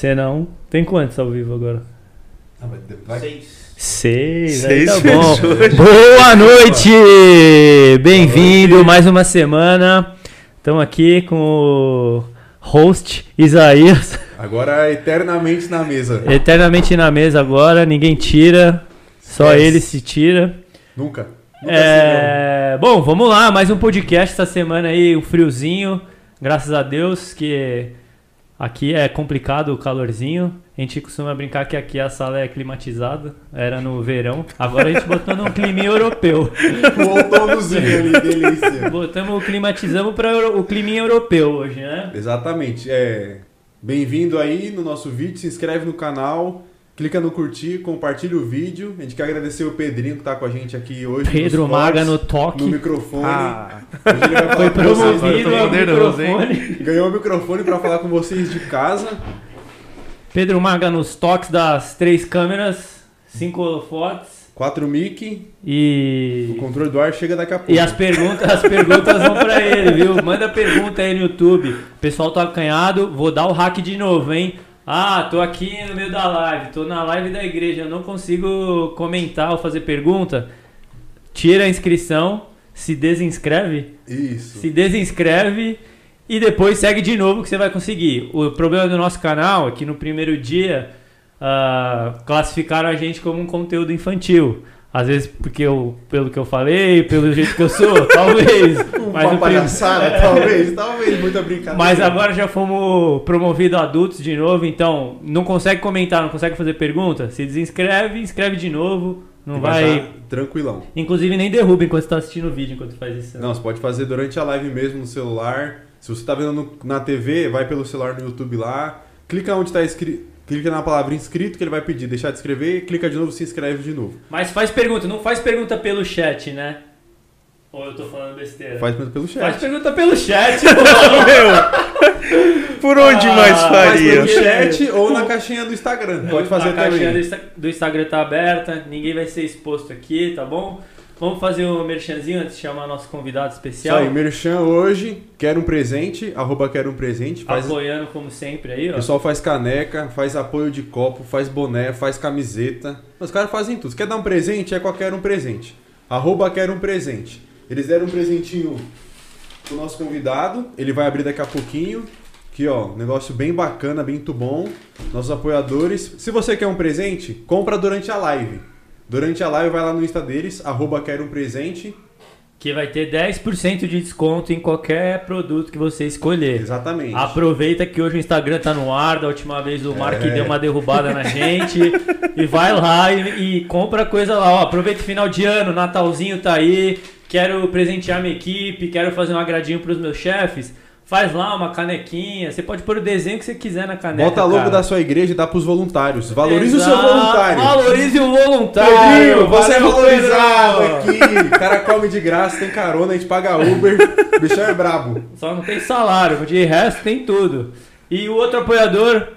Se não, tem quantos ao vivo agora? Ah, Seis. Seis, Seis tá bom. Boa noite! Bem-vindo, mais uma semana. Estamos aqui com o host Isaías, Agora eternamente na mesa. eternamente na mesa agora, ninguém tira, só ele se tira. Nunca. Nunca É, bom, vamos lá, mais um podcast essa semana aí, um friozinho, graças a Deus que aqui é complicado o calorzinho. A gente costuma brincar que aqui a sala é climatizada, era no verão. Agora a gente botou num clima europeu. outonozinho ali, delícia. Botamos, climatizamos para o clima europeu hoje, né? Exatamente. É, Bem-vindo aí no nosso vídeo, se inscreve no canal, clica no curtir, compartilha o vídeo. A gente quer agradecer o Pedrinho que tá com a gente aqui hoje. Pedro nos Maga no no toque. microfone. Ah, Foi promovido ao microfone. Ganhou o microfone pra falar com vocês de casa. Pedro Maga nos toques das três câmeras, cinco holofotes 4 mic, e o controle do ar chega daqui a pouco. E as perguntas, as perguntas vão pra ele, viu? Manda pergunta aí no YouTube. Pessoal tá acanhado, vou dar o hack de novo, hein? Ah, tô aqui no meio da live, tô na live da igreja, não consigo comentar ou fazer pergunta. Tira a inscrição, se desinscreve, Isso. se desinscreve e depois segue de novo que você vai conseguir. O problema do nosso canal é que no primeiro dia ah, classificaram a gente como um conteúdo infantil. Às vezes porque eu, pelo que eu falei, pelo jeito que eu sou, talvez. Mas, Uma palhaçada, talvez, talvez, muita brincadeira. mas agora já fomos promovidos a adultos de novo, então não consegue comentar, não consegue fazer pergunta, se desinscreve, inscreve de novo, não E vai... tranquilão. Inclusive nem derruba enquanto está assistindo o vídeo, enquanto faz isso. Não, você pode fazer durante a live mesmo no celular. Se você tá vendo no- na TV, vai pelo celular no YouTube lá. Clica onde tá escrito. Clica na palavra inscrito que ele vai pedir deixar de escrever, clica de novo, se inscreve de novo. Mas faz pergunta, não faz pergunta pelo chat, né? Ou eu tô falando besteira? Faz pelo chat. Faz pergunta pelo chat, meu! Por onde Ah, mais Faz faria? pelo chat ou na caixinha do Instagram. Pode fazer A caixinha também. Insta- do Instagram tá aberta, ninguém vai ser exposto aqui, tá bom? Vamos fazer o merchanzinho antes de chamar nosso convidado Isso especial. aí, Merchan hoje, quero um presente, arroba quero um presente. Faz, Apoiando como sempre aí, o ó. pessoal faz caneca, faz apoio de copo, faz boné, faz camiseta. Os caras fazem tudo. Se quer dar um presente, é qualquer um presente. Arroba quero um presente. Eles deram um presentinho pro nosso convidado. Ele vai abrir daqui a pouquinho. Aqui, ó, negócio bem bacana, bem muito bom. Nossos apoiadores. Se você quer um presente, compra durante a live. Durante a live, vai lá no Insta deles, arroba quero um presente. Que vai ter 10% de desconto em qualquer produto que você escolher. Exatamente. Aproveita que hoje o Instagram tá no ar, da última vez o Mark É. deu uma derrubada na gente. e vai lá e, e compra coisa lá. Ó, aproveita o final de ano, Natalzinho tá aí. Quero presentear minha equipe, quero fazer um agradinho pros meus chefes. Faz lá uma canequinha. Você pode pôr o desenho que você quiser na caneca. Bota logo cara. da sua igreja e dá pros voluntários. Valorize o seu Exato, voluntário. Valorize o voluntário. Pedrinho, você é Valeu, valorizado aqui. O cara come de graça, tem carona, a gente paga Uber. O bichão é brabo. Só não tem salário, de resto tem tudo. E o outro apoiador,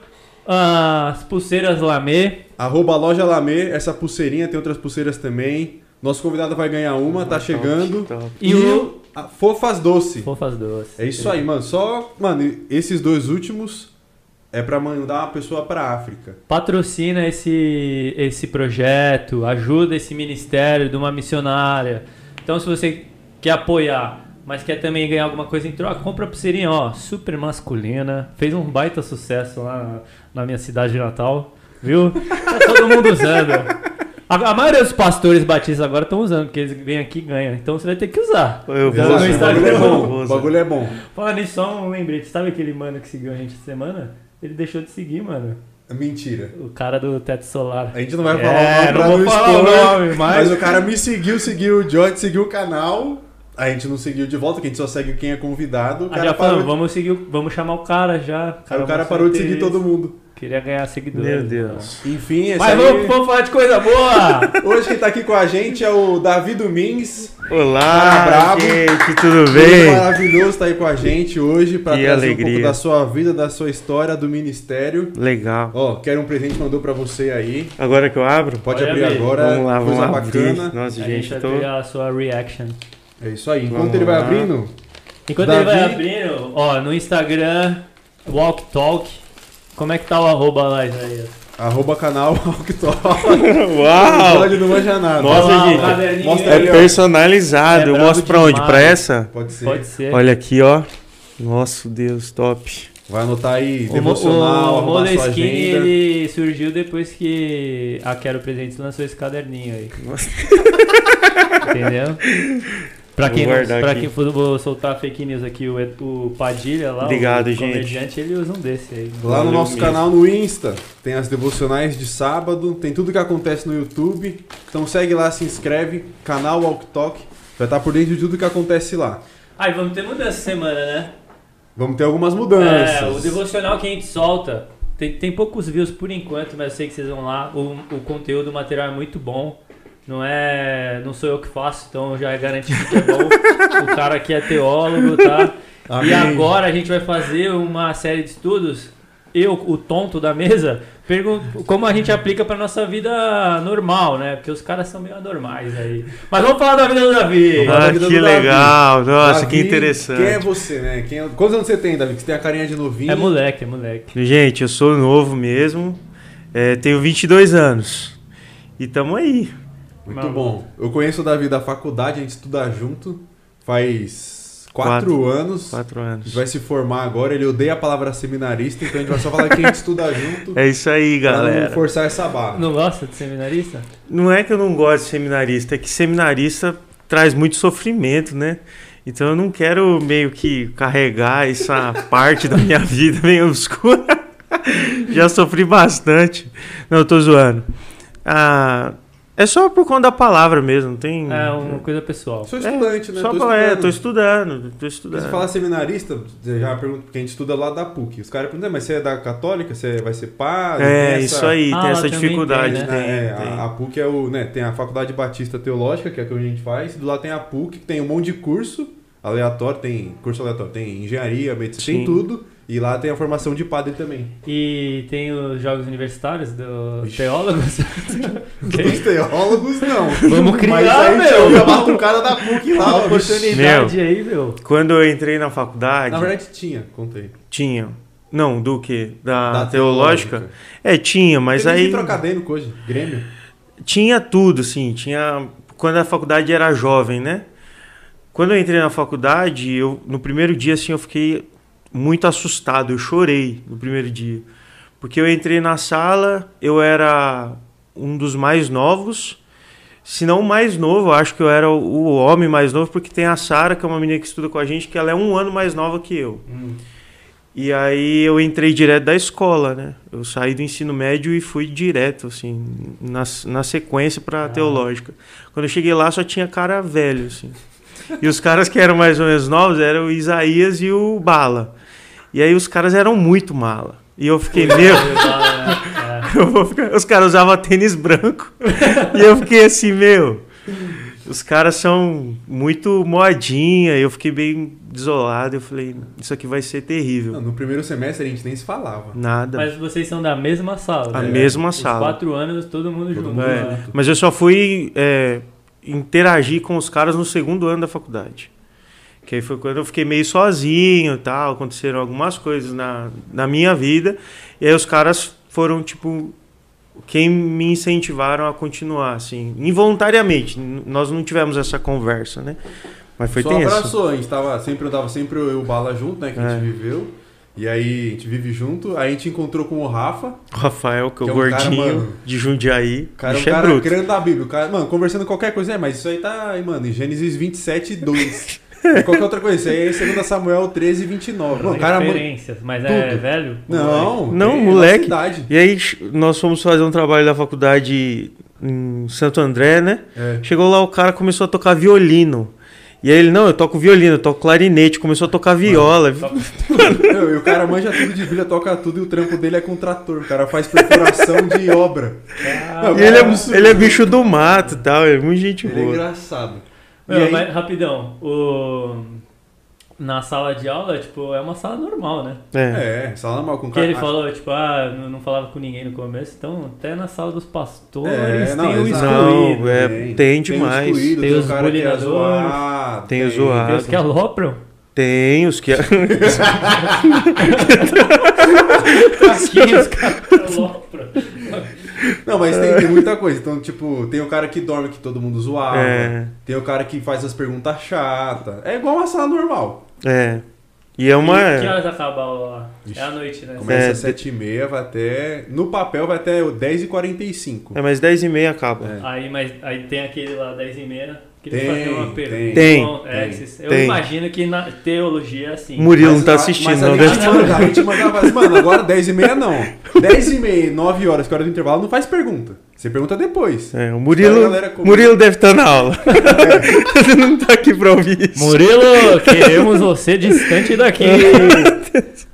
as pulseiras Lamê. Arroba loja Lamê, essa pulseirinha, tem outras pulseiras também. Nosso convidado vai ganhar uma, tá chegando. Top. E E, o- o a Fofas Doce. Fofas doces. É isso aí, mano. Só, mano, esses dois últimos é pra mandar uma pessoa pra África. Patrocina esse, esse projeto, ajuda esse ministério de uma missionária. Então, se você quer apoiar, mas quer também ganhar alguma coisa em troca, compra a pulseirinha, ó, super masculina. Fez um baita sucesso lá na, na minha cidade natal, viu? Tá todo mundo usando. A, a maioria dos pastores batistas agora estão usando, porque eles vêm aqui e ganham. Então você vai ter que usar. Eu Então, vou no o usar, bagulho é Instagram, bom. vou O usar. bagulho é bom. Falando nisso, só um lembrete. Sabe aquele mano que seguiu a gente essa semana? Ele deixou de seguir, mano. Mentira. O cara do teto solar. A gente não vai falar É, o nome pra não vou não falar o expor, nome, mas- o cara me seguiu, seguiu o George, seguiu o canal. A gente não seguiu de volta, que a gente só segue quem é convidado. O Ah, cara, já parou, falamos, vamos seguir, o- vamos chamar o cara já. aí o cara mostrou parou de seguir todo mundo. Queria ganhar seguidores. Meu Deus. Enfim, esse Mas aí... vamos, vamos falar de coisa boa! Hoje quem tá aqui com a gente é o Davi Domingues. Olá, Cara brabo. gente, tudo bem? maravilhoso tá aí com a gente hoje pra Que trazer um alegria. pouco da sua vida, da sua história, do ministério. Legal. Ó, quero um presente que mandou pra você aí. Agora que eu abro? Pode Pode abrir abrir. agora. vamos lá, vamos coisa abrir. bacana. Nossa, a gente, gente tô... a sua reaction. É isso aí. Enquanto Vamos ele vai lá. abrindo, Enquanto Davi- ele vai abrindo, ó, no Instagram, Walk Talk, Como é que tá o arroba lá, Isaías? Arroba canal Alctop. Uau! Pode não manja nada. Nossa, lá, gente, o mostra aí, É ali, personalizado. É mostro pra onde? demais. Pra essa? Pode ser. Pode ser. Olha aqui, ó. Nossa, Deus, top. Vai anotar aí, O, devocional, o Moleskine, agenda. ele surgiu depois que a Quero Presentes lançou esse caderninho aí. Nossa. Entendeu? Pra quem, não, pra quem for vou soltar fake news aqui, o, o Padilha lá, Obrigado, o gente. comediante, ele usa um desse aí. Lá no nosso mesmo. canal no Insta, tem as devocionais de sábado, tem tudo que acontece no YouTube. Então segue lá, se inscreve, canal Walk Talk, vai estar por dentro de tudo que acontece lá. Ah, e vamos ter mudança essa semana, né? Vamos ter algumas mudanças. É, o devocional que a gente solta, tem, tem poucos views por enquanto, mas eu sei que vocês vão lá. O, o conteúdo, o material é muito bom. Não é. Não sou eu que faço, então já é garantido que é bom. o cara aqui é teólogo, tá? Amém. E agora a gente vai fazer uma série de estudos. Eu, o tonto da mesa, pergunto como a gente aplica pra nossa vida normal, né? Porque os caras são meio anormais aí. Mas vamos falar da vida do Davi. Ah, vida que do Davi. legal. Nossa, Davi, que interessante. Quem é você, né? Quem é- Quantos anos você tem, Davi? Que você tem a carinha de novinho. É moleque, é moleque. Gente, eu sou novo mesmo. É, tenho 22 anos. E tamo aí. Muito Maluco. bom. Eu conheço o Davi da faculdade, a gente estuda junto. Faz quatro, anos. Quatro A anos. gente vai se formar agora. Ele odeia a palavra seminarista, então a gente vai só falar que a gente estuda junto. É isso aí, Pra galera. não forçar essa barra. Não gosta de seminarista? Não é que eu não gosto de seminarista, é que seminarista traz muito sofrimento, né? Então eu não quero meio que carregar essa parte da minha vida meio obscura. Já sofri bastante. Não, eu tô zoando. Ah, é só por conta da palavra mesmo, tem. É uma coisa pessoal. Sou estudante, né? Só tô pra, é, estudando. tô estudando, tô estudando. Se falar seminarista, você já pergunta, porque a gente estuda lá da PUC. Os caras perguntam, mas você é da católica? Você vai ser padre? É, Tem essa- isso aí, Ah, tem essa dificuldade. tem, Tem, né? É, tem. A, a PUC é o, né, tem a Faculdade Batista Teológica, que é a que a gente faz, e do lado tem a PUC, que tem um monte de curso aleatório, tem curso aleatório, tem engenharia, medicina, tem Sim. tudo, e lá tem a formação de padre também. E tem os jogos universitários dos Ixi. teólogos. Dos teólogos, não. Vamos criar, Mas aí meu. tinha o batucada da PUC lá, Uma ó, oportunidade aí, meu. Quando eu entrei na faculdade, Na verdade tinha, contei. tinha. Não, do que? Da, Da teológica? É, tinha, mas aí. centro acadêmico hoje, Grêmio. Tinha tudo, assim, tinha. Quando a faculdade era jovem, né? Quando eu entrei na faculdade, eu no primeiro dia, assim, eu fiquei muito assustado, eu chorei no primeiro dia. Porque eu entrei na sala, eu era um dos mais novos, se não o mais novo, acho que eu era o homem mais novo, porque tem a Sara, que é uma menina que estuda com a gente, que ela é um ano mais nova que eu. E aí eu entrei direto da escola, né? Eu saí do ensino médio e fui direto, assim, na, na sequência pra teológica. Quando eu cheguei lá só tinha cara velho, assim. E os caras que eram mais ou menos novos eram o Isaías e o Bala. E aí os caras eram muito mala. E eu fiquei, meu, eu vou ficar- os caras usavam tênis branco. e eu fiquei assim, meu. Os caras são muito modinha. Eu fiquei bem desolado. Eu falei, isso aqui vai ser terrível. Não, no primeiro semestre a gente nem se falava. Nada. Mas vocês são da mesma sala. A né? mesma Os sala. quatro anos, todo mundo Todo junto. É, mas eu só fui é, interagir com os caras no segundo ano da faculdade. Que aí foi quando eu fiquei meio sozinho e tal. Aconteceram algumas coisas na, na minha vida. E aí os caras foram, tipo, quem me incentivaram a continuar, assim, involuntariamente. Nós não tivemos essa conversa, né? Mas foi Só tenso. abraçou, a gente tava sempre, eu tava sempre eu e o Bala junto, né? Que a gente É. viveu. E aí a gente vive junto. Aí a gente encontrou com o Rafa. O Rafael, que é o Que é cara, gordinho mano, de Jundiaí. O cara é é cara grande da Bíblia. O cara, mano, conversando qualquer coisa, é, mas isso aí tá, mano, em Gênesis 27, 2. E qualquer outra coisa, isso aí é 2 Samuel 13, 29. Mano, o cara, mano, Referências, mas é tudo. velho? não, Não, moleque. E aí nós fomos fazer um trabalho da faculdade em Santo André, né? É. Chegou lá, o cara começou a tocar violino. E aí ele, não, eu toco violino, eu toco clarinete, começou a tocar viola. Meu, e o cara manja tudo de Bíblia, toca tudo e o trampo dele é com trator. O cara faz perfuração de obra. Não, E ele cara, é, ele é bicho do mato e tal, é muito gente Ele é boa. engraçado. E Meu, aí- mas rapidão, o... na sala de aula, tipo, é uma sala normal, né? É. É, sala normal com Que ele cara. falou, tipo, ah, não, falava com ninguém no começo, então até na sala dos pastores É, não, tem o excluído. Não, é, tem demais. Tem, os excluídos, Tem tem os o cara que é bulinadores, zoado. tem. Tem os que alopram. Tem os que. Os alopram. Não, mas tem, tem muita coisa. Então, tipo, tem o cara que dorme que todo mundo zoava. É. Tem o cara que faz as perguntas chatas. É igual uma sala normal. é. E é uma. Que horas acaba lá? Ixi. É à noite, né? Começa É, às 7h30, vai até. No papel vai até 10h45. É, mas 10 e meia acaba. É. Aí, mas, aí tem aquele lá, 10 e meia, que ele Tem, fazer uma tem. pergunta. Tem, Bom, é, tem, que vocês- eu tem. imagino que na teologia é assim. Murilo Mas não tá assistindo, não a deve estar. a gente mandava assim, mano, agora 10h30 não. 10h30, 9 horas, que é hora do intervalo, não faz pergunta. Você pergunta depois. É, o Murilo. Murilo deve estar na aula. Ele não tá aqui pra ouvir isso. Murilo, queremos você distante daqui.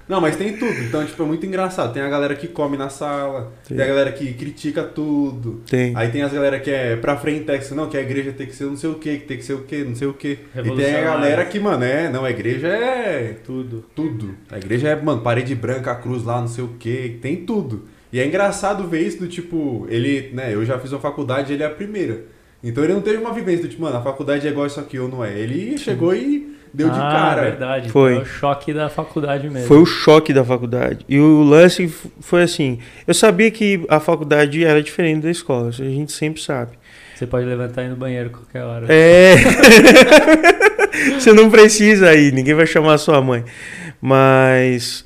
Não, mas tem tudo. Então, tipo, é muito engraçado. Tem a galera que come na sala, Sim. tem a galera que critica tudo. Tem. Aí tem as galera que é pra frente, que não, que a igreja tem que ser não sei o que, que tem que ser o que, não sei o que. E tem a galera que, mano, é, não, a igreja é Tudo. tudo. A igreja é, mano, parede branca, a cruz lá, não sei o que, tem tudo. E é engraçado ver isso do tipo, ele, né, eu já fiz uma faculdade, ele é a primeira. Então ele não teve uma vivência do tipo, mano, a faculdade é igual isso aqui ou não é. Ele chegou e deu de ah, cara. verdade. Foi. É o choque da faculdade mesmo. Foi o choque da faculdade. E o lance foi assim: eu sabia que a faculdade era diferente da escola, a gente sempre sabe. Você pode levantar e ir no banheiro qualquer hora. É. Você não precisa ir, ninguém vai chamar a sua mãe. Mas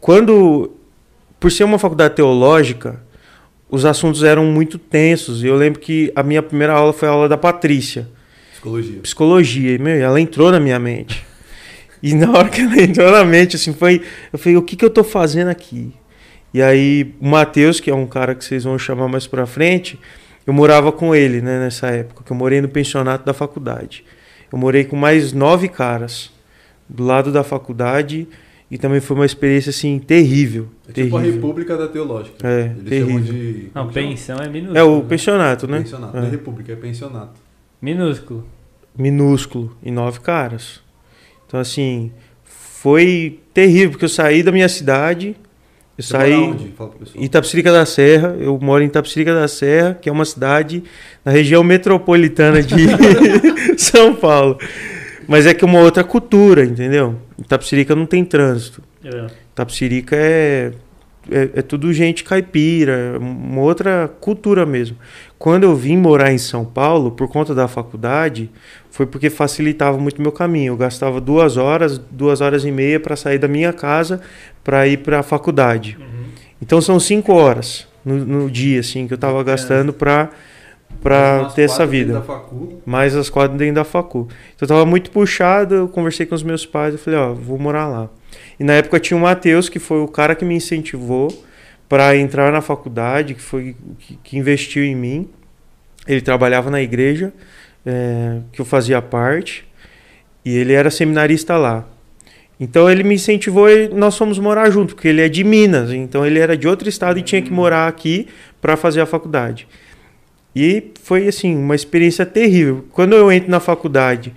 quando, por ser uma faculdade teológica, os assuntos eram muito tensos. E eu lembro que a minha primeira aula foi a aula da Patrícia, Psicologia. psicologia. E, meu, ela entrou na minha mente. E na hora que ela entrou na mente, assim, foi. Eu falei, o que, que eu tô fazendo aqui? E aí, o Matheus, que é um cara que vocês vão chamar mais pra frente, eu morava com ele, né, nessa época, que eu morei no pensionato da faculdade. Eu morei com mais nove caras do lado da faculdade e também foi uma experiência, assim, terrível. É tipo a terrível. República da Teológica. É, Eles terrível. de. Não, pensão é minúsculo. É o né? pensionato, né? Pensionato. É. Não é República, é pensionato. Minúsculo. minúsculo e nove caras. Então, assim, foi terrível, porque eu saí da minha cidade, eu Você saí mora onde? Fala Itapecerica da Serra, eu moro em Itapecerica da Serra, que é uma cidade na região metropolitana de São Paulo. Mas é que é uma outra cultura, entendeu? Itapecerica não tem trânsito. É. Tapsirica é, é, é tudo gente caipira, é uma outra cultura mesmo. Quando eu vim morar em São Paulo, por conta da faculdade, foi porque facilitava muito meu caminho. Eu gastava duas horas, duas horas e meia para sair da minha casa para ir para a faculdade. Uhum. Então são cinco horas no, no dia assim que eu estava gastando para para ter essa quatro vida mais as quadras dentro da facu. Então eu tava muito puxado, eu conversei com os meus pais, eu falei, ó, vou morar lá. E na época tinha o Matheus, que foi o cara que me incentivou para entrar na faculdade, que foi que, que investiu em mim. Ele trabalhava na igreja, é, que eu fazia parte, e ele era seminarista lá. Então ele me incentivou e nós fomos morar junto, porque ele é de Minas, então ele era de outro estado e tinha que morar aqui para fazer a faculdade. E foi assim, uma experiência terrível. Quando eu entro na faculdade,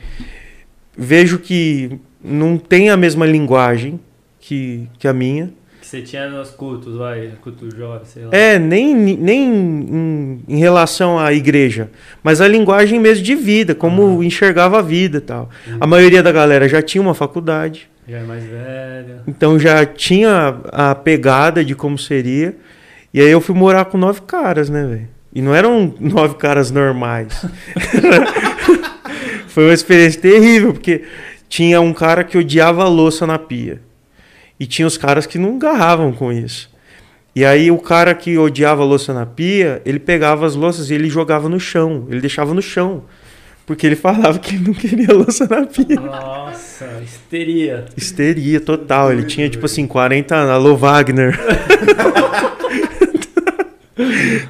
vejo que não tem a mesma linguagem que, que a minha. Que você tinha nos cultos, vai, culto jovem, sei lá. É, nem, nem em, em relação à igreja, mas a linguagem mesmo de vida, como enxergava a vida e tal. A maioria da galera já tinha uma faculdade, Já é mais velho. então já tinha a pegada de como seria. E aí eu fui morar com nove caras, né, velho? E não eram nove caras normais. Foi uma experiência terrível, porque tinha um cara que odiava a louça na pia. E tinha os caras que não garravam com isso. E aí o cara que odiava a louça na pia, ele pegava as louças e ele jogava no chão. Ele deixava no chão. Porque ele falava que ele não queria louça na pia. Nossa, histeria. Histeria total. Ele tinha, tipo assim, 40 anos. Alô, Wagner.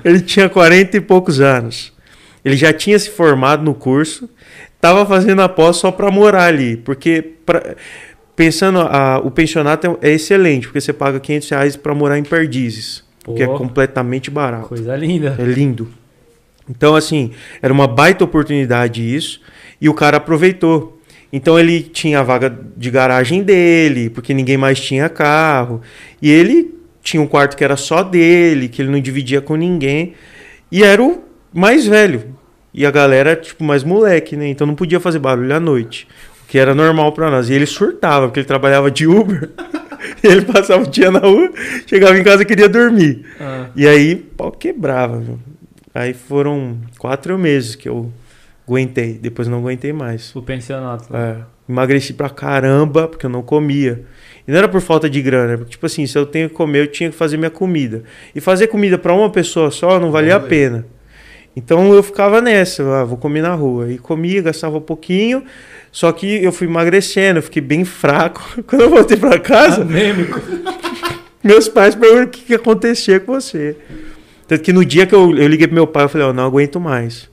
ele tinha 40 e poucos anos. Ele já tinha se formado no curso. Tava fazendo a pós só pra morar ali. Porque, pra- pensando, a- o pensionato é, é excelente. Porque você paga 500 reais pra morar em Perdizes. Que é completamente barato. Coisa linda. É lindo. Então, assim, era uma baita oportunidade isso. E o cara aproveitou. Então ele tinha a vaga de garagem dele, porque ninguém mais tinha carro. E ele tinha um quarto que era só dele, que ele não dividia com ninguém. E era o mais velho. E a galera, tipo, mais moleque, né? Então não podia fazer barulho à noite. que era normal pra nós. E ele surtava, porque ele trabalhava de Uber. e ele passava o dia na rua, chegava em casa e queria dormir. Ah, E aí, pau quebrava. viu? Aí foram quatro meses que eu aguentei. Depois não aguentei mais. o pensionato. É, emagreci pra caramba, porque eu não comia. E não era por falta de grana, porque, tipo assim, se eu tenho que comer, eu tinha que fazer minha comida. E fazer comida pra uma pessoa só não valia a pena. Então eu ficava nessa, ah, vou comer na rua. E comia, gastava um pouquinho, só que eu fui emagrecendo, eu fiquei bem fraco. Quando eu voltei pra casa, Anêmico. meus pais perguntaram o que, que acontecia com você. Tanto que no dia que eu, eu liguei pro meu pai, eu falei, ó, não aguento mais.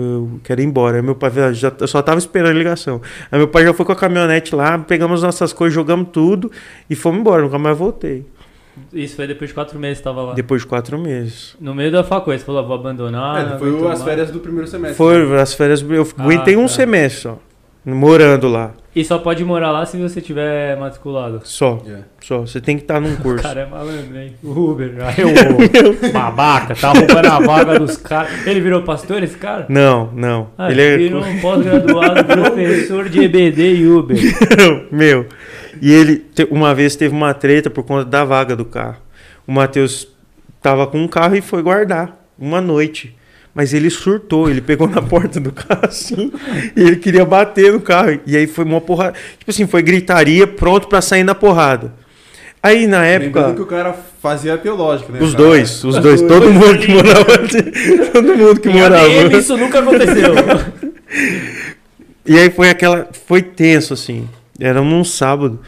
Eu quero ir embora. Aí meu pai "Ah, já, eu só tava esperando a ligação. Aí meu pai já foi com a caminhonete lá, pegamos nossas coisas, jogamos tudo e fomos embora. Nunca mais voltei. Isso foi depois de quatro meses que tava lá. Depois de quatro meses. No meio da faculdade, você falou, vou abandonar. É, foi as férias do primeiro semestre. Foi as férias, eu Ah, aguentei um tá. semestre só. Morando lá. E só pode morar lá se você tiver matriculado. Só, É. só. Você tem que estar num O curso. cara é malandro, hein? O Uber. Aí o babaca, tá roubando a vaga dos caras. Ele virou pastor, esse cara? Não, não. Ah, Ele é. virou um pós-graduado, professor de EBD e Uber. Meu. E ele, uma vez, teve uma treta por conta da vaga do carro. O Matheus tava com um carro e foi guardar uma noite. Mas ele surtou, ele pegou na porta do carro assim, e ele queria bater no carro. E aí foi uma porrada. Tipo assim, foi gritaria, pronto pra sair na porrada. Aí na Lembrando que época. o cara fazia teológico, né? Os cara- dois, os dois, todo mundo que morava. Todo mundo que Em morava. ADM isso nunca aconteceu. E aí foi aquela. Foi tenso, assim. Era num sábado.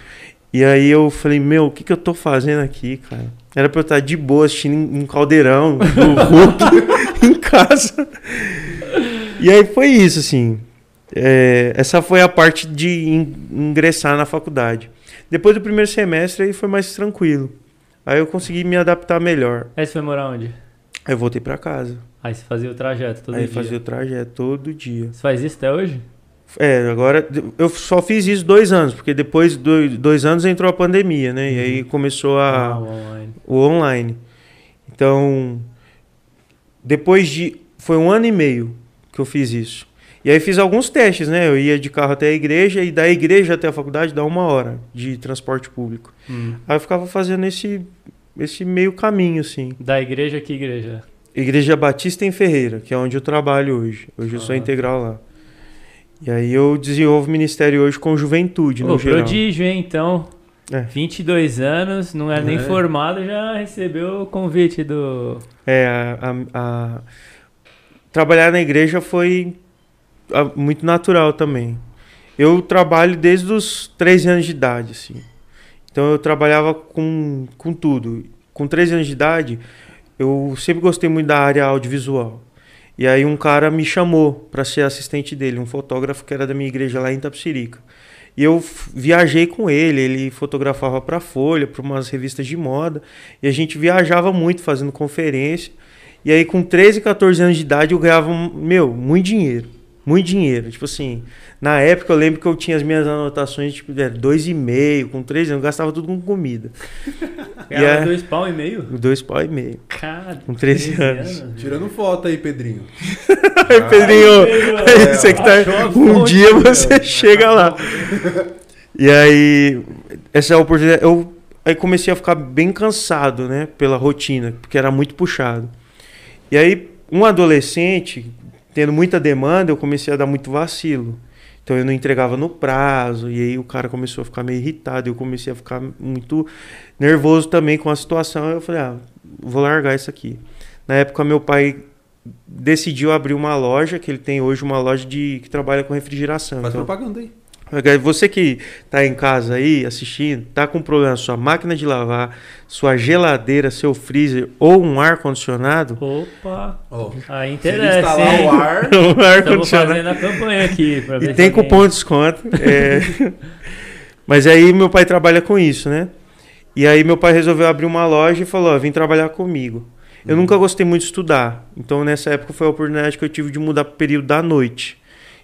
E aí eu falei, meu, o que, que eu tô fazendo aqui, cara? Era pra eu estar de boa assistindo um caldeirão do Hulk casa. E aí foi isso, assim. É, essa foi a parte de in- ingressar na faculdade. Depois do primeiro semestre aí foi mais tranquilo. Aí eu consegui me adaptar melhor. Aí você foi morar onde? Aí eu voltei pra casa. Aí você fazia o trajeto todo aí dia. fazia o trajeto todo dia. Você faz isso até hoje? É, agora eu só fiz isso dois anos, porque depois de dois, dois anos entrou a pandemia, né? E aí começou Ah, a, o online. o online. Então, depois de. Foi um ano e meio que eu fiz isso. E aí fiz alguns testes, né? Eu ia de carro até a igreja e da igreja até a faculdade dá uma hora de transporte público. Hum. Aí eu ficava fazendo esse, esse meio caminho, assim. Da igreja, que igreja? Igreja Batista em Ferreira, que é onde eu trabalho hoje. Hoje eu sou Ah. integral lá. E aí eu desenvolvo ministério hoje com juventude, no Ô, geral. prodígio, hein, então. É. 22 anos, não era nem É. formado, já recebeu o convite do... É, a, a- a- trabalhar na igreja foi muito natural também. Eu trabalho desde os 13 anos de idade, assim. Então eu trabalhava com, com tudo. Com 13 anos de idade, eu sempre gostei muito da área audiovisual. E aí um cara me chamou para ser assistente dele, um fotógrafo que era da minha igreja lá em Tapsirica. E eu viajei com ele, ele fotografava para Folha, para umas revistas de moda, e a gente viajava muito fazendo conferência. E aí com 13, 14 anos de idade eu ganhava, meu, muito dinheiro. Muito dinheiro. Tipo assim, na época eu lembro que eu tinha as minhas anotações, tipo, era dois e meio, com 13 anos, eu gastava tudo com comida. Ganhava é- dois pau e meio? Dois pau e meio. Cara, Com 13 anos. Tirando foto aí, Pedrinho. Aí, Pedrinho, Pedro, você que tá. Um fonte, dia você chega lá. E aí, essa oportunidade. Eu aí comecei a ficar bem cansado, né? Pela rotina, porque era muito puxado. E aí, um adolescente, tendo muita demanda, eu comecei a dar muito vacilo. Então eu não entregava no prazo, e aí o cara começou a ficar meio irritado, eu comecei a ficar muito nervoso também com a situação. Eu falei, ah, vou largar isso aqui. Na época, meu pai decidiu abrir uma loja, que ele tem hoje uma loja de que trabalha com refrigeração. Faz Então, propaganda aí. Você que tá em casa aí assistindo, tá com problema sua máquina de lavar, sua geladeira, seu freezer ou um ar condicionado, Opa, Ó, aí interessa, instalar hein? o ar, um ar Estamos condicionado fazendo a campanha aqui. E se tem alguém- cupom de desconto. é. Mas aí meu pai trabalha com isso, né? E aí meu pai resolveu abrir uma loja e falou: ó, vem trabalhar comigo. Eu nunca gostei muito de estudar, então nessa época foi a oportunidade que eu tive de mudar pro período da noite.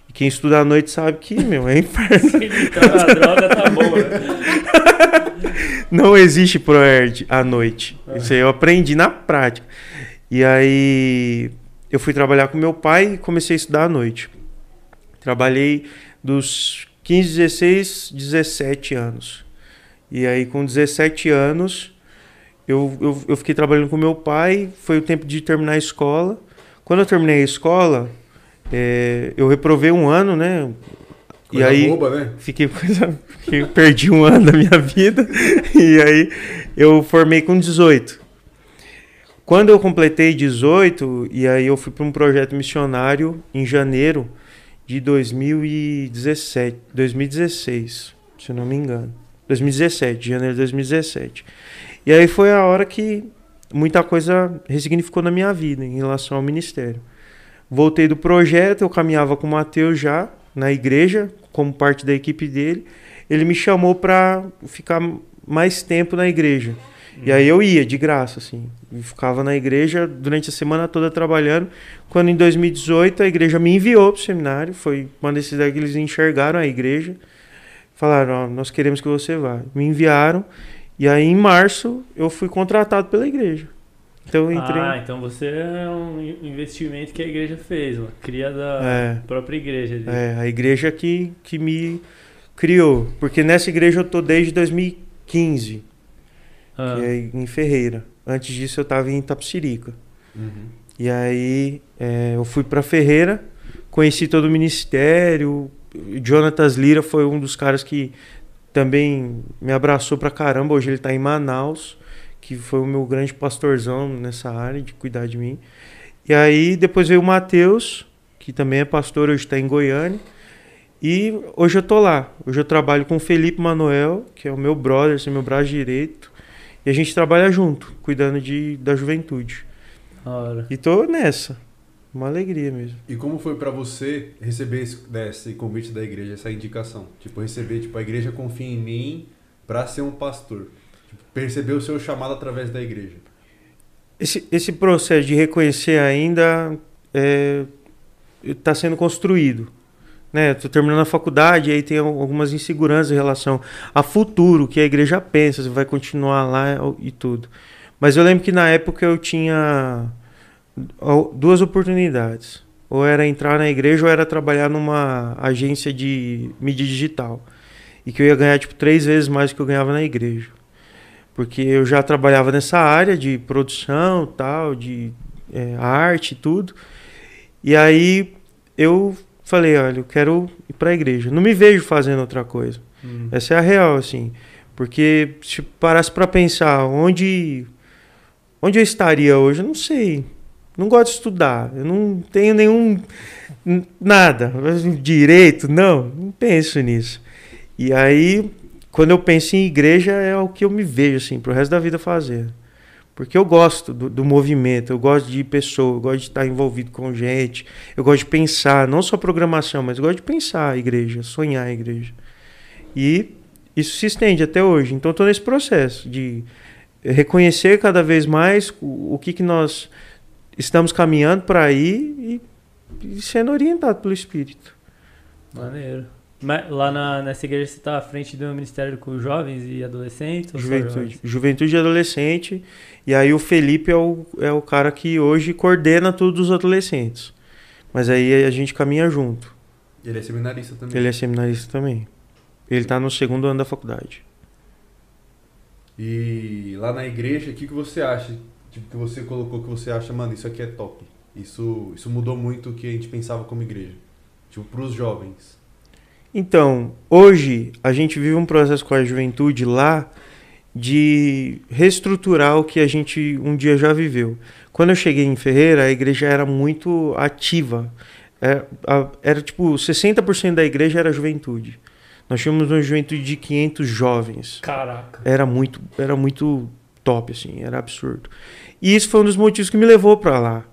E quem estuda à noite sabe que, meu, é inferno. Se tá na droga, tá bom, né? Não existe ProErd à noite. Isso aí eu aprendi na prática. E aí eu fui trabalhar com meu pai e comecei a estudar à noite. Trabalhei dos 15, 16, 17 anos. E aí, com 17 anos, eu, eu, eu fiquei trabalhando com meu pai. Foi o tempo de terminar a escola. Quando eu terminei a escola, é, eu reprovei um ano, né? Coisa e aí, boba, né? fiquei, coisa- fiquei- perdi um ano da minha vida. E aí, eu formei com 18. Quando eu completei 18, e aí eu fui para um projeto missionário em janeiro de 2017, 2016, se eu não me engano. 2017, janeiro de 2017. E aí foi a hora que muita coisa ressignificou na minha vida em relação ao ministério. Voltei do projeto, eu caminhava com o Matheus já na igreja, como parte da equipe dele. Ele me chamou para ficar mais tempo na igreja. E aí eu ia de graça, assim. E ficava na igreja durante a semana toda trabalhando. Quando em 2018 a igreja me enviou para o seminário, foi uma decisão que eles enxergaram a igreja. Falaram, ó, nós queremos que você vá. Me enviaram. E aí em março eu fui contratado pela igreja. Então eu entrei. Ah, então você é um investimento que a igreja fez, uma cria da É. própria igreja. ali. É, a igreja que, que me criou. Porque nessa igreja eu tô desde 2015, Ah, que é em Ferreira. Antes disso eu estava em Itapsirica. Uhum. E aí é, eu fui para Ferreira, conheci todo o ministério. Jonatas Lira foi um dos caras que também me abraçou pra caramba. Hoje ele tá em Manaus, que foi o meu grande pastorzão nessa área de cuidar de mim. E aí depois veio o Matheus, que também é pastor, hoje está em Goiânia. E hoje eu tô lá. Hoje eu trabalho com o Felipe Manuel, que é o meu brother, assim, meu braço direito. E a gente trabalha junto, cuidando de, da juventude. da hora. E tô nessa. Uma alegria mesmo. E como foi pra você receber esse, né, esse convite da igreja, essa indicação? Tipo, receber, tipo, a igreja confia em mim pra ser um pastor. Perceber o seu chamado através da igreja. Esse, esse processo de reconhecer ainda está sendo construído. Né? Tô terminando a faculdade, aí tem al- algumas inseguranças em relação a futuro, que a igreja pensa, se vai continuar lá e tudo. Mas eu lembro que na época eu tinha duas oportunidades. Ou era entrar na igreja ou era trabalhar numa agência de mídia digital. E que eu ia ganhar tipo três vezes mais do que eu ganhava na igreja. Porque eu já trabalhava nessa área de produção, tal, de é, arte e tudo. E aí eu falei, olha, eu quero ir para a igreja. Não me vejo fazendo outra coisa. Hum. Essa é a real, assim. Porque se parasse para pensar onde onde eu estaria hoje, eu não sei. Não gosto de estudar. Eu não tenho nenhum nada, direito, não, não penso nisso. E aí, quando eu penso em igreja, é o que eu me vejo assim pro resto da vida fazer. Porque eu gosto do, do movimento, eu gosto de pessoa, eu gosto de estar envolvido com gente, eu gosto de pensar, não só programação, mas eu gosto de pensar a igreja, sonhar a igreja. E isso se estende até hoje. Então, estou nesse processo de reconhecer cada vez mais o, o que, que nós estamos caminhando para ir e, e sendo orientado pelo Espírito. Maneiro. Mas lá na, nessa igreja você tá à frente do ministério com jovens e adolescentes? Juventude. jovens? Juventude e adolescente. E aí o Felipe é o, é o cara que hoje coordena todos os adolescentes. Mas aí a gente caminha junto. Ele é seminarista também. Ele é seminarista também. Ele tá no segundo ano da faculdade. E lá na igreja, o que, que você acha? Tipo, que você colocou que você acha, mano, isso aqui é top. Isso, isso mudou muito o que a gente pensava como igreja. Tipo, pros jovens. Então, hoje a gente vive um processo com a juventude lá de reestruturar o que a gente um dia já viveu. Quando eu cheguei em Ferreira, a igreja era muito ativa. Era, a- era tipo 60% da igreja era juventude. Nós tínhamos uma juventude de 500 jovens. Caraca. Era muito, era muito top, assim, era absurdo. E isso foi um dos motivos que me levou para lá.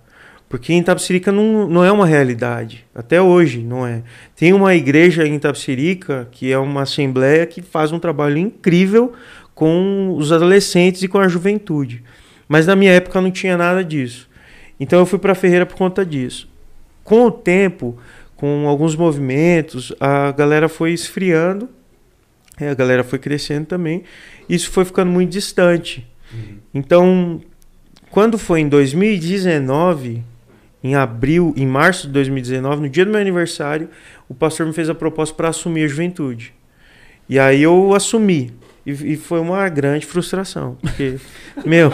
Porque em Itapsirica não, não é uma realidade. Até hoje não é. Tem uma igreja em Itapsirica, que é uma assembleia que faz um trabalho incrível com os adolescentes e com a juventude. Mas na minha época não tinha nada disso. Então eu fui para Ferreira por conta disso. Com o tempo, com alguns movimentos, a galera foi esfriando, é, a galera foi crescendo também. Isso foi ficando muito distante. Então, quando foi em 2019, em abril, em março de 2019, no dia do meu aniversário, o pastor me fez a proposta para assumir a juventude. E aí eu assumi. E, e foi uma grande frustração. Porque, meu,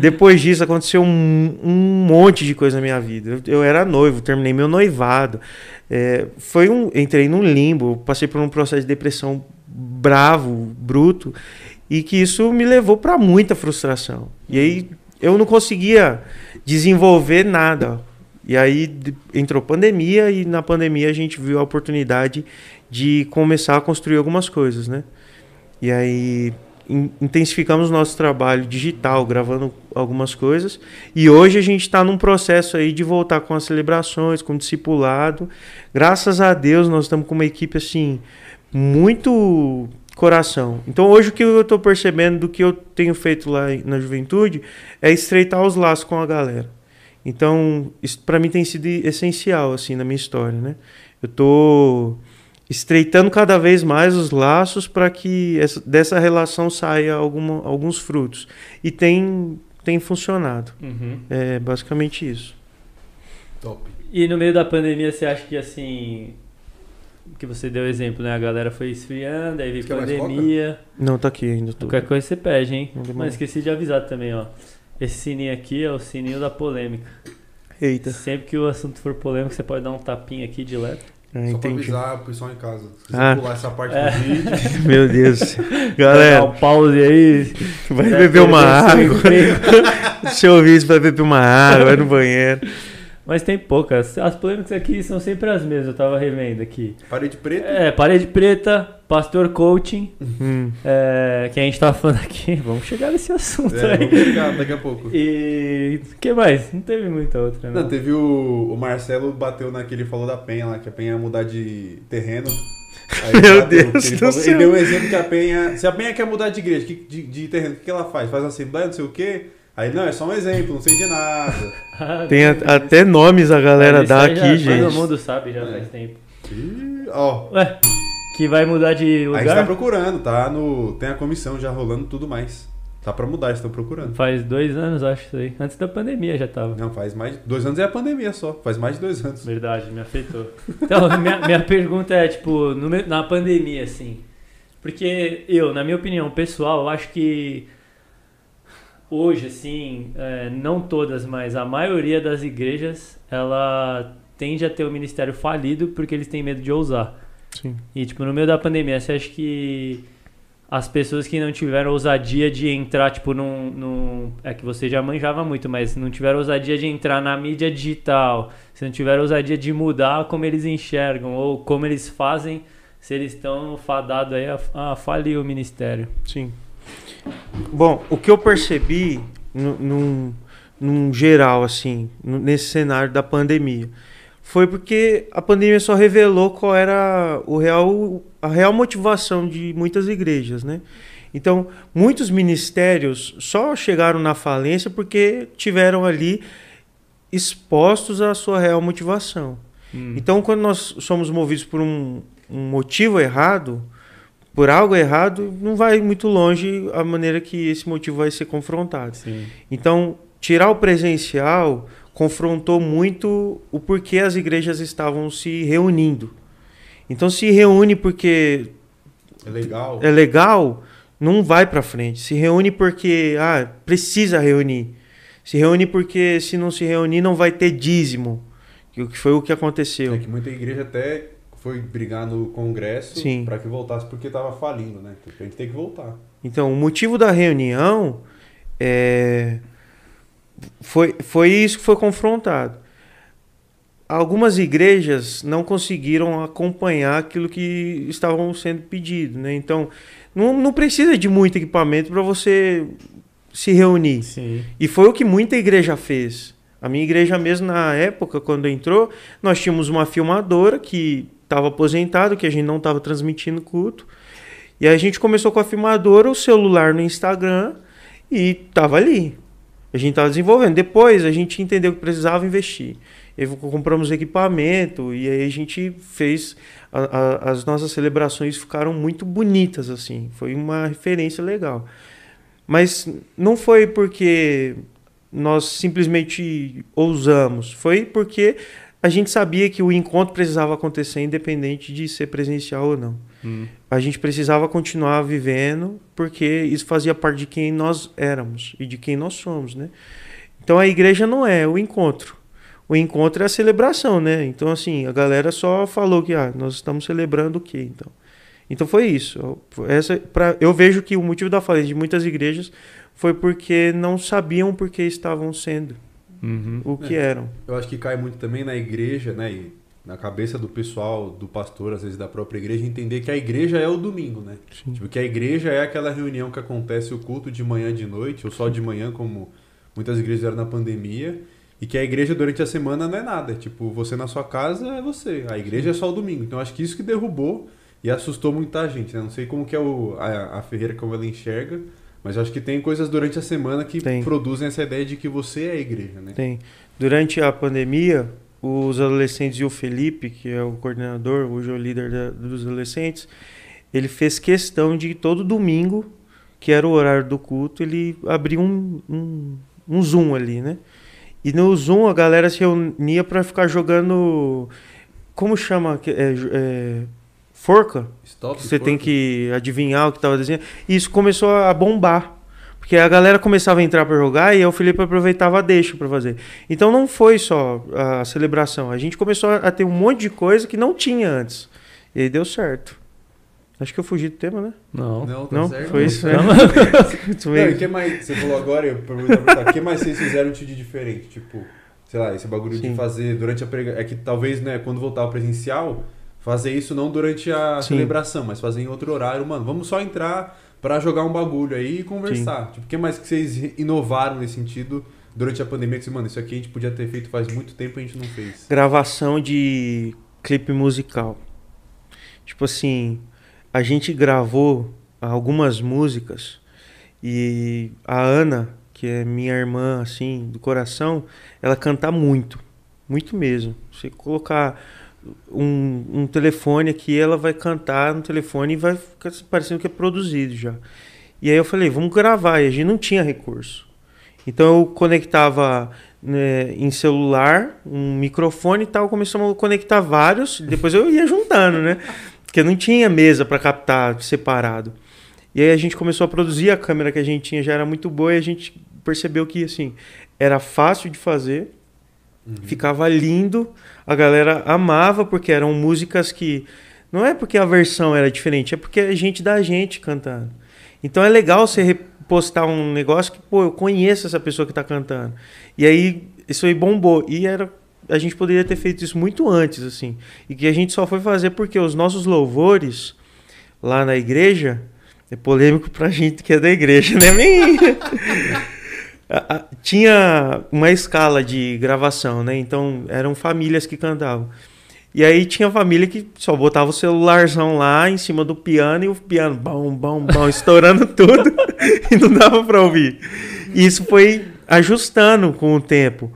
depois disso aconteceu um, um monte de coisa na minha vida. Eu, eu era noivo, terminei meu noivado. É, foi um, entrei num limbo, passei por um processo de depressão bravo, bruto, e que isso me levou para muita frustração. E aí eu não conseguia desenvolver nada. E aí entrou pandemia e na pandemia a gente viu a oportunidade de começar a construir algumas coisas, né? E aí intensificamos nosso trabalho digital, gravando algumas coisas. E hoje a gente está num processo aí de voltar com as celebrações, com o discipulado. Graças a Deus nós estamos com uma equipe assim muito coração. Então hoje o que eu estou percebendo do que eu tenho feito lá na juventude é estreitar os laços com a galera. Então isso para mim tem sido essencial assim na minha história, né? Eu estou estreitando cada vez mais os laços para que essa, dessa relação saia alguma, alguns frutos. E tem, tem funcionado. Uhum. É basicamente isso. Top. E no meio da pandemia, você acha que assim. Que você deu exemplo, né? A galera foi esfriando, aí veio pandemia. Não, tá aqui ainda. Tô... Qualquer coisa você pede, hein? Mas esqueci de avisar também, ó. Esse sininho aqui é o sininho da polêmica. Eita. Sempre que o assunto for polêmico, você pode dar um tapinha aqui de leve. É, Só pra entendi. avisar o pessoal em casa. Se quiser Ah. pular essa parte É. do vídeo. Meu Deus. Dá Galera, um pause aí. vai beber uma água. seu emprego. Se eu ouvir isso, vai beber uma água, vai no banheiro. Mas tem poucas. As polêmicas aqui são sempre as mesmas, eu tava revendo aqui. Parede preta. É, parede preta, pastor coaching, Hum. é, que a gente tava falando aqui. Vamos chegar nesse assunto É, aí. vamos chegar daqui a pouco. E o que mais? Não teve muita outra, não. Não, teve o, o Marcelo bateu naquele falou da Penha lá, que a Penha ia mudar de terreno. Aí Meu bateu, Deus ele, do falou- ele deu um exemplo que a Penha. Se a Penha quer mudar de igreja, de, de terreno, o que, que ela faz? Faz uma assembleia, não sei o quê. Aí, não, é só um exemplo, não sei de nada. Ah, Tem a- até nomes a galera dá aí já aqui, gente. Todo mundo sabe já É. faz tempo. Ih, ó. Ué, que vai mudar de A gente tá lugar? procurando, tá? No, tem a comissão já rolando tudo mais. Tá pra mudar, eles estão procurando. Faz dois anos, acho isso aí. Antes da pandemia já tava. Não, faz mais de. Dois anos é a pandemia só. Faz mais de dois anos. Verdade, me afetou. Então, minha, minha pergunta é, tipo, no na pandemia, assim. Porque eu, na minha opinião pessoal, eu acho que hoje, assim, é, não todas, mas a maioria das igrejas, ela tende a ter o ministério falido porque eles têm medo de ousar. Sim. E, tipo, no meio da pandemia, você acha que as pessoas que não tiveram ousadia de entrar, tipo, num, num. É que você já manjava muito, mas não tiveram ousadia de entrar na mídia digital, se não tiveram ousadia de mudar como eles enxergam ou como eles fazem, se eles estão fadados aí a, a falir o ministério. Sim. Bom, o que eu percebi nu- num, num geral, assim, nesse cenário da pandemia, foi porque a pandemia só revelou qual era o real, a real motivação de muitas igrejas, né? Então, muitos ministérios só chegaram na falência porque tiveram ali expostos à sua real motivação. Então, quando nós somos movidos por um, um motivo errado, por algo errado, não vai muito longe a maneira que esse motivo vai ser confrontado. Sim. Então, tirar o presencial confrontou muito o porquê as igrejas estavam se reunindo. Então, se reúne porque É legal. é legal, não vai para frente. Se reúne porque ah, precisa reunir. Se reúne porque se não se reunir não vai ter dízimo. Que o que foi o que aconteceu. É que muita igreja até foi brigar no congresso pra que voltasse porque tava falindo, né? Porque a gente tem que voltar. Então, o motivo da reunião é, foi, foi isso que foi confrontado. Algumas igrejas não conseguiram acompanhar aquilo que estavam sendo pedido, né? Então, não, não precisa de muito equipamento para você se reunir. Sim. E foi o que muita igreja fez. A minha igreja mesmo na época, quando entrou, nós tínhamos uma filmadora que estava aposentada, que a gente não estava transmitindo culto. E a gente começou com a filmadora, o celular no Instagram e estava ali. A gente estava desenvolvendo. Depois a gente entendeu que precisava investir. E compramos equipamento e aí a gente fez a- a- as nossas celebrações ficaram muito bonitas assim. Foi uma referência legal. Mas não foi porque nós simplesmente ousamos. Foi porque a gente sabia que o encontro precisava acontecer independente de ser presencial ou não. Hum. A gente precisava continuar vivendo porque isso fazia parte de quem nós éramos e de quem nós somos, né? Então a igreja não é o encontro. O encontro é a celebração, né? Então assim, a galera só falou que ah, nós estamos celebrando o quê, então? Então foi isso. Essa, pra, eu vejo que o motivo da falência de muitas igrejas foi porque não sabiam por que estavam sendo Uhum. o que É. eram. Eu acho que cai muito também na igreja, né? E na cabeça do pessoal, do pastor, às vezes da própria igreja, entender que a igreja é o domingo, né? Sim. Tipo, que a igreja é aquela reunião que acontece o culto de manhã e de noite, ou só de manhã, como muitas igrejas eram na pandemia. E que a igreja durante a semana não é nada. Tipo, você na sua casa é você. A igreja é só o domingo. Então acho que isso que derrubou e assustou muita gente, né? Não sei como que é o, a, a Ferreira, como ela enxerga, mas acho que tem coisas durante a semana que Tem. produzem essa ideia de que você é a igreja, né? Tem. Durante a pandemia, os adolescentes e o Felipe, que é o coordenador, hoje é o líder da- dos adolescentes, ele fez questão de todo domingo, que era o horário do culto, ele abria um, um, um Zoom ali, né? E no Zoom a galera se reunia para ficar jogando. Como chama? É, é, forca? Stop, que você tem forca. que adivinhar o que estava desenhando. E isso começou a bombar. Porque a galera começava a entrar para jogar e aí o Felipe aproveitava a deixa para fazer. Então não foi só a celebração. A gente começou a ter um monte de coisa que não tinha antes. E aí deu certo. Acho que eu fugi do tema, né? Não. Não, tá Não? certo. Foi isso, né? Não, e o que mais? Você falou agora, eu pergunto o que mais vocês fizeram de diferente? Tipo, sei lá, esse bagulho de Sim. fazer durante a prega... É que talvez, né, quando voltar ao presencial, fazer isso não durante a Sim. celebração, mas fazer em outro horário. Mano, vamos só entrar pra jogar um bagulho aí e conversar. Tipo, o que mais que vocês inovaram nesse sentido durante a pandemia? Que, vocês, mano, isso aqui a gente podia ter feito faz muito tempo e a gente não fez. gravação de clipe musical. Tipo assim, a gente gravou algumas músicas e a Ana, que é minha irmã assim do coração, ela canta muito, muito mesmo. Você colocar um, um telefone aqui, ela vai cantar no telefone e vai ficar parecendo que é produzido já. E aí eu falei, vamos gravar. E a gente não tinha recurso. Então eu conectava né, em celular, um microfone e tal, começamos a conectar vários, depois eu ia juntando, né? Porque não tinha mesa para captar separado. E aí a gente começou a produzir, a câmera que a gente tinha já era muito boa e a gente percebeu que assim, era fácil de fazer, ficava lindo, a galera amava porque eram músicas que não é porque a versão era diferente, é porque é gente da gente cantando. Então é legal você repostar um negócio que, pô, eu conheço essa pessoa que tá cantando. E aí isso aí bombou. E era a gente poderia ter feito isso muito antes, assim. E que a gente só foi fazer porque os nossos louvores lá na igreja é polêmico pra gente que é da igreja, né? Tinha uma escala de gravação, né? Então eram famílias que cantavam. E aí tinha família que só botava o celularzão lá em cima do piano e o piano bom, bom, bom, estourando tudo e não dava pra ouvir. E isso foi ajustando com o tempo.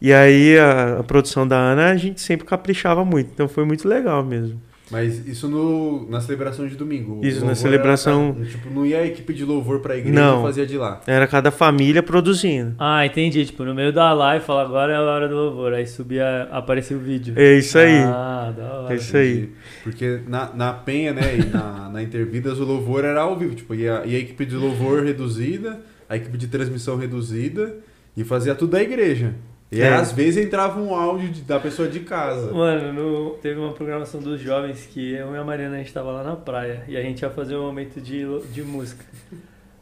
E aí a, a produção da Ana a gente sempre caprichava muito, então foi muito legal mesmo. Mas isso no, na celebração de domingo. Isso, na celebração- Era, tipo, não ia a equipe de louvor pra igreja Não. e fazia de lá. Era cada família produzindo. Ah, entendi. Tipo, no meio da live, fala agora é a hora do louvor. Aí subia, aparecia o vídeo. É isso aí. Ah, da hora. É isso aí. Entendi. Porque na, na penha, né, e na, na Intervidas, o louvor era ao vivo. Tipo, ia, ia a equipe de louvor reduzida, a equipe de transmissão reduzida, e fazia tudo da igreja. E É. às vezes entrava um áudio de- da pessoa de casa. Mano, no- teve uma programação dos jovens que eu e a Mariana a gente tava lá na praia e a gente ia fazer um momento de, de música.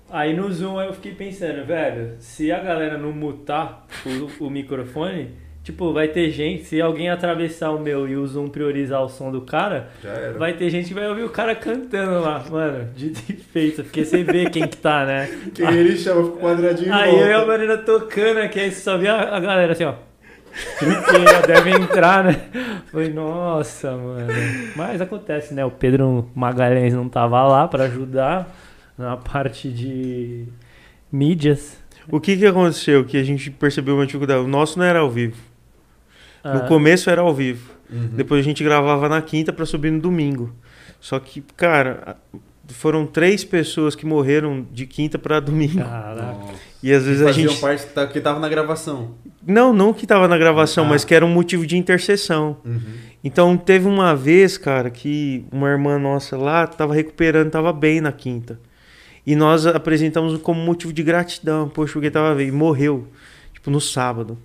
Aí no Zoom eu fiquei pensando, velho, se a galera não mutar o, o microfone, tipo, vai ter gente, se alguém atravessar o meu e o Zoom priorizar o som do cara, vai ter gente que vai ouvir o cara cantando lá, mano, de defeito, porque você vê quem que tá, né? Quem ele chama, fica quadradinho Aí eu e a. Marina tocando aqui, aí você só via a a galera assim, ó. Porque já deve entrar, né? Falei, nossa, mano. Mas acontece, né? O Pedro Magalhães não tava lá pra ajudar na parte de mídias. O que que aconteceu? Que a gente percebeu uma dificuldade. O nosso não era ao vivo. Ah, No começo era ao vivo. Uhum. Depois a gente gravava na quinta pra subir no domingo. Só que, cara, a- foram três pessoas que morreram de quinta para domingo. Caraca. E às vezes a Faziam gente. parte que tava na gravação. Não, não que tava na gravação, Ah. mas que era um motivo de intercessão. Uhum. Então teve uma vez, cara, que uma irmã nossa lá tava recuperando, tava bem na quinta. E nós apresentamos como motivo de gratidão, poxa, porque tava bem, e morreu, tipo, no sábado.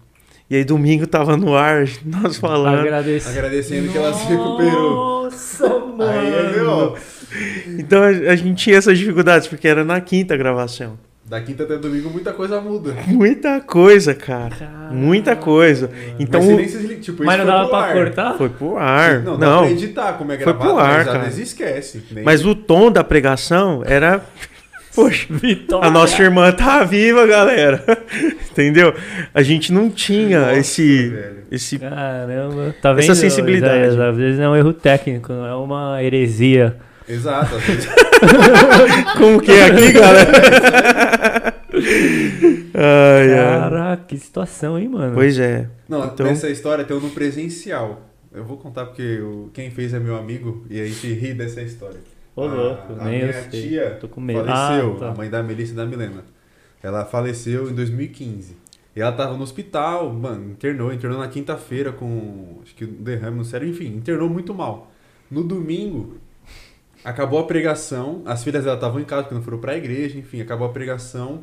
E aí domingo tava no ar, nós falando. Agradeço. Agradecendo que ela se recuperou. Nossa, mano. Aí é. Então a, a gente tinha essas dificuldades, porque era na quinta gravação. Da quinta até domingo muita coisa muda. Muita coisa, cara. Caraca. Muita coisa. Então Mas, se- tipo, Mas isso não foi dava pra ar. cortar? foi pro ar. Não, Não, dá pra editar como é Foi gravado, pro ar, mas às cara. vezes esquece. Nem- mas o tom da pregação era. Poxa, Vitória. a nossa irmã tá viva, galera. Entendeu? A gente não tinha Nossa, esse. velho. esse Caramba, tá vendo? Essa sensibilidade. Isaías? Às vezes é um erro técnico, não é uma heresia. Exato. como que é aqui, galera? ai. Caraca, que situação, hein, mano? Pois é. Não, Então- nessa história tem um no presencial. Eu vou contar porque o- quem fez é meu amigo e a gente ri dessa história. Ô, louco, a, a nem minha eu sei. tia Tô com medo. faleceu, Ah, tá. a mãe da Melissa e da Milena. Ela faleceu em 2015. E ela tava no hospital, mano, internou, internou na quinta-feira com, acho que um derrame no cérebro, enfim, internou muito mal. No domingo, acabou a pregação, as filhas dela estavam em casa porque não foram pra igreja, enfim, acabou a pregação.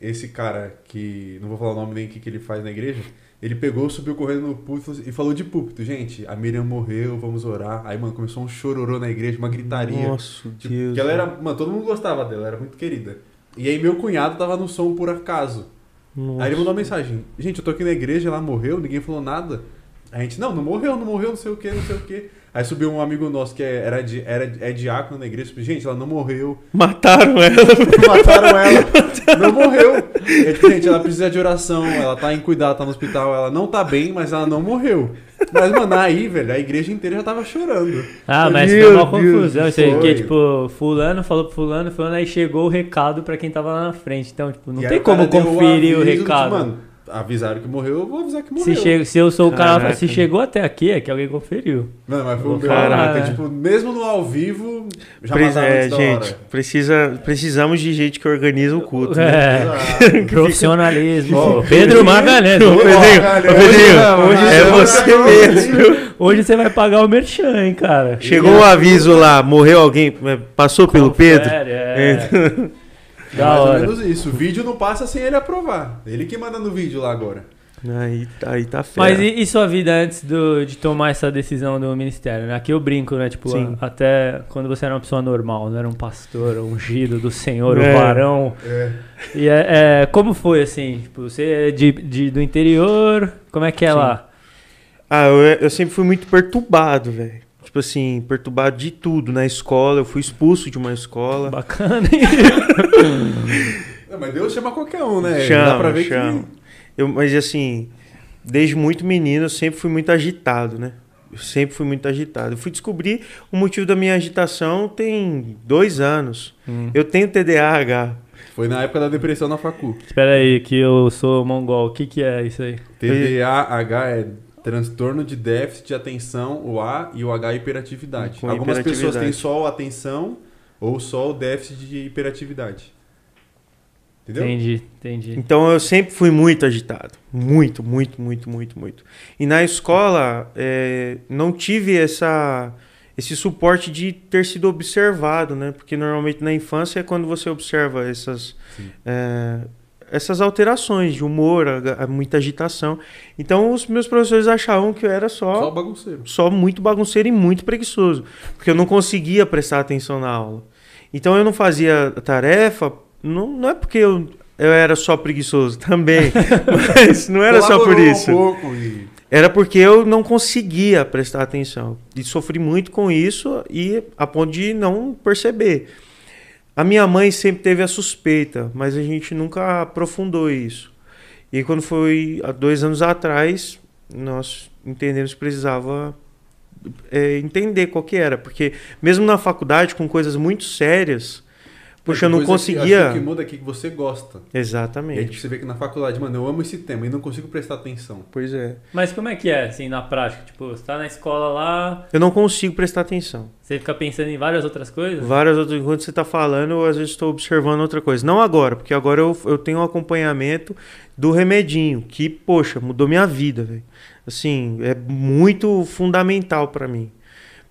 Esse cara, que não vou falar o nome nem o que, que ele faz na igreja, ele pegou, subiu correndo no púlpito e falou de púlpito, gente, a Miriam morreu, vamos orar. Aí, mano, começou um chororô na igreja, uma gritaria. Nossa, Tipo, Deus. que ela era, mano, todo mundo gostava dela, ela era muito querida. E aí meu cunhado tava no som por acaso. Nossa. Aí ele mandou uma mensagem: Gente, eu tô aqui na igreja, ela morreu, ninguém falou nada. A gente, não, não morreu, não morreu, não sei o que, não sei o que. Aí subiu um amigo nosso que é- era, di- era, é diácono na igreja, tipo, gente, ela não morreu. Mataram ela. Mataram ela, não morreu. E, tipo, gente, ela precisa de oração, ela tá em cuidado, tá no hospital, ela não tá bem, mas ela não morreu. Mas, mano, aí, velho, a igreja inteira já tava chorando. Ah, mas Meu foi uma confusão. Isso aí, que tipo, fulano falou pro fulano, fulano, aí chegou o recado pra quem tava lá na frente. Então, tipo, não E tem o como conferir o de, recado. mano, avisaram que morreu, eu vou avisar que morreu. se, chega, se eu sou o cara, Caraca. se chegou até aqui, é que alguém conferiu. Não, mas foi Então, né? tipo, mesmo no ao vivo, já Pre- mataram é, antes da gente, hora. precisa, precisamos de gente que organiza o culto. né? É, profissionalismo. Pedro Magalhães. Ô, Hoje, Pedrinho, Magalhães. ô, Pedrinho, Não, hoje é não, você mesmo. hoje você vai pagar o merchan, hein, cara. Chegou o aviso lá, morreu alguém, é, passou pelo Pedro? Confere, É. É mais ou menos isso. O vídeo não passa sem ele aprovar. Ele que manda no vídeo lá agora. Aí, aí tá fera. Mas e, e sua vida antes do- de tomar essa decisão do ministério? Né? Aqui eu brinco, né? Tipo, Sim. até quando você era uma pessoa normal, não era um pastor, um ungido do Senhor, É. o varão. É. E é, é, como foi assim? Tipo, você é de, de- do interior, como é que é Sim. lá? Ah, eu, eu sempre fui muito perturbado, velho. Tipo assim, perturbado de tudo. Na escola, eu fui expulso de uma escola. Bacana, hein? Não, mas Deus chama qualquer um, né? Dá Chama, pra ver chama. Eu, mas assim, desde muito menino eu sempre fui muito agitado, né? Eu sempre fui muito agitado. Eu fui descobrir o motivo da minha agitação tem dois anos. Hum. Eu tenho TDAH. que foi na época da depressão na facu. Espera aí, que eu sou mongol. O que, que é isso aí? TDAH é transtorno de déficit de atenção, o A e o H hiperatividade. Com Algumas pessoas hiperatividade. têm só o atenção ou só o déficit de hiperatividade. Entendeu? Entendi, entendi. Então eu sempre fui muito agitado. Muito, muito, muito, muito, muito. E na escola é, não tive essa, esse suporte de ter sido observado, né? Porque normalmente na infância é quando você observa essas, essas alterações de humor, muita agitação. Então os meus professores achavam que eu era Só bagunceiro. só muito bagunceiro e muito preguiçoso, porque eu não conseguia prestar atenção na aula. Então eu não fazia tarefa, não, não é porque eu, eu era só preguiçoso também, mas não era só por isso. Um pouco e... Era porque eu não conseguia prestar atenção. E sofri muito com isso e a ponto de não perceber. A minha mãe sempre teve a suspeita, mas a gente nunca aprofundou isso. E quando foi há dois anos atrás, nós entendemos que precisava é, entender qual que era. Porque mesmo na faculdade, com coisas muito sérias, Poxa, eu não conseguia. o que muda aqui é que você gosta. E aí Exatamente. tipo, você vê que na faculdade, mano, eu amo esse tema e não consigo prestar atenção. Pois é. Mas como é que é, assim, na prática? Tipo, você tá na escola lá, Eu não consigo prestar atenção. você fica pensando em várias outras coisas? Várias outras. Enquanto você tá falando, eu às vezes estou observando outra coisa. Não agora, porque agora eu, eu tenho um acompanhamento do remedinho, que, poxa, mudou minha vida, velho. Assim, é muito fundamental pra mim.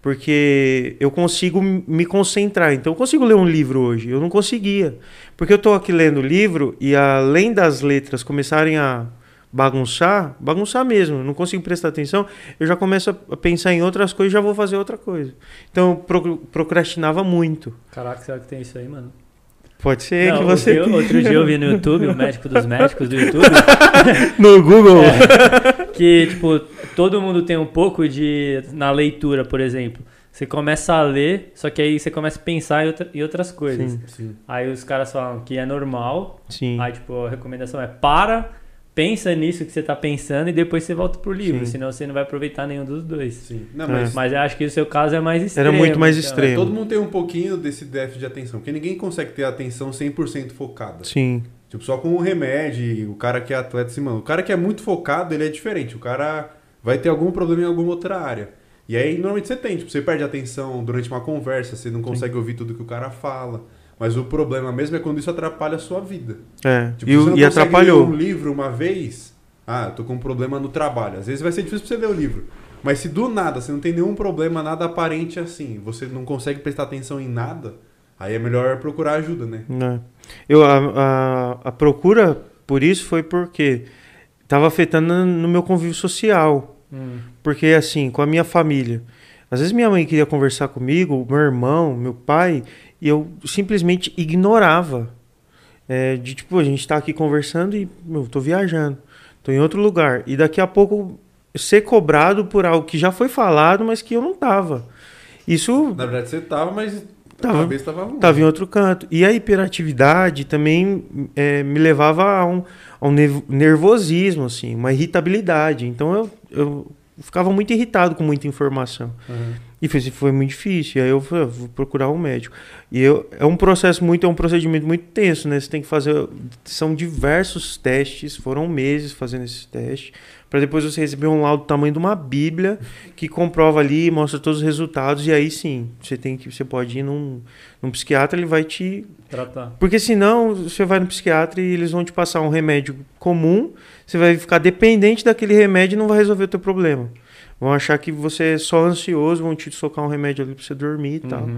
Porque eu consigo me concentrar. Então, eu consigo ler um livro hoje. Eu não conseguia. Porque eu tô aqui lendo o livro e, além das letras começarem a bagunçar, bagunçar mesmo, não consigo prestar atenção, eu já começo a pensar em outras coisas e já vou fazer outra coisa. Então, eu pro- procrastinava muito. Caraca, será que tem isso aí, mano? Pode ser Não, que você. outro, dia, outro dia eu vi no YouTube, o médico dos médicos do YouTube, No Google. É. que, tipo, todo mundo tem um pouco de. Na leitura, por exemplo. Você começa a ler, só que aí você começa a pensar em, outra- em outras coisas. Sim. Sim. Aí os caras falam que é normal. Sim. Aí, tipo, a recomendação é para, pensa nisso que você tá pensando e depois você volta pro livro. Sim. Senão você não vai aproveitar nenhum dos dois. Sim. Não, É. mas, Mas eu acho que o seu caso é mais extremo. muito mais então. extremo. todo mundo tem um pouquinho desse déficit de atenção, porque ninguém consegue ter a atenção 100% focada. Sim. Tipo, só com o remédio, e o cara que é atleta, assim, mano, o cara que é muito focado, ele é diferente. O cara vai ter algum problema em alguma outra área. E aí, normalmente você tem, tipo, você perde a atenção durante uma conversa, você não consegue ouvir tudo que o cara fala. Mas o problema mesmo é quando isso atrapalha a sua vida. É. Tipo, e você o- não e consegue atrapalhou. ler um livro uma vez, ah, eu tô com um problema no trabalho. Às vezes vai ser difícil pra você ler o livro. Mas se do nada você não tem nenhum problema, nada aparente assim, você não consegue prestar atenção em nada, aí é melhor procurar ajuda, né? Né? Eu, a, a, a procura por isso foi porque estava afetando no meu convívio social. Hum. Porque, assim, com a minha família. Às vezes minha mãe queria conversar comigo, meu irmão, meu pai, e eu simplesmente ignorava. É, de tipo, a gente tá aqui conversando e eu tô viajando, tô em outro lugar. E daqui a pouco ser cobrado por algo que já foi falado, mas que eu não tava. Isso Na verdade você tava, mas Tava. a cabeça tava longe. Estava em outro canto. E a hiperatividade também é, me levava a um, a um nervosismo, assim, uma irritabilidade. Então eu, eu ficava muito irritado com muita informação. Uhum. E foi, foi muito difícil. E aí eu falei, "Ah, vou procurar um médico. E eu, é um processo muito, é um procedimento muito tenso, né? Você tem que fazer. São diversos testes, foram meses fazendo esses testes, para depois você receber um laudo do tamanho de uma Bíblia que comprova ali, mostra todos os resultados, e aí sim, você tem que. Você pode ir num, num psiquiatra, ele vai te. Tratar. Porque senão você vai no psiquiatra e eles vão te passar um remédio comum, você vai ficar dependente daquele remédio e não vai resolver o teu problema. Vão achar que você é só ansioso, vão te socar um remédio ali pra você dormir e tal. Uhum.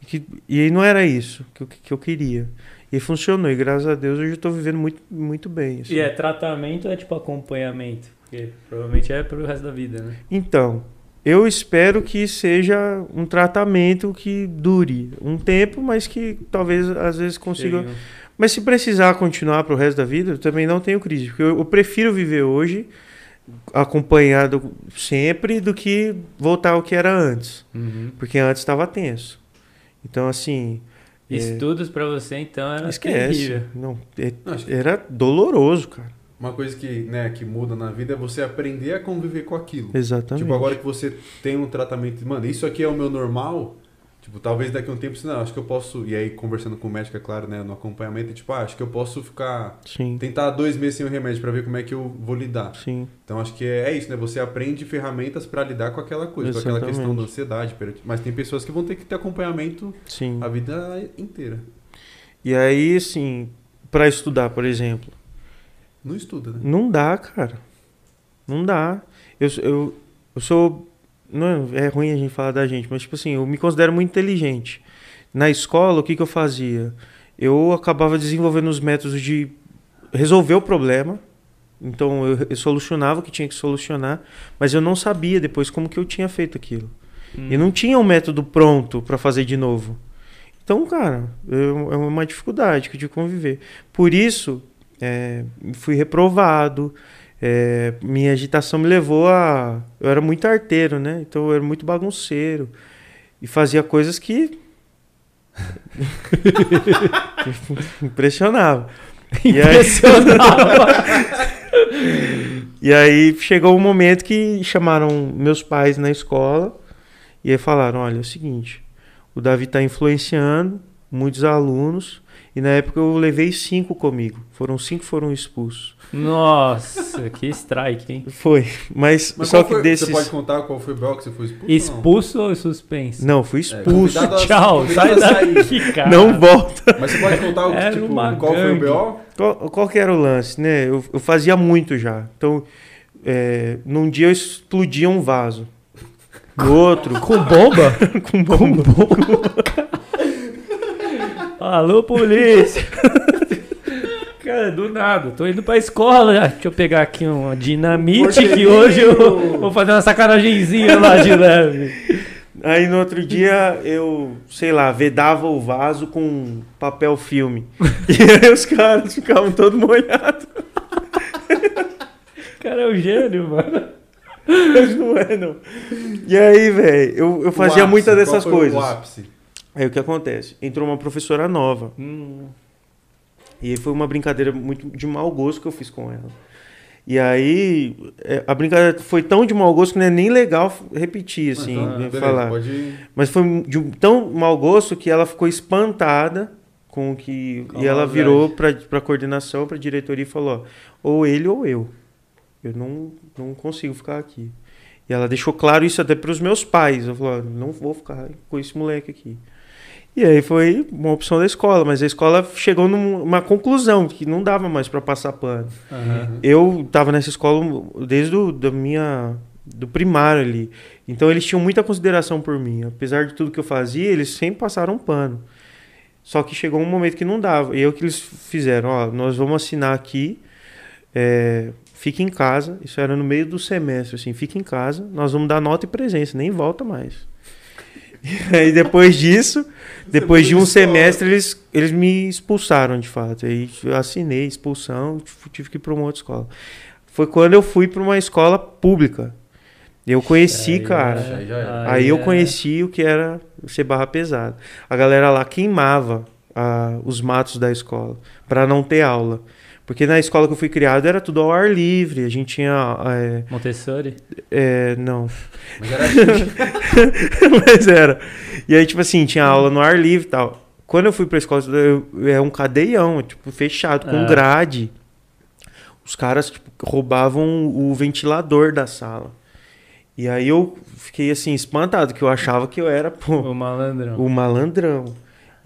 E, que, e aí não era isso que eu, que eu queria. E funcionou, e graças a Deus hoje eu tô vivendo muito, muito bem. assim. E é tratamento ou é tipo acompanhamento? Porque provavelmente é pro resto da vida, né? Então, eu espero que seja um tratamento que dure um tempo, mas que talvez às vezes consiga. Mas se precisar continuar pro resto da vida, eu também não tenho crise. Porque eu, eu prefiro viver hoje acompanhado sempre do que voltar ao que era antes. Uhum. Porque antes estava tenso. Então, assim. é, Estudos pra você, então, era esquece. terrível. Não, é- era doloroso, cara. Uma coisa que, né, que muda na vida é você aprender a conviver com aquilo. Exatamente. Tipo, agora que você tem um tratamento, mano, isso aqui é o meu normal, tipo, talvez daqui a um tempo, não, acho que eu posso, e aí conversando com o médico, é claro, né, no acompanhamento, tipo, ah, acho que eu posso ficar, Sim, tentar dois meses sem o remédio pra ver como é que eu vou lidar. sim. Então acho que é, é isso, né, você aprende ferramentas pra lidar com aquela coisa, com aquela Exatamente. questão da ansiedade, mas tem pessoas que vão ter que ter acompanhamento Sim. a vida inteira. E aí, assim, para estudar, por exemplo, Não estuda, né? não dá, cara. Não dá. Eu, eu, eu sou. Não é ruim a gente falar da gente, mas, tipo assim, eu me considero muito inteligente. Na escola, o que, que eu fazia? Eu acabava desenvolvendo os métodos de resolver o problema. Então, eu, eu solucionava o que tinha que solucionar, mas eu não sabia depois como que eu tinha feito aquilo. Hum. E não tinha um método pronto para fazer de novo. Então, cara, eu- é uma dificuldade que eu tive que conviver. Por isso, é, fui reprovado. é, minha agitação me levou a. Eu era muito arteiro, né? Então eu era muito bagunceiro. E fazia coisas que. Impressionava. E aí, e aí chegou um momento que chamaram meus pais na escola e aí falaram: olha, é o seguinte, o Davi está influenciando muitos alunos. E na época eu levei cinco comigo. Foram cinco que foram expulsos. Nossa, que strike, hein? Foi. Mas, Mas só qual que foi- desses. Você pode contar qual foi o BO que você foi expulso? Expulso ou suspenso? Não, fui É, expulso. a- Tchau, sai daqui, cara. Não volta. Mas você pode contar o tipo, qual foi o gangue. BO? Qual, qual que era o lance, né? Eu, eu fazia muito já. Então, é, num dia eu explodia um vaso. No outro, Com bomba? com bomba. Alô, polícia! Cara, do nada, tô indo pra escola. já. Deixa eu pegar aqui uma dinamite que hoje eu vou fazer uma sacanagemzinha lá de leve. Aí no outro dia eu, sei lá, vedava o vaso com papel filme. E aí os caras ficavam todos molhados. O cara é um gênio, mano. Mas não é, não. E aí, velho, eu, eu fazia ápice, muitas qual dessas foi coisas. O ápice. Aí o que acontece? Entrou uma professora nova. Hum, E aí foi uma brincadeira muito de mau gosto que eu fiz com ela. E aí é, a brincadeira foi tão de mau gosto que não é nem legal repetir, assim, Então, né, beleza, falar. Pode... Mas foi de tão mau gosto que ela ficou espantada com o que. Com a e ela virou para a coordenação, para a diretoria e falou: ó, ou ele ou eu. Eu não, não consigo ficar aqui. E ela deixou claro isso até para os meus pais. Eu falei: ó, não vou ficar com esse moleque aqui. E aí foi uma opção da escola, mas a escola chegou numa conclusão que não dava mais para passar pano. Uhum. Eu estava nessa escola desde o da minha do primário ali. Então eles tinham muita consideração por mim. Apesar de tudo que eu fazia, eles sempre passaram pano. Só que chegou um momento que não dava. E o que eles fizeram? Ó, nós vamos assinar aqui. É, fique em casa. Isso era no meio do semestre, assim. Fique em casa. Nós vamos dar nota e presença. Nem volta mais. E aí depois disso, depois de um semestre, eles, eles me expulsaram de fato. Aí eu assinei expulsão, tive que ir para uma outra escola. Foi quando eu fui para uma escola pública. Eu conheci, Aí cara. é- já. Aí eu é- conheci o que era ser barra pesada. A galera lá queimava ah, os matos da escola para não ter aula. Porque na escola que eu fui criado era tudo ao ar livre. A gente tinha. é, Montessori? é, não, Mas era mas era. E aí, tipo assim, tinha aula no ar livre e tal. Quando eu fui pra escola, eu, é um cadeião, tipo, fechado, com É. grade. Os caras tipo, roubavam o ventilador da sala. E aí eu fiquei assim, espantado, que eu achava que eu era, pô, O malandrão. o malandrão.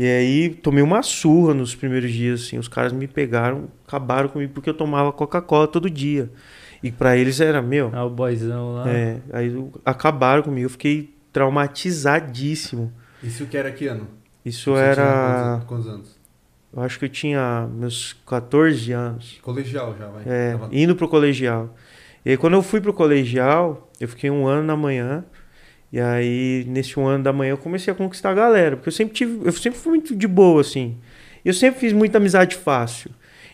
E aí tomei uma surra nos primeiros dias, assim. Os caras me pegaram, acabaram comigo porque eu tomava Coca-Cola todo dia. E pra eles era, meu, Ah, o boyzão lá. é, aí acabaram comigo, eu fiquei traumatizadíssimo. Isso que era que ano? Isso Você era. quantos anos? Eu acho que eu tinha meus 14 anos. Colegial já, vai. É, Tava- indo pro colegial. E aí quando eu fui pro colegial, eu fiquei um ano na manhã. E aí, nesse um ano da manhã, eu comecei a conquistar a galera. Porque eu sempre tive. Eu sempre fui muito de boa, assim. E eu sempre fiz muita amizade fácil.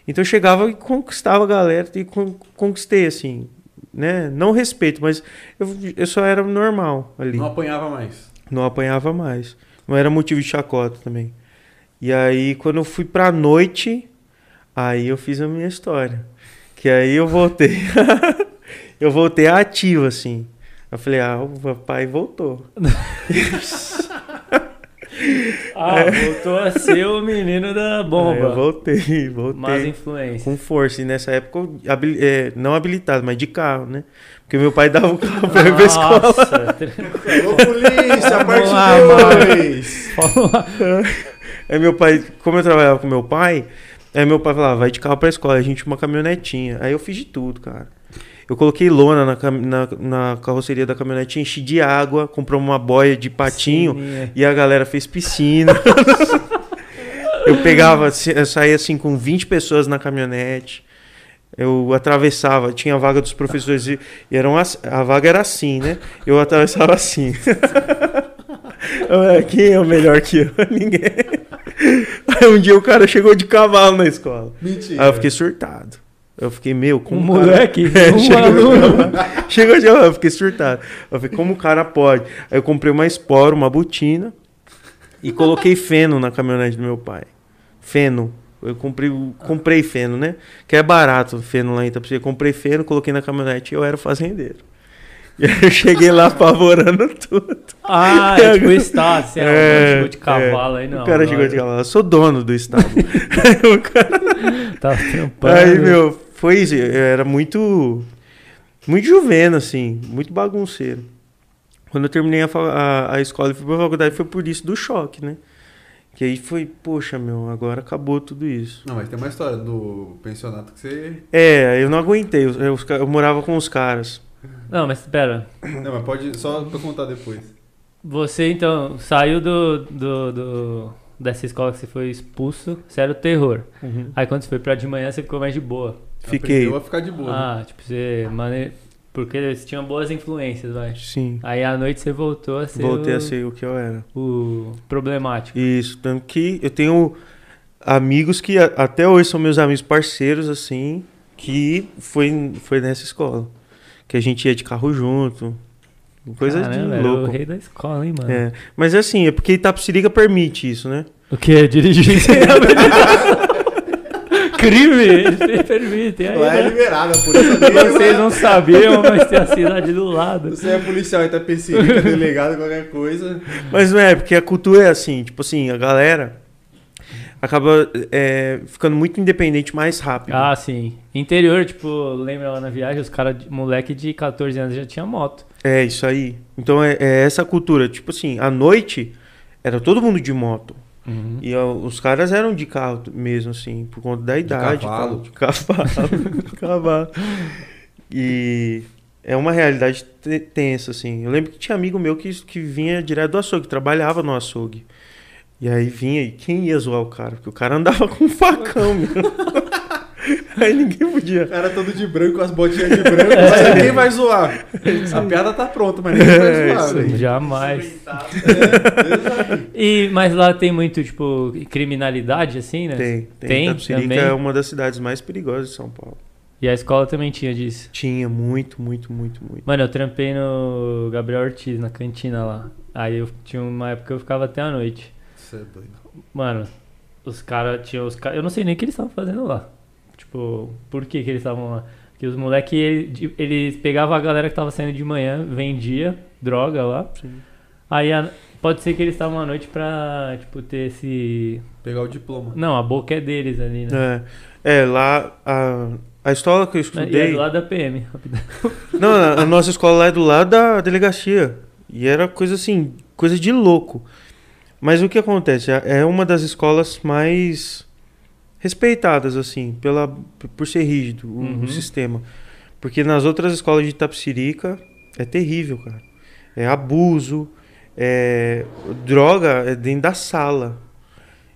Então eu chegava e conquistava a galera e con- conquistei, assim. Né? Não respeito, mas eu, eu só era normal ali. Não apanhava mais. Não apanhava mais. Não era motivo de chacota também. E aí, quando eu fui pra noite, aí eu fiz a minha história. Que aí eu voltei. eu voltei ativo, assim. Eu falei, ah, o papai voltou. Ah, voltou a ser o menino da Aí eu bomba. voltei, voltei. Más influências. Com força. E nessa época, eu habili- é, não habilitado, mas de carro, né? Porque meu pai dava o carro pra ir pra escola. Nossa, Alô, polícia, parte lá, 2! Aí meu pai, como eu trabalhava com meu pai, aí meu pai falava, vai de carro pra escola, a gente tinha uma caminhonetinha. Aí eu fiz de tudo, cara. Eu coloquei lona na, na, na carroceria da caminhonete, enchi de água, comprou uma boia de patinho Sim, e a galera fez piscina. eu pegava, eu saía assim com 20 pessoas na caminhonete. Eu atravessava, tinha a vaga dos professores e e eram as- a vaga era assim, né? Eu atravessava assim. Quem é o melhor que eu? Ninguém. Aí um dia o cara chegou de cavalo na escola. Mentira. Aí eu fiquei surtado. Eu fiquei, meu, Um como o cara- moleque, É, um chegou, aluno. chegou de eu fiquei surtado. Eu falei, como o cara pode? Aí eu comprei uma espora, uma botina e coloquei feno na caminhonete do meu pai. Feno. Eu comprei, comprei feno, né? Que é barato feno lá em Itapecerica. Eu comprei feno, coloquei na caminhonete e eu era o fazendeiro. Eu cheguei lá apavorando tudo. Ah, é tipo o estado, assim, é, chegou de cavalo é. aí, não. O cara não, chegou de cavalo, eu sou dono do estado. aí o cara... Tava trampando. Aí, meu, foi isso. Eu era muito. Muito juveno, assim, muito bagunceiro. Quando eu terminei a, a, a escola e fui pra faculdade, foi por isso do choque, né? Que aí foi, poxa, meu, agora acabou tudo isso. Não, mas tem uma história do pensionato que você. É, eu não aguentei, eu, eu, eu morava com os caras. Não, mas espera. Não, mas pode só pra contar depois. Você então saiu do, do, do- dessa escola que você foi expulso, você era o terror. Aí quando você foi pra de manhã, você ficou mais de boa. Fiquei. Aprendeu a ficar de boa. né? Ah, tipo, você. Mane... Porque você tinha boas influências, vai. Sim. Aí à noite você voltou a ser. Voltei o, a ser o que eu era. o problemático. Isso, tanto que eu tenho amigos que até hoje são meus amigos parceiros, assim, que foi, foi nessa escola. Que a gente ia de carro junto. Coisa Caramba, de era o louco. rei da escola, hein, mano? É. Mas assim, é porque Itapsirica permite isso, né? O que? Dirigir sem habilitação? Crime! Eles permitem. Aí, Lá é né? liberada, por isso Vocês não sabiam, mas tem a cidade do lado. Você é policial e tá perseguindo, delegado, qualquer coisa. Mas não é, porque a cultura é assim, tipo assim, a galera acaba é, ficando muito independente mais rápido. Ah, sim. Interior, tipo, lembra lá na viagem, os caras, de- moleque de 14 anos já tinha moto. É, isso aí. Então é, é essa cultura. Tipo assim, à noite era todo mundo de moto. E ó, os caras eram de carro mesmo, assim, por conta da idade. e cavalo. tal. De cavalo. de cavalo. E é uma realidade te- tensa, assim. Eu lembro que tinha amigo meu que, que vinha direto do açougue, trabalhava no açougue. E aí vinha, e quem ia zoar o cara? Porque o cara andava com um facão, meu. aí ninguém podia. O cara todo de branco, com as botinhas de branco, mas ninguém vai zoar. A piada tá pronta, mas ninguém vai É, zoar. isso velho. Jamais. É. E, mas lá tem muito, tipo, criminalidade, assim, né? Tem, tem. Tem também? é uma das cidades mais perigosas de São Paulo. E a escola também tinha disso. Tinha muito, muito, muito, muito. Mano, eu trampei no Gabriel Ortiz, na cantina lá. Aí eu tinha uma época que eu ficava até a noite. Você é doido. Mano, os caras tinham os caras. Eu não sei nem o que eles estavam fazendo lá. Tipo, por que, que eles estavam lá? Porque os moleques, eles, eles pegavam a galera que tava saindo de manhã, vendia droga lá. Sim. Aí a- pode ser que eles estavam à noite pra, tipo, ter esse. Pegar o diploma. Não, a boca é deles ali, né? É, é lá a, a escola que eu E é estudei. do lado da PM. rapidão. Não, a, a nossa escola lá é do lado da delegacia. E era coisa assim, coisa de louco. Mas o que acontece? É é uma das escolas mais respeitadas, assim, pela, por ser rígido o, Uhum. o sistema. Porque nas outras escolas de Itapsirica é terrível, cara. É abuso, é droga é dentro da sala.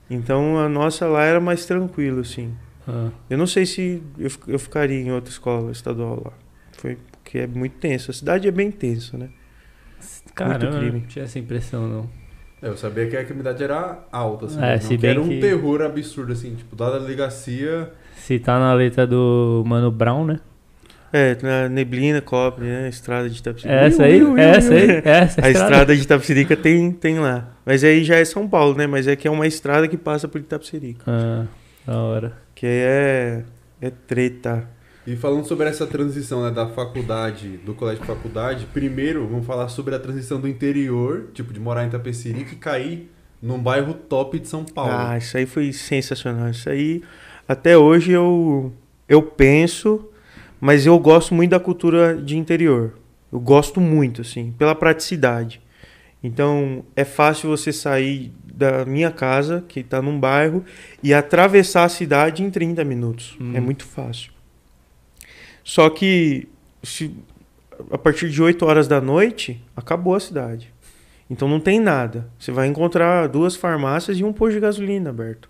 Então a nossa lá era mais tranquilo, assim. Ah. Eu não sei se eu, eu ficaria em outra escola estadual lá. Foi porque é muito tenso. A cidade é bem tensa, né? Eu crime. não tinha essa impressão, não. É, Eu sabia que a criminalidade era alta, assim. É, se que bem era um que- terror absurdo, assim. Tipo, da delegacia... Se tá na letra do Mano Brown, né? É, na neblina, cobre, né? Estrada de Itapsirica. É essa aí? É essa aí? É essa A estrada de Itapsirica tem, tem lá. Mas aí já é São Paulo, né? Mas é que é uma estrada que passa por Itapsirica. Ah, da hora. Que aí é, é treta. E falando sobre essa transição né, da faculdade, do colégio de faculdade, primeiro vamos falar sobre a transição do interior, tipo, de morar em Itapecerica e cair num bairro top de São Paulo. Ah, isso aí foi sensacional. Isso aí, até hoje eu, eu penso, mas eu gosto muito da cultura de interior. Eu gosto muito, assim, pela praticidade. Então, é fácil você sair da minha casa, que está num bairro, e atravessar a cidade em 30 minutos. Hum. É muito fácil. Só que, se, a partir de 8 horas da noite, acabou a cidade. Então não tem nada. Você vai encontrar duas farmácias e um posto de gasolina aberto.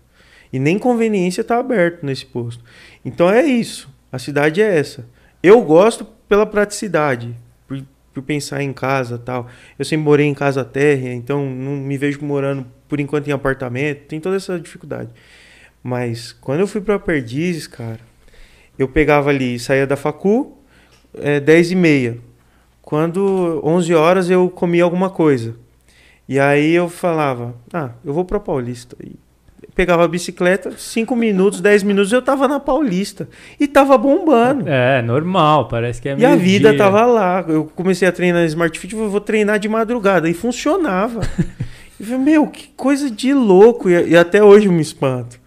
E nem conveniência está aberto nesse posto. Então é isso. A cidade é essa. Eu gosto pela praticidade, por, por pensar em casa tal. Eu sempre morei em casa térrea, então não me vejo morando por enquanto em apartamento. Tem toda essa dificuldade. Mas quando eu fui para Perdizes, cara, eu pegava ali, saía da facu, é, 10 e meia. Quando 11 horas eu comia alguma coisa. E aí eu falava, ah, eu vou pra Paulista. E pegava a bicicleta, 5 minutos, 10 minutos eu tava na Paulista. E tava bombando. É, normal, parece que é E a vida dia. tava lá. Eu comecei a treinar Smart Fit, eu vou treinar de madrugada. E funcionava. Eu falei, meu, que coisa de louco. E, e até hoje eu me espanto.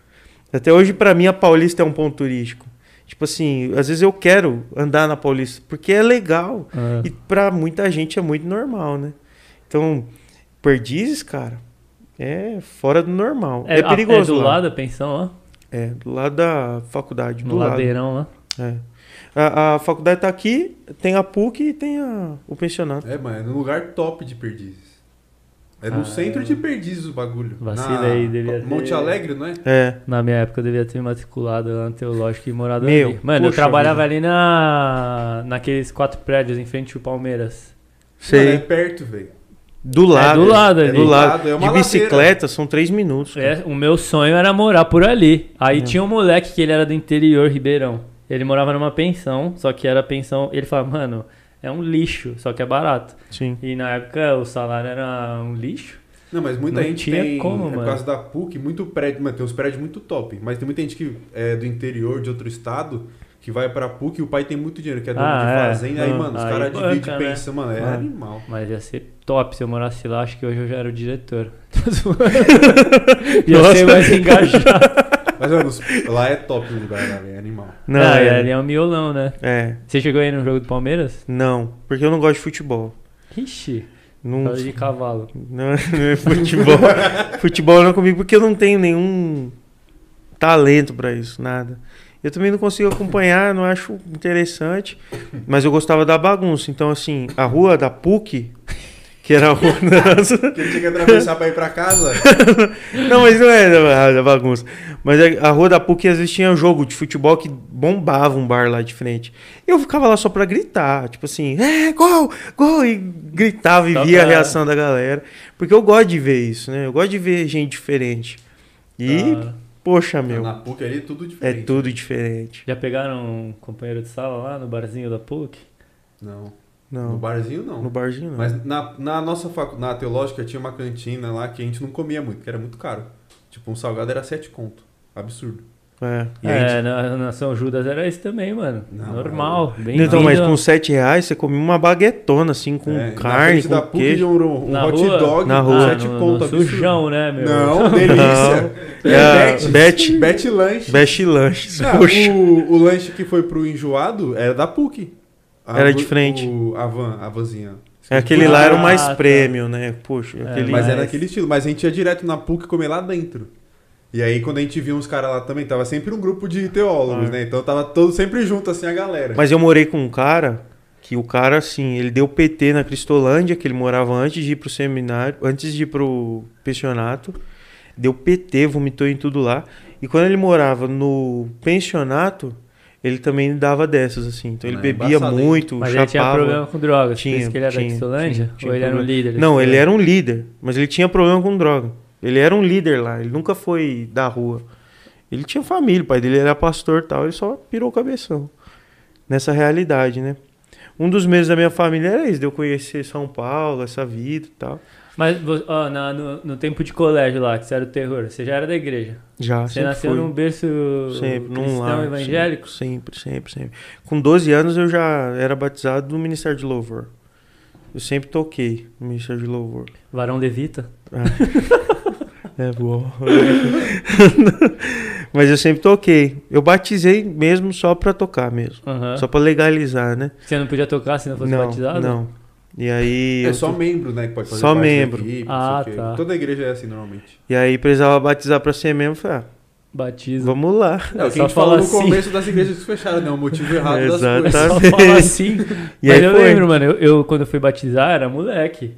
Até hoje, pra mim, a Paulista é um ponto turístico. Tipo assim, às vezes eu quero andar na Paulista, porque é legal. Ah. E pra muita gente é muito normal, né? Então, Perdizes, cara, é fora do normal. É, a- perigoso É do lá. lado da pensão lá? É, do lado da faculdade, No do lado. ladeirão lá? É. A, a faculdade tá aqui, tem a PUC e tem a, o pensionato. É, mano, é no lugar top de Perdizes. É no Ah. centro de Perdizes o bagulho. Vacila Na- aí, devia Monte ter- Alegre, não é? É. Na minha época eu devia ter me matriculado lá no teológico e morado Meu, ali. Mano, eu trabalhava vida. ali na naqueles quatro prédios em frente ao Palmeiras. Mano, é Sei. perto, velho. Do lado. do lado é ali. Do do lado. é uma de bicicleta são três minutos. cara. É, o meu sonho era morar por ali. Aí É. tinha um moleque que ele era do interior, Ribeirão. Ele morava numa pensão, só que era pensão. Ele falava, mano, é um lixo, só que é barato. Sim. E na época o salário era um lixo. Não, mas muita Não gente tinha tem, como, é por mano. causa da PUC, muito prédio, mano, tem uns prédios muito top, mas tem muita gente que é do interior, de outro estado, que vai pra PUC e o pai tem muito dinheiro, que é dono Ah, de é. fazenda, aí, Ah, mano, os caras dividem né? pensão, mano, é Ah. animal. Mas ia ser top se eu morasse lá. Acho que hoje eu já era o diretor. Ia Nossa. ser mais engajado. Mas, lá é top o lugar, lá, é animal. Não, ah, é, ali é um miolão, né? é. Você chegou aí no jogo do Palmeiras? Não, porque eu não gosto de futebol. Ixi, Não, de cavalo. não, não é futebol. futebol não é comigo porque eu não tenho nenhum talento pra isso, nada. Eu também não consigo acompanhar, não acho interessante, mas eu gostava da bagunça. Então, assim, a rua da PUC, que era a rua nossa, Porque ele tinha que atravessar pra ir pra casa. Não, mas não é da, da bagunça. Mas a a rua da PUC às vezes tinha um jogo de futebol que bombava um bar lá de frente. Eu ficava lá só pra gritar, tipo assim, é, gol, gol, e gritava e Só via a reação da galera. Porque eu gosto de ver isso, né? Eu gosto de ver gente diferente. E, Ah, poxa, meu, Na PUC ali, tudo é diferente. tudo diferente. já pegaram um companheiro de sala lá no barzinho da PUC? Não, no Não, barzinho não. no barzinho não. Mas na, na nossa facu... na teológica tinha uma cantina lá que a gente não comia muito, que era muito caro. Tipo, um salgado era 7 conto. Absurdo. É. É, gente- na, na São Judas era isso também, mano. Não, Normal, bem Então, mas com 7 reais você comia uma baguetona, assim, com É, carne, da com PUC queijo. um, um Na hot rua? dog Na com rua. 7 no, conto. no sujão, né, meu? Não, delícia. E É, a Bet. Bet- Bet lanche. Ah, o, o lanche que foi pro enjoado era da PUC. A Era de frente. o- a van, a vanzinha. É, aquele lá era o mais Ah, tá. premium, né? Poxa, É, aquele... Mas era naquele estilo. Mas a gente ia direto na PUC comer lá dentro. E aí, quando a gente via uns caras lá também, tava sempre um grupo de teólogos, Ah. né? Então tava todo sempre junto, assim, a galera. Mas eu morei com um cara que o cara, assim, ele deu PT na Cristolândia, que ele morava antes de ir pro seminário, antes de ir pro pensionato. Deu PT, vomitou em tudo lá. E quando ele morava no pensionato, ele também dava dessas, assim. Então ele É, bebia embaçado, hein? muito, Mas ele tinha chapava. problema com drogas. por Tinha, isso que ele era tinha, da Cristolândia? tinha, tinha Ou ele era um problema. líder? Não, ele era um líder, mas ele tinha problema com droga. Ele era um líder lá, ele nunca foi da rua. Ele tinha família, o pai dele era pastor e tal, ele só pirou o cabeção. Nessa realidade, né? Um dos meses da minha família era isso, de eu conhecer São Paulo, essa vida e tal. Mas ó, na- no, no tempo de colégio lá, que você era o terror, você já era da igreja. Já, Você nasceu fui. num berço Sempre, cristão lar. evangélico? Sempre, sempre, sempre. Com 12 anos eu já era batizado no Ministério de Louvor. Eu sempre toquei no Ministério de Louvor. Varão levita? É bom. Mas eu sempre toquei. Eu batizei mesmo só pra tocar mesmo. Aham. Só pra legalizar, né? Você não podia tocar se não fosse não, batizado? não. E aí É só to- membro, né? Que pode fazer Só parte da membro. equipe, Ah, não sei o quê. tá. Toda igreja é assim, normalmente. e aí precisava batizar pra ser membro, falei, ah, Batismo. vamos lá. É, o que a gente falou fala no assim. começo das igrejas que fecharam, né? O motivo errado das Exato. coisas. Só Exatamente. fala assim. E Mas aí eu foi. lembro, mano, eu, eu, quando eu fui batizar era moleque.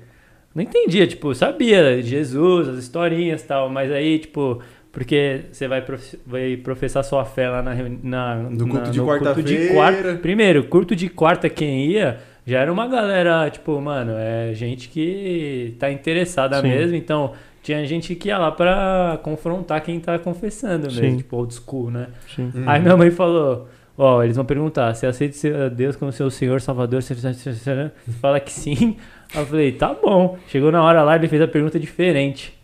Não entendia, tipo, eu sabia de Jesus, as historinhas e tal, mas aí, tipo, porque você vai, prof- vai professar sua fé lá na, na, No na- culto de no culto de quarta-feira. quarta. Primeiro, culto de quarta, quem ia, já era uma galera, tipo, mano, é gente que tá interessada Sim. mesmo, então tinha gente que ia lá pra confrontar quem tá confessando mesmo, Sim. tipo, old school, né? Sim. Hum. Aí minha mãe falou: Ó, eles vão perguntar, você aceita Deus como seu Senhor, Salvador? Você fala que sim. Aí eu falei, tá bom. Chegou na hora lá, ele fez a pergunta diferente.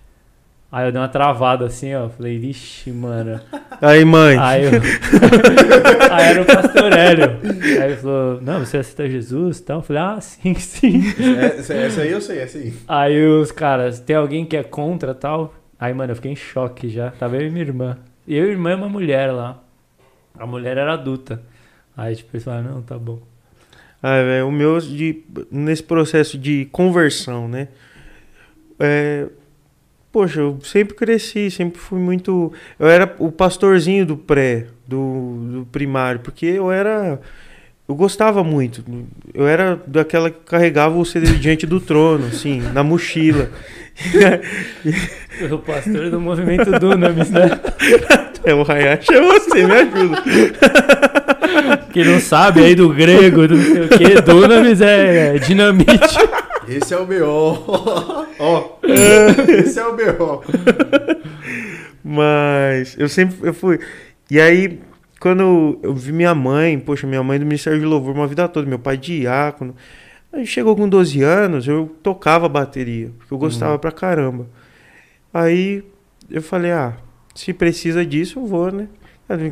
Aí eu dei uma travada assim, ó. Falei, vixe, mano. Aí, mãe. Aí, eu... aí era o pastor Hélio. Aí ele falou, não, você aceita Jesus e tal? Eu falei, ah, sim, sim. Essa, essa aí eu sei, essa aí. Aí os caras, tem alguém que é contra tal? Aí, mano, eu fiquei em choque já. Tava eu e minha irmã. E eu e minha irmã é uma mulher lá. A mulher era adulta. Aí, tipo, eles falaram, não, tá bom. Ah, velho, o meu, de, nesse processo de conversão, né? É, poxa, eu sempre cresci, sempre fui muito. Eu era o pastorzinho do pré, do, do primário, porque eu era. Eu gostava muito. Eu era daquela que carregava o CD diante do trono, assim, na mochila. o pastor do movimento Dunamis, né? É, o Hayashi é você, me ajuda. Quem não sabe aí do grego, do não sei o que, Dunamis é dinamite. Esse é o B.O. Ó, esse é o B.O. Mas eu sempre eu fui. E aí, quando eu vi minha mãe, poxa, minha mãe do Ministério de Louvor uma vida toda, meu pai diácono. Aí chegou com 12 anos, eu tocava bateria, porque eu gostava uhum. pra caramba. Aí eu falei, ah, se precisa disso, eu vou, né?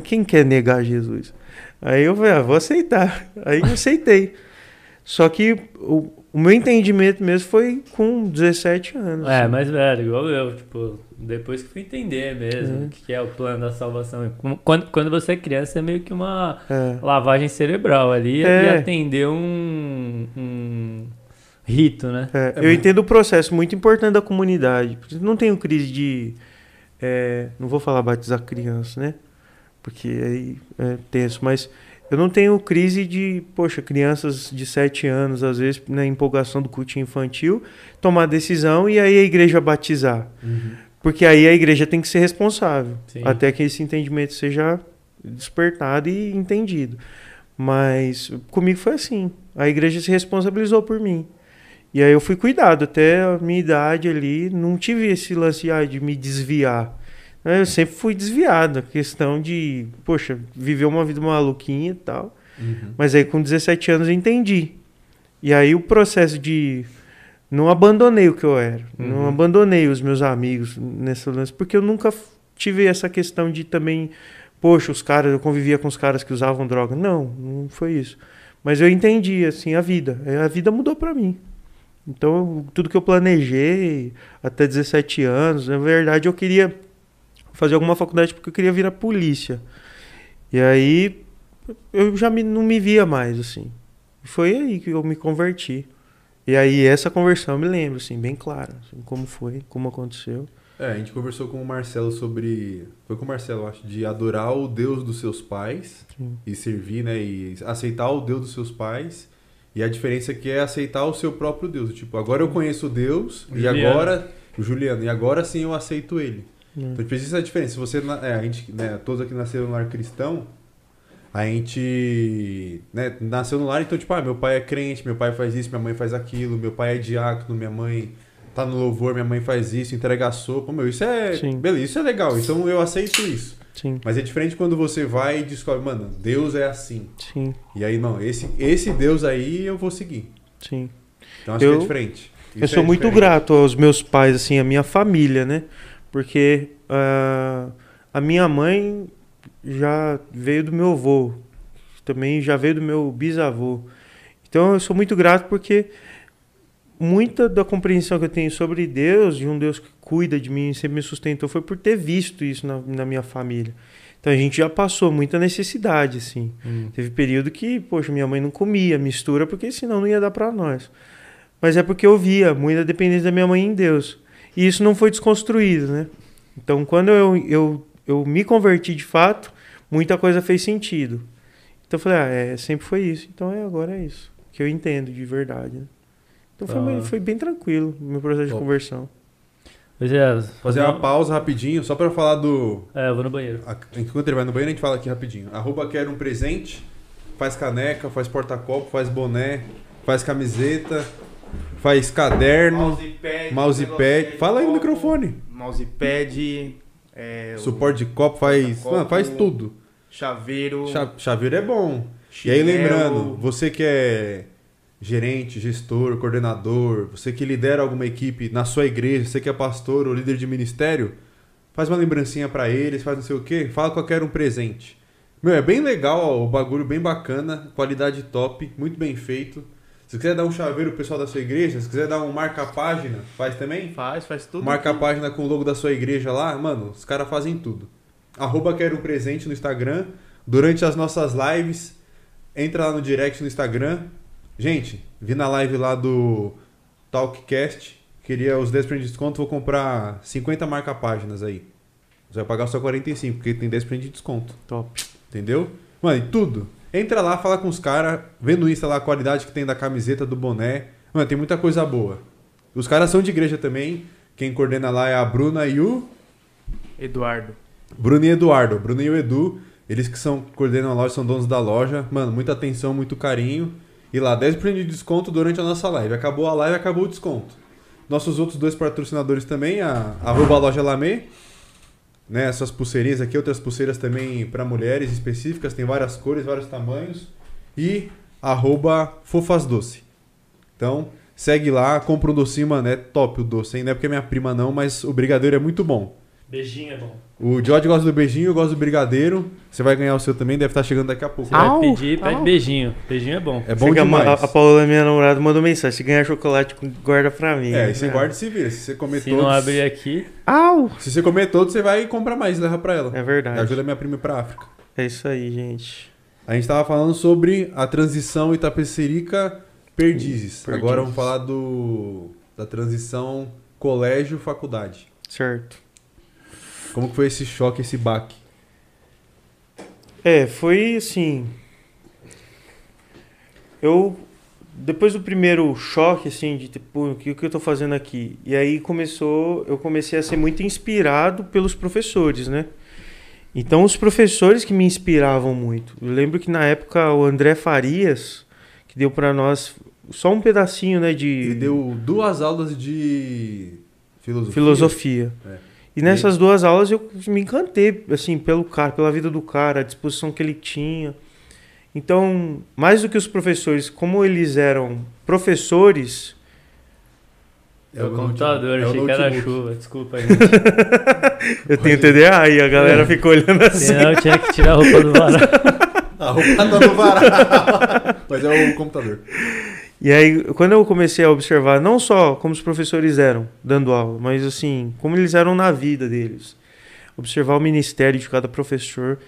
Quem quer negar Jesus? Aí eu falei, ah, vou aceitar. Aí eu aceitei. Só que o, o meu entendimento mesmo foi com 17 anos. É, assim. mais velho, igual eu, tipo, depois que fui entender mesmo é. o que é o plano da salvação. Quando, quando você é criança, é meio que uma é. lavagem cerebral ali é. e atender um, um rito, né? É, eu entendo o processo muito importante da comunidade. Não tenho crise de. É, não vou falar batizar criança, né? Porque aí é tenso, mas eu não tenho crise de, poxa, crianças de 7 anos, às vezes, na empolgação do culto infantil, tomar decisão e aí a igreja batizar. Uhum. Porque aí a igreja tem que ser responsável, Sim. até que esse entendimento seja despertado e entendido. Mas comigo foi assim. A igreja se responsabilizou por mim. E aí eu fui cuidado até a minha idade ali, não tive esse lance ah, de me desviar. Eu sempre fui desviado, a questão de, poxa, viver uma vida maluquinha e tal. Uhum. Mas aí com 17 anos eu entendi. E aí o processo de. Não abandonei o que eu era. Uhum. Não abandonei os meus amigos nessa lance, porque eu nunca tive essa questão de também. Poxa, os caras, eu convivia com os caras que usavam droga. Não, não foi isso. Mas eu entendi, assim, a vida. A vida mudou para mim. Então, tudo que eu planejei até 17 anos, na verdade, eu queria fazer alguma faculdade porque eu queria vir a polícia. E aí eu já me, não me via mais, assim. Foi aí que eu me converti. E aí essa conversão eu me lembro, assim, bem clara, assim, como foi, como aconteceu. É, a gente conversou com o Marcelo sobre. Foi com o Marcelo, acho, de adorar o Deus dos seus pais Sim. e servir, né? E aceitar o Deus dos seus pais. E a diferença é que é aceitar o seu próprio Deus. Tipo, agora eu conheço Deus o e Juliano. agora. O Juliano, e agora sim eu aceito ele. Hum. Então, precisa essa diferença. Se você, é, a gente, né, todos aqui nasceram no lar cristão, a gente né, nasceu no lar, então, tipo, ah, meu pai é crente, meu pai faz isso, minha mãe faz aquilo, meu pai é diácono, minha mãe tá no louvor, minha mãe faz isso, entrega a sopa. Meu, isso é. Sim. Beleza, isso é legal. Então eu aceito isso. Sim. Mas é diferente quando você vai e descobre, mano, Deus é assim. Sim. E aí, não, esse, esse Deus aí eu vou seguir. Sim. Então acho eu, que é diferente. Isso eu sou é muito grato aos meus pais, assim, a minha família, né? Porque uh, a minha mãe já veio do meu avô, também já veio do meu bisavô. Então eu sou muito grato porque muita da compreensão que eu tenho sobre Deus, de um Deus que cuida de mim e sempre me sustentou, foi por ter visto isso na, na minha família. Então a gente já passou muita necessidade, assim. Hum. Teve período que, poxa, minha mãe não comia mistura, porque senão não ia dar para nós. Mas é porque eu via muita dependência da minha mãe em Deus. E isso não foi desconstruído, né? Então, quando eu, eu, eu me converti de fato, muita coisa fez sentido. Então, eu falei, ah, é, sempre foi isso. Então, é, agora é isso. Que eu entendo de verdade. Né? Então, foi, ah. foi bem tranquilo o meu processo de conversão. Pois é. Fazer uma pausa rapidinho, só para falar do. É, eu vou no banheiro. Enquanto ele vai no banheiro, a gente fala aqui rapidinho. Arroba quer um presente, faz caneca, faz porta-copo, faz boné, faz camiseta, Faz caderno, mousepad, mousepad. Fala aí no microfone. Mousepad, é, suporte de copo, faz, copo, faz tudo. Chaveiro. chaveiro é bom. Chinelo. E aí lembrando, você que é gerente, gestor, coordenador, você que lidera alguma equipe na sua igreja, você que é pastor ou líder de ministério, faz uma lembrancinha pra eles, faz não sei o quê, fala qualquer um presente. Meu, é bem legal, ó, o bagulho bem bacana, qualidade top, muito bem feito. Se quiser dar um chaveiro pro pessoal da sua igreja, se quiser dar um marca-página, faz também? Faz, faz tudo. Marca a página com o logo da sua igreja lá, mano, os caras fazem tudo. Arroba quero um presente no Instagram. Durante as nossas lives, entra lá no direct no Instagram. Gente, vi na live lá do Talkcast, queria os 10% de desconto, vou comprar 50 marca-páginas aí. Você vai pagar só 45, porque tem 10% de desconto. Top. Entendeu? Mano, e tudo. Entra lá, fala com os caras, vê no Insta lá a qualidade que tem da camiseta, do boné. Mano, tem muita coisa boa. Os caras são de igreja também. Quem coordena lá é a Bruna e o. Eduardo. Bruno e Eduardo. Bruno e o Edu. Eles que são coordenam a loja, são donos da loja. Mano, muita atenção, muito carinho. E lá, 10% de desconto durante a nossa live. Acabou a live, acabou o desconto. Nossos outros dois patrocinadores também, a arroba loja Lamê. Né, essas pulseirinhas aqui, outras pulseiras também para mulheres específicas, tem várias cores, vários tamanhos. E arroba Fofas Doce. Então, segue lá, compra um docinho, mano, é top o doce, hein? Não é porque é minha prima não, mas o brigadeiro é muito bom. Beijinho é bom. O George gosta do beijinho, eu gosto do brigadeiro. Você vai ganhar o seu também, deve estar chegando daqui a pouco. Você vai Au, pedir, pede au. beijinho. Beijinho é bom. É bom Chega, demais. A, a Paola, minha namorada, mandou mensagem. Se ganhar chocolate, guarda pra mim. É, e você guarda e se vira. Se você comer Se todos. não abrir aqui, Au! Se você comer todos, você vai comprar mais e leva pra ela. É verdade. Ajuda minha prima pra África. É isso aí, gente. A gente tava falando sobre a transição Itapecerica Perdizes. Perdizes. Agora vamos falar do da transição colégio-faculdade. Certo. Como que foi esse choque, esse baque? É, foi assim. Eu. Depois do primeiro choque, assim, de tipo, o que, o que eu tô fazendo aqui? E aí começou. Eu comecei a ser muito inspirado pelos professores, né? Então, os professores que me inspiravam muito. Eu lembro que na época o André Farias, que deu pra nós só um pedacinho, né, de Ele deu duas aulas de filosofia. filosofia. É. E nessas duas aulas eu me encantei, assim, pelo cara, pela vida do cara, a disposição que ele tinha. Então, mais do que os professores, como eles eram professores, é o computador, é achei que era chuva. Desculpa aí. eu tenho TDA e a galera É. ficou olhando assim. Senão eu tinha que tirar a roupa do varal. A roupa tá no varal. Mas é o computador. E aí, quando eu comecei a observar, não só como os professores eram dando aula, mas assim, como eles eram na vida deles. Observar o ministério de cada professor.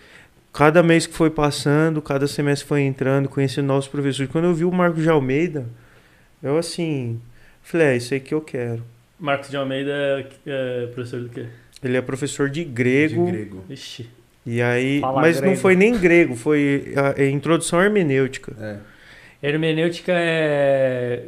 Cada mês que foi passando, cada semestre foi entrando, conhecendo novos professores. Quando eu vi o Marcos de Almeida, eu assim, falei, é isso aí que eu quero. Marcos de Almeida é, é professor do quê? Ele é professor de grego. De grego. Ixi. E aí, Fala mas não grego. foi nem grego, foi a, a introdução à hermenêutica. É. Hermenêutica é.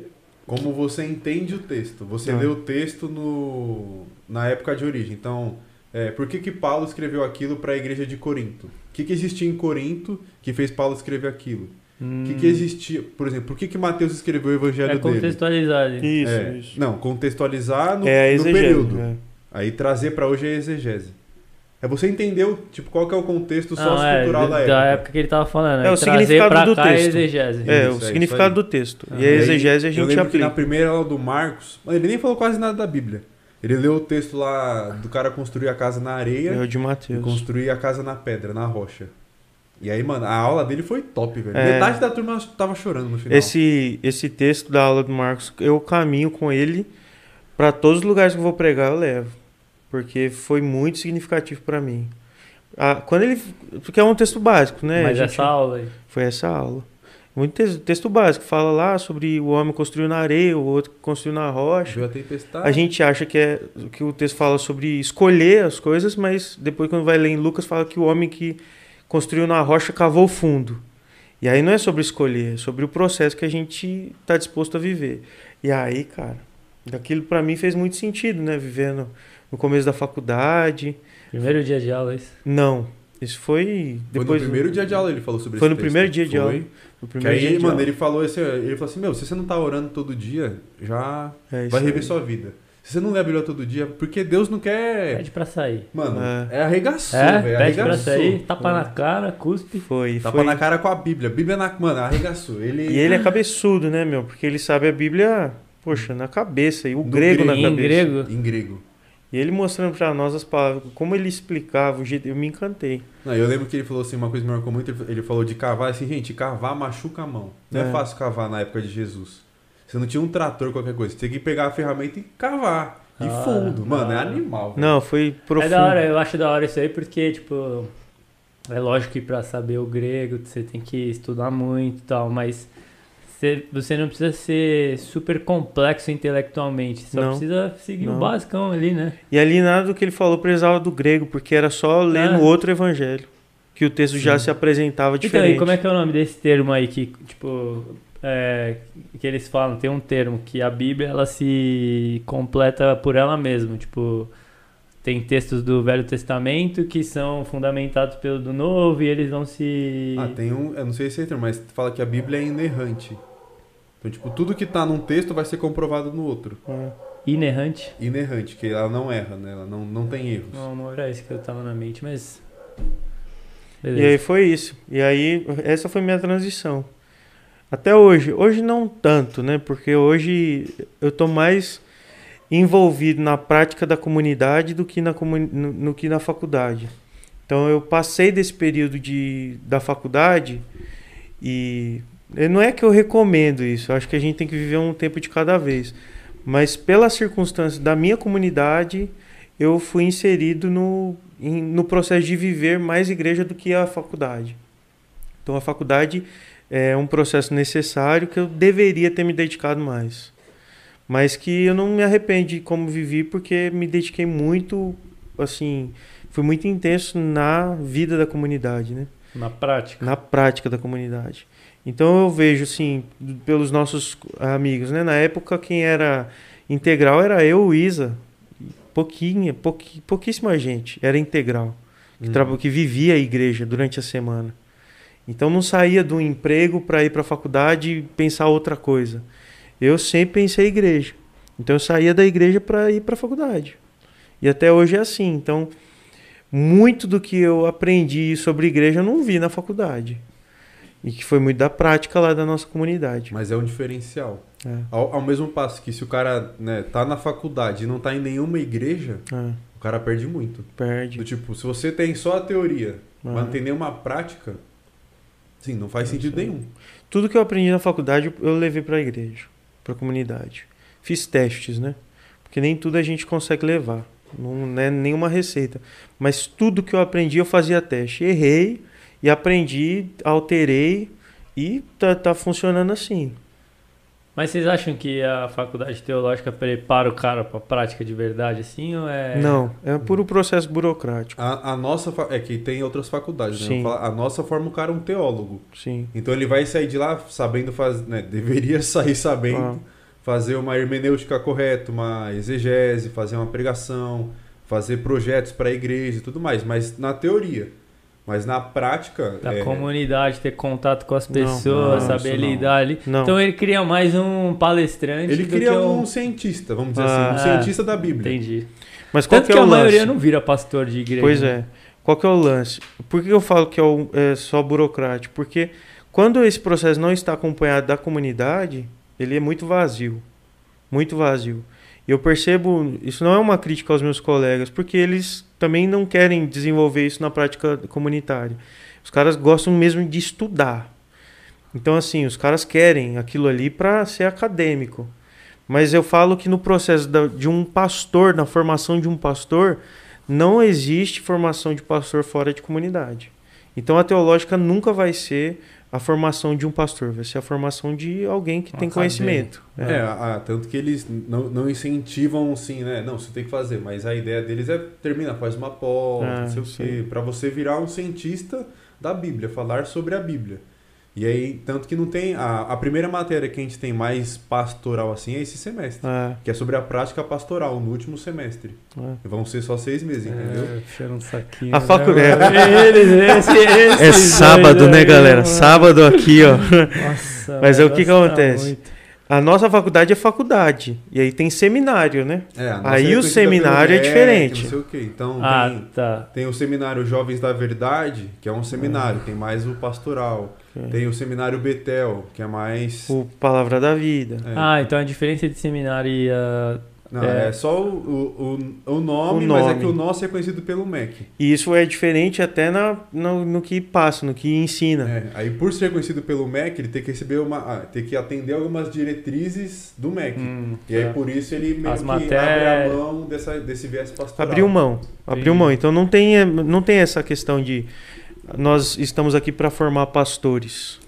Como você entende o texto. Você Ah. lê o texto no, na época de origem. Então, é, por que, que Paulo escreveu aquilo para a igreja de Corinto? O que, que existia em Corinto que fez Paulo escrever aquilo? O que, que existia, por exemplo, por que, que Mateus escreveu o evangelho Hum. É dele? contextualizado. Isso, É, isso. Não, contextualizar no, é a no exegese. período. né? Aí trazer para hoje é exegese. É você entender o, tipo, qual que é o contexto Não, é, sociocultural da, da época. que ele tava falando. É, o significado pra do cá é texto. exegese. É, Isso, o é significado do texto. Ah, e a aí, exegese a gente lembro que na aplica. primeira aula do Marcos, mano, ele nem falou quase nada da Bíblia. Ele leu o texto lá do cara construir a casa na areia É o de e Mateus. construir a casa na pedra, na rocha. E aí, mano, a aula dele foi top, velho. É. Metade da turma tava chorando no final. Esse, esse texto da aula do Marcos, eu caminho com ele para todos os lugares que eu vou pregar, eu levo. Porque foi muito significativo para mim. Ah, quando ele. Porque é um texto básico, né? Mas gente- essa aula aí. Foi essa aula. Muito texto, texto básico. Fala lá sobre o homem construiu na areia, o outro construiu na rocha. Veio a tempestade. A gente acha que, é, que o texto fala sobre escolher as coisas, mas depois, quando vai ler em Lucas, fala que o homem que construiu na rocha cavou fundo. E aí não é sobre escolher, é sobre o processo que a gente está disposto a viver. E aí, cara, daquilo para mim fez muito sentido, né? Vivendo no começo da faculdade. Primeiro dia de aula, é isso. Não, isso foi Foi depois. no primeiro dia de aula ele falou sobre Foi esse no primeiro texto. dia de Foi. aula. No Que primeiro aí, dia de mano, aula. ele falou assim, ele falou assim, meu, se você não tá orando todo dia, já É isso vai aí. rever sua vida. Se você não lê a Bíblia todo dia, porque Deus não quer. Pede pra sair. Mano, É. é, arregaçou, É, velho. pede pra arregaçou. sair, tapa na cara, cuspe. Foi, Tapa foi. na cara com a Bíblia. Bíblia na. Mano, arregaçou. Ele. E ele é cabeçudo, né, meu? Porque ele sabe a Bíblia, poxa, na cabeça, e o No grego na grego. Em cabeça. grego. Em grego. E ele mostrando pra nós as palavras, como ele explicava, o jeito, eu me encantei. Não, eu lembro que ele falou assim, uma coisa que me marcou muito, ele- ele falou de cavar, assim, gente, cavar machuca a mão. Não é, É. fácil cavar na época de Jesus. Você não tinha um trator, qualquer coisa. Você tinha que pegar a ferramenta e cavar. E Da hora, fundo. Mano, é animal. velho. Não, foi profundo. É da hora, eu acho da hora isso aí, porque, tipo, é lógico que pra saber o grego você tem que estudar muito e tal, mas você, você não precisa ser super complexo intelectualmente, só Não. precisa seguir Não. o basicão ali, né? E ali nada do que ele falou precisava do grego, porque era só ler É. no outro evangelho. Que o texto já Sim. se apresentava Então, diferente. e como é que é o nome desse termo aí que, tipo, é, que eles falam? Tem um termo que a Bíblia ela se completa por ela mesma, tipo, tem textos do Velho Testamento que são fundamentados pelo do Novo e eles vão se Ah, tem um. Eu não sei se é termo, mas fala que a Bíblia é inerrante. Então, tipo, tudo que tá num texto vai ser comprovado no outro. É. inerrante. Inerrante, que ela não erra, né? Ela não, não tem erros. Não, não era isso que eu tava na mente, mas E aí beleza. foi isso. E aí, essa foi minha transição. Até hoje. Hoje não tanto, né? Porque hoje eu tô mais envolvido na prática da comunidade do que na, comuni- no, no que na faculdade. Então eu passei desse período de, da faculdade e não é que eu recomendo isso, eu acho que a gente tem que viver um tempo de cada vez. Mas pelas circunstâncias da minha comunidade, eu fui inserido no, em- no processo de viver mais igreja do que a faculdade. Então a faculdade é um processo necessário que eu deveria ter me dedicado mais. Mas que eu não me arrependo de como vivi porque me dediquei muito, assim, fui muito intenso na vida da comunidade, né? Na prática. na prática da comunidade. Então eu vejo assim, pelos nossos amigos, né? Na época quem era integral era eu, o Isa, pouquinha, pouqui, pouquíssima gente era integral, que, Uhum. que vivia a igreja durante a semana. Então não saía do emprego para ir para a faculdade e pensar outra coisa. Eu sempre pensei igreja. Então eu saía da igreja para ir para a faculdade. E até hoje é assim. Então muito do que eu aprendi sobre igreja eu não vi na faculdade. E que foi muito da prática lá da nossa comunidade. Mas é um diferencial. É, Ao, ao mesmo passo que se o cara né, tá na faculdade e não tá em nenhuma igreja, é, o cara perde muito. perde. Do tipo, se você tem só a teoria, mas É. não tem nenhuma prática, sim, não faz sentido nenhum. Tudo que eu aprendi na faculdade eu levei para a igreja, para a comunidade. Fiz testes, né? Porque nem tudo a gente consegue levar. Não é nenhuma receita. Mas tudo que eu aprendi eu fazia teste. Errei e aprendi, alterei e tá, tá funcionando assim. Mas vocês acham que a faculdade teológica prepara o cara pra prática de verdade, assim, ou é... Não, é puro processo burocrático. A, a nossa. fa- É que tem outras faculdades, né? Sim. A nossa forma o cara um teólogo. Sim. Então ele vai sair de lá sabendo fazer. Né? Deveria sair sabendo Ah. fazer uma hermenêutica correta, uma exegese, fazer uma pregação, fazer projetos para a igreja e tudo mais. Mas na teoria. Mas na prática. Da é, comunidade, ter contato com as pessoas, não, saber não. lidar ali. Não. Então ele cria mais um palestrante Ele do cria que um um... cientista, vamos dizer Ah. assim, um cientista da Bíblia. Entendi. Mas qual Tanto que que, é o a lance? maioria não vira pastor de igreja. Pois é. Qual que é o lance? Por que eu falo que é, o- é só burocrático? Porque quando esse processo não está acompanhado da comunidade, ele é muito vazio. Muito vazio. Eu percebo, isso não é uma crítica aos meus colegas, porque eles também não querem desenvolver isso na prática comunitária. Os caras gostam mesmo de estudar. Então, assim, os caras querem aquilo ali para ser acadêmico. Mas eu falo que no processo de um pastor, na formação de um pastor, não existe formação de pastor fora de comunidade. Então a teológica nunca vai ser a formação de um pastor, vai ser a formação de alguém que Um tem conhecimento. É, a- a- tanto que eles não, não incentivam assim, né? Não, você tem que fazer, mas a ideia deles é termina, faz uma pós, Ah, não sei o sim. quê, pra você virar um cientista da Bíblia, falar sobre a Bíblia. E aí, tanto que não tem. A, a primeira matéria que a gente tem mais pastoral assim é esse semestre, É, que é sobre a prática pastoral no último semestre. é. Vão ser só seis meses, entendeu? É, um saquinho. A facu- né, é. Eles, esse, esse, É sábado, né, galera? Sábado. Sábado aqui, ó. Nossa, Mas é o que que acontece? muito. A nossa faculdade é faculdade. E aí tem seminário, né? É, a nossa Aí é o conhecida seminário é diferente. Não sei o quê. Então Ah, tem, tá. tem o seminário Jovens da Verdade, que é um seminário, tem mais o pastoral. É. Tem o seminário Betel, que é mais. O Palavra da Vida. É. Ah, então a diferença de seminário e a. Não, é. é, só o, o, o, nome, O mas é nome. que o nosso é conhecido pelo MEC. E isso é diferente até na, no, no que passa, no que ensina. É, aí por ser conhecido pelo MEC, ele tem que receber uma. Ah, tem que atender algumas diretrizes do MEC. Hum, E aí tá. por isso ele meio As que matérias- abre a mão dessa, desse viés pastoral. Abriu mão. Abriu Entendi. mão. Então não tem, não tem essa questão de nós estamos aqui para formar pastores.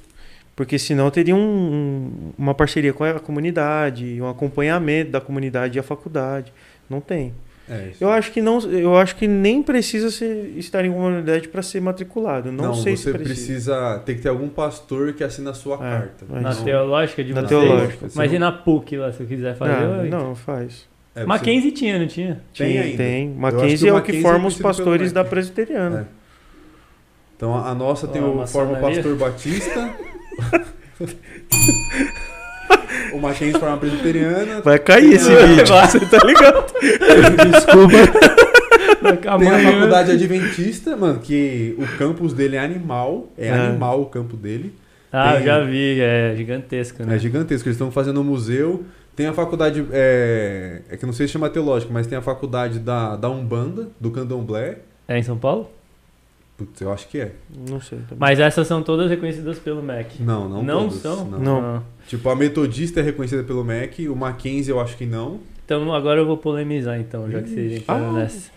Porque senão teria um- um- uma parceria com a comunidade, um acompanhamento da comunidade e a faculdade. Não tem. É, isso. Eu acho que não, eu acho que nem precisa ser, estar em comunidade para ser matriculado. Não, sei você se precisa. precisa. Tem que ter algum pastor que assina a sua É, carta. é Na isso. teológica de Na vocês? teológica. Mas Você e na PUC lá, se eu quiser fazer? Ah, eu- não, faz. É, você- Mackenzie tinha, não tinha? Tem Tem, ainda. tem. Mackenzie é o que Mackenzie forma é os pastores da presbiteriana. Então a nossa tem Ó, o forma pastor batista. o Mackenzie forma presbiteriana. Vai cair esse vídeo, você tá ligado? Desculpa. Tem a faculdade adventista, mano, que o campus dele é animal. É, É. animal o campo dele. Ah, eu Tem- já vi, é gigantesco, né? É gigantesco. Eles estão fazendo um museu. Tem a faculdade, é, é que não sei se chama teológica, mas tem a faculdade da, da Umbanda, do Candomblé. É em São Paulo? Putz, eu acho que é. Não sei. também. Mas essas são todas reconhecidas pelo MEC. Não, não, Não todas, são? Não. Não. Ah. Tipo, a Metodista é reconhecida pelo MEC, o Mackenzie eu acho que não. Então agora eu vou polemizar então, já que vocês entraram Ah. nessa.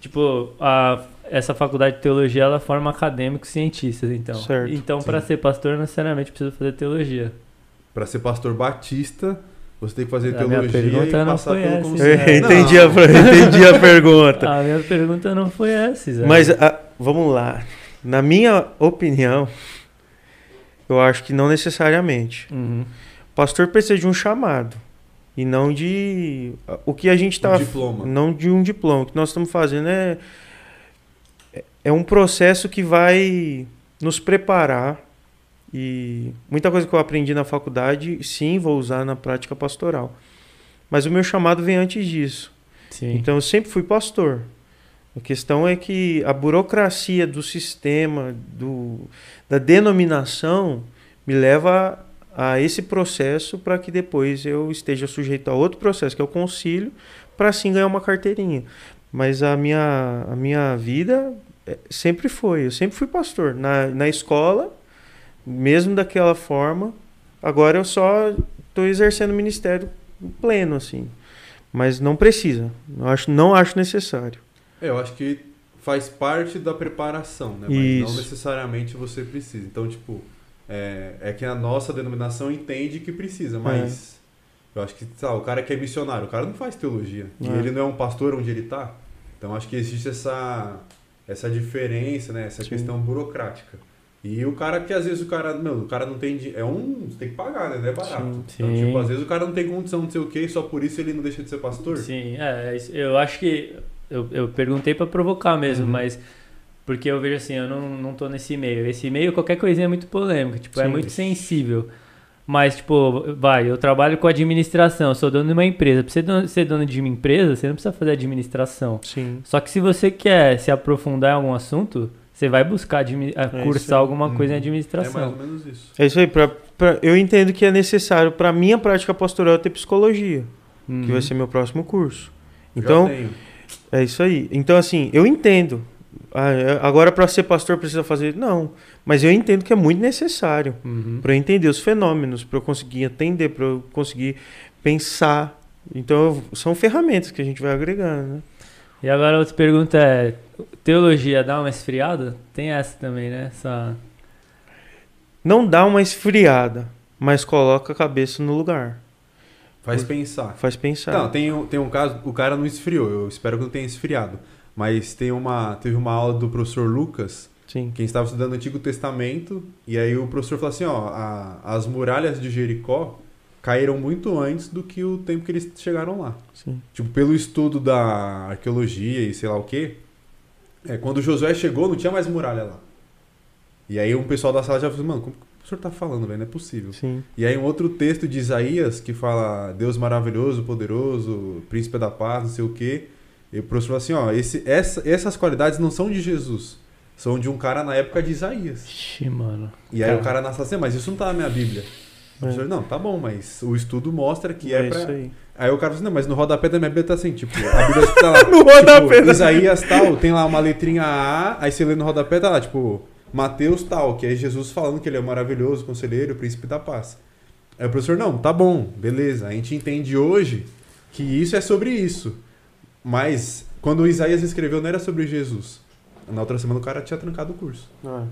Tipo, a, essa faculdade de teologia ela forma acadêmicos cientistas, então. Certo. Então, para ser pastor, não necessariamente precisa fazer teologia. Pra ser pastor batista, você tem que fazer A minha teologia e pergunta não passar foi pelo essa, Não. entendi, a, entendi a pergunta. A minha pergunta não foi essa, Zé. Mas ah, vamos lá. Na minha opinião, eu acho que não necessariamente. Uhum. O pastor precisa de um chamado. E não de. O que a gente Um está. diploma. Não de um diploma. O que nós estamos fazendo é. É um processo que vai nos preparar. E muita coisa que eu aprendi na faculdade, sim, vou usar na prática pastoral. Mas o meu chamado vem antes disso. Sim. Então eu sempre fui pastor. A questão é que a burocracia do sistema, do, da denominação, me leva a, esse processo para que depois eu esteja sujeito a outro processo, que é o concílio, para assim ganhar uma carteirinha. Mas a minha, a minha vida eh, sempre foi, eu sempre fui pastor. Na, na escola, mesmo daquela forma, agora eu só estou exercendo o ministério pleno, assim. Mas não precisa. Eu acho, não acho necessário. É, eu acho que faz parte da preparação, né? Mas Isso. não necessariamente você precisa. Então, tipo, é, é que a nossa denominação entende que precisa, mas eu acho que, lá, o cara que é missionário, o cara não faz teologia. E É. ele não é um pastor onde ele tá. Então, acho que existe essa, essa diferença, né? Essa Sim. questão burocrática. E o cara que às vezes o cara, meu, o cara não tem. É um. Você tem que pagar, né? Não é barato. Sim, Então, sim. tipo, às vezes o cara não tem condição de ser o quê, e só por isso ele não deixa de ser pastor. Sim, é, isso- eu acho que. Eu, eu perguntei pra provocar mesmo, Uhum. mas. Porque eu vejo assim, eu não, não tô nesse meio. Esse meio, qualquer coisinha é muito polêmica, tipo, é Sim. muito sensível. Mas, tipo, vai, eu trabalho com administração, eu sou dono de uma empresa. Pra você dono- ser dono de uma empresa, você não precisa fazer administração. Sim. Só que se você quer se aprofundar em algum assunto, você vai buscar a isso cursar alguma coisa em Uhum. É mais administração. ou menos isso. É isso aí. Pra, pra- eu entendo que é necessário para minha prática pastoral ter psicologia, Uhum. que vai ser meu próximo curso. Já Então, tenho. é isso aí. Então, assim, eu entendo. Ah, é- agora, para ser pastor, precisa fazer. Não. Mas eu entendo que é muito necessário Uhum. para eu entender os fenômenos, para eu conseguir atender, para eu conseguir pensar. Então, são ferramentas que a gente vai agregando, né? E agora a outra pergunta é: teologia dá uma esfriada? Tem essa também, né? Essa... Não dá uma esfriada, mas coloca a cabeça no lugar. Faz Por- pensar. Faz pensar. Não, tem, um- tem um caso, o cara não esfriou, eu espero que não tenha esfriado. Mas tem uma, teve uma aula do professor Lucas, Sim. quem estava estudando o Antigo Testamento, e aí o professor falou assim, ó, a- as muralhas de Jericó caíram muito antes do que o tempo que eles chegaram lá. Sim. Tipo, pelo estudo da arqueologia e sei lá o quê, é, quando Josué chegou não tinha mais muralha lá. E aí um pessoal da sala já falou, mano, como- o senhor tá falando, velho? Não é possível. Sim. E aí um outro texto de Isaías que fala Deus maravilhoso, poderoso, príncipe da paz, não sei o quê. E o professor fala assim, ó, esse, essa, essas qualidades não são de Jesus. São de um cara na época de Isaías. Ixi, mano. E aí Cara. o cara nasce assim, mas isso não tá na minha Bíblia. O professor, não, tá bom, mas o estudo mostra que é, é pra... isso aí. Aí o cara fala assim, não, mas no rodapé da minha Bíblia tá assim, tipo, a Bíblia tá lá. No rodapé tipo, Isaías tal, tem lá uma letrinha A, aí você lê no rodapé, tá lá, tipo, Mateus tal, que é Jesus falando que ele é o maravilhoso, conselheiro, príncipe da paz. Aí o professor, não, tá bom, beleza. A gente entende hoje que isso é sobre isso. Mas quando o Isaías escreveu, não era sobre Jesus. Na outra semana o cara tinha trancado o curso. Ah.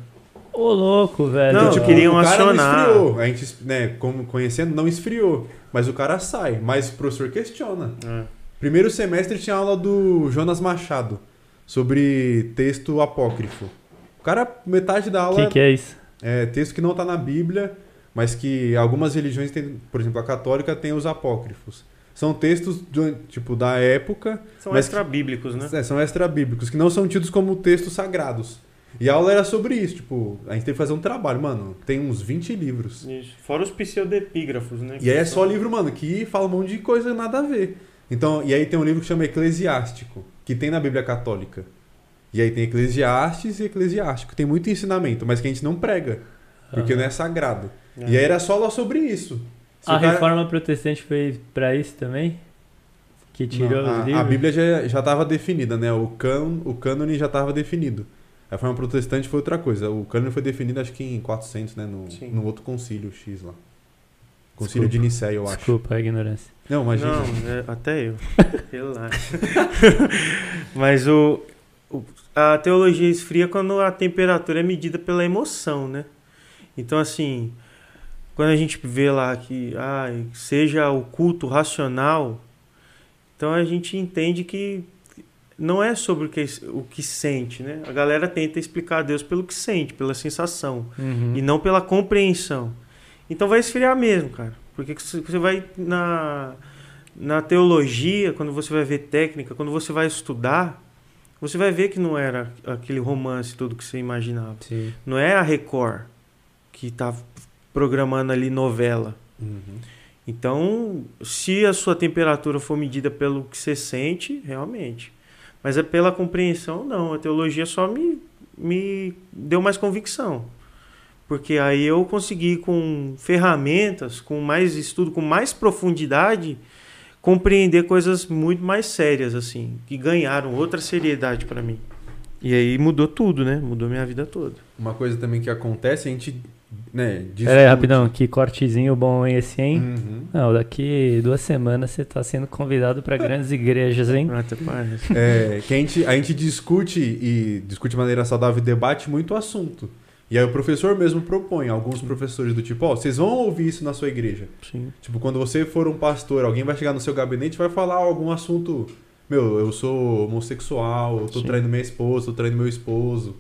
Ô, louco, velho. Não, Então, tipo, queriam o cara acionar. não esfriou. A gente, né, como conhecendo, não esfriou. Mas o cara sai. Mas o professor questiona. É. Primeiro semestre tinha aula do Jonas Machado sobre texto apócrifo. O cara, metade da O aula que, que é isso? é texto que não está na Bíblia, mas que algumas religiões têm, por exemplo, a católica tem os apócrifos. São textos do- tipo da época, São extra-bíblicos, né? é, são extra-bíblicos, que não são tidos como textos sagrados. E a aula era sobre isso, tipo, a gente teve que fazer um trabalho, mano, tem uns 20 livros. Isso. Fora os pseudepígrafos, né? E aí é só são- livro, mano, que fala um monte de coisa nada a ver. Então, e aí tem um livro que chama Eclesiástico, que tem na Bíblia Católica. E aí tem Eclesiastes e Eclesiástico. Tem muito ensinamento, mas que a gente não prega, porque Aham. não é sagrado. É. E aí era só aula sobre isso. Se A cara- reforma protestante foi pra isso também? Que tirou Não, os a, livros? a Bíblia já já estava definida, né? O, can, o cânone já estava definido. A reforma protestante foi outra coisa. O cânone foi definido acho que em 400, né? No, Sim. no outro concílio X lá. Concílio Desculpa. de Nicéia, eu acho. Desculpa a ignorância. Não, imagina. Não, é, até eu. Relaxa. Mas o, o- a teologia esfria quando a temperatura é medida pela emoção, né? Então, assim, quando a gente vê lá que ah, seja o culto racional, então a gente entende que não é sobre o que, o que sente, né? A galera tenta explicar a Deus pelo que sente, pela sensação Uhum. e não pela compreensão. Então vai esfriar mesmo, cara. Porque você vai na, na teologia, quando você vai ver técnica, quando você vai estudar, você vai ver que não era aquele romance todo que você imaginava. Sim. Não é a Record que está programando ali novela. Uhum. Então, se a sua temperatura for medida pelo que você sente, realmente. Mas é pela compreensão, não. A teologia só me, me deu mais convicção. Porque aí eu consegui, com ferramentas, com mais estudo, com mais profundidade, compreender coisas muito mais sérias, assim, que ganharam outra seriedade para mim. E aí mudou tudo, né? Mudou minha vida toda. Uma coisa também que acontece, a gente, né, discute. Pera aí, rapidão. Que cortezinho bom esse, hein? Uhum. Não, daqui duas semanas você tá sendo convidado pra grandes igrejas, hein? É, que a gente, a gente discute e discute de maneira saudável e debate muito o assunto. E aí o professor mesmo propõe, alguns professores do tipo, ó, vocês vão ouvir isso na sua igreja. Sim. Tipo, quando você for um pastor, alguém vai chegar no seu gabinete e vai falar algum assunto. Meu, eu sou homossexual, eu tô Sim. traindo minha esposa, tô traindo meu esposo.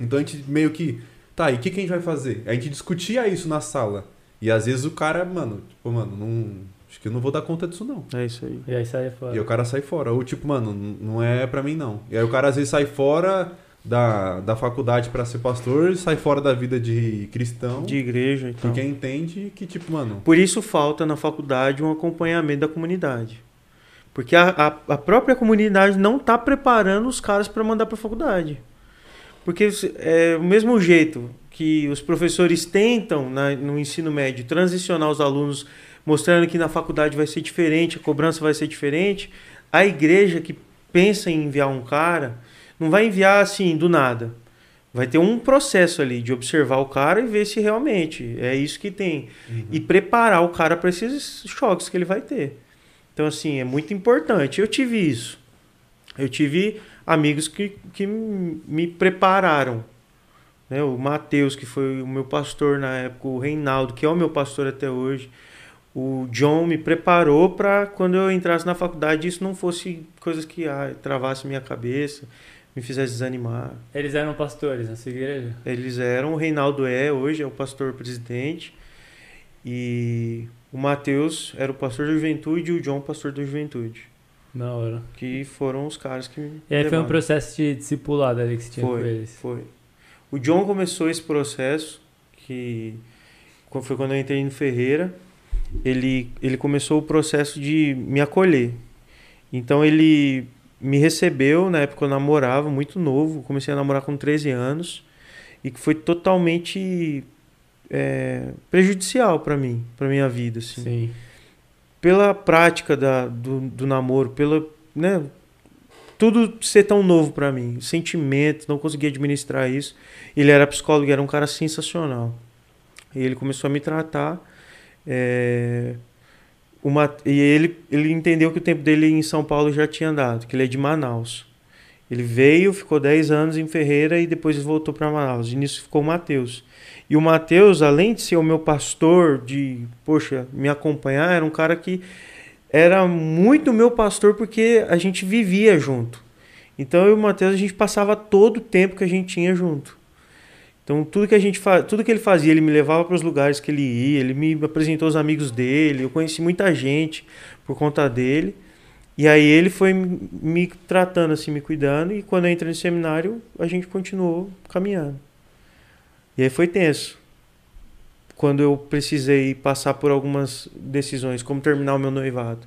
Então a gente meio que. Tá, e o que, que a gente vai fazer? A gente discutia isso na sala. E às vezes o cara, mano, tipo, mano, não. Acho que eu não vou dar conta disso, não. É isso aí. E aí sai fora. E aí o cara sai fora. Ou tipo, mano, não é pra mim, não. E aí o cara às vezes sai fora da, da faculdade pra ser pastor, sai fora da vida de cristão, De igreja e tal. porque entende que, tipo, mano. Por isso falta na faculdade um acompanhamento da comunidade. Porque a, a, a própria comunidade não está preparando os caras para mandar para a faculdade. Porque é o mesmo jeito que os professores tentam na- no ensino médio transicionar os alunos, mostrando que na faculdade vai ser diferente, a cobrança vai ser diferente, a igreja que pensa em enviar um cara não vai enviar assim do nada. Vai ter um processo ali de observar o cara e ver se realmente é isso que tem e preparar o cara para esses choques que ele vai ter. Então, assim, é muito importante. Eu tive isso. Eu tive amigos que, que me prepararam. Né? O Matheus, que foi o meu pastor na época, o Reinaldo, que é o meu pastor até hoje. O John me preparou para quando eu entrasse na faculdade isso não fosse coisas que ah, travasse minha cabeça, me fizesse desanimar. Eles eram pastores na sua igreja? Eles eram, o Reinaldo é, hoje é o pastor presidente. E o Matheus era o pastor da juventude e o John, pastor da juventude. Na hora. Que foram os caras que E aí foi um processo de discipulado ali que você tinha com Foi, eles. foi. O John começou esse processo, que foi quando eu entrei no Ferreira, ele, ele começou o processo de me acolher. Então ele me recebeu, na época eu namorava, muito novo, comecei a namorar com 13 anos, e que foi totalmente é, prejudicial para mim, para minha vida, assim. Sim. Pela prática da, do, do namoro, pela, né, tudo ser tão novo para mim, sentimento, não conseguia administrar isso. Ele era psicólogo, era um cara sensacional. E ele começou a me tratar. É, uma, e ele, ele entendeu que o tempo dele em São Paulo já tinha andado, que ele é de Manaus. Ele veio, ficou 10 anos em Ferreira e depois voltou para Manaus. E nisso ficou o Mateus. E o Mateus, além de ser o meu pastor, de, poxa, me acompanhar, era um cara que era muito meu pastor porque a gente vivia junto. Então eu e o Mateus, a gente passava todo o tempo que a gente tinha junto. Então tudo que a gente tudo que ele fazia, ele me levava para os lugares que ele ia, ele me apresentou os amigos dele, eu conheci muita gente por conta dele. E aí ele foi me tratando assim, me cuidando e quando eu entrei no seminário, a gente continuou caminhando. E aí foi tenso. Quando eu precisei passar por algumas decisões, como terminar o meu noivado.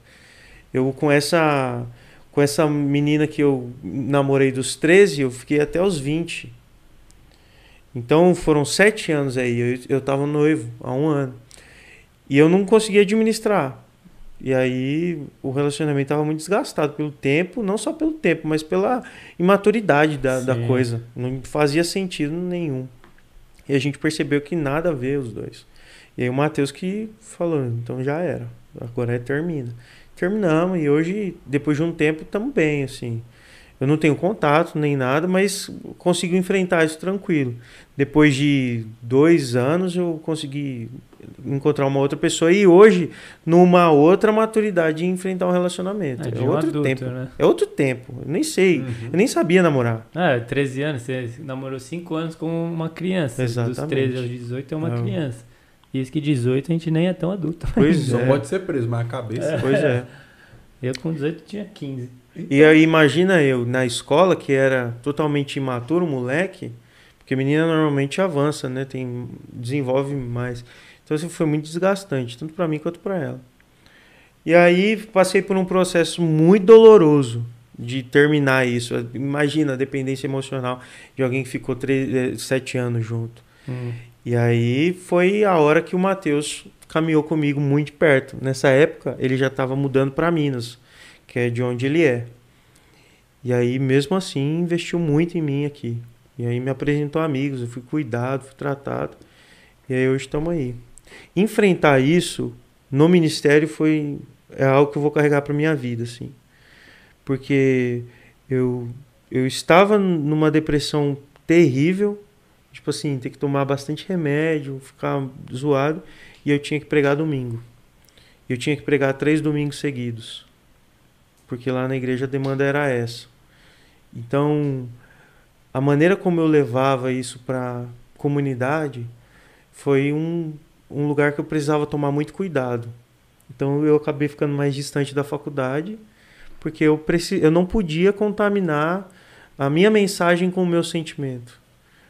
Eu com essa com essa menina que eu namorei dos 13, eu fiquei até os 20 então foram sete anos aí. Eu, eu tava noivo há um ano. E eu não conseguia administrar. E aí o relacionamento estava muito desgastado pelo tempo, não só pelo tempo, mas pela imaturidade da, da coisa. Não fazia sentido nenhum. E a gente percebeu que nada a ver os dois. E aí o Matheus que falou, então já era. Agora é termina. Terminamos e hoje, depois de um tempo, estamos bem, assim. Eu não tenho contato nem nada, mas consigo enfrentar isso tranquilo. Depois de dois anos, eu consegui encontrar uma outra pessoa e hoje, numa outra maturidade, de enfrentar um relacionamento. É, é outro adulto, tempo. Né? É outro tempo. Eu nem sei. Uhum. Eu nem sabia namorar. É, 13 anos. Você namorou 5 anos com uma criança. Exatamente. Dos 13 aos 18 é uma é. criança. E isso que 18 a gente nem é tão adulto. Pois é. Só pode ser preso, mas a cabeça. É. Pois é. Eu com 18 tinha 15. E aí imagina eu na escola que era totalmente imaturo, moleque, porque menina normalmente avança, né? Tem desenvolve mais. Então isso foi muito desgastante, tanto para mim quanto para ela. E aí passei por um processo muito doloroso de terminar isso. Imagina a dependência emocional de alguém que ficou três, eh, sete anos junto. Hum. E aí foi a hora que o Matheus caminhou comigo muito perto. Nessa época ele já estava mudando para Minas que é de onde ele é. E aí, mesmo assim, investiu muito em mim aqui. E aí me apresentou amigos, eu fui cuidado, fui tratado. E aí hoje estamos aí. Enfrentar isso no ministério foi é algo que eu vou carregar para minha vida, assim. Porque eu eu estava numa depressão terrível, tipo assim, ter que tomar bastante remédio, ficar zoado, e eu tinha que pregar domingo. Eu tinha que pregar três domingos seguidos porque lá na igreja a demanda era essa. Então, a maneira como eu levava isso para comunidade foi um, um lugar que eu precisava tomar muito cuidado. Então, eu acabei ficando mais distante da faculdade, porque eu, preci eu não podia contaminar a minha mensagem com o meu sentimento.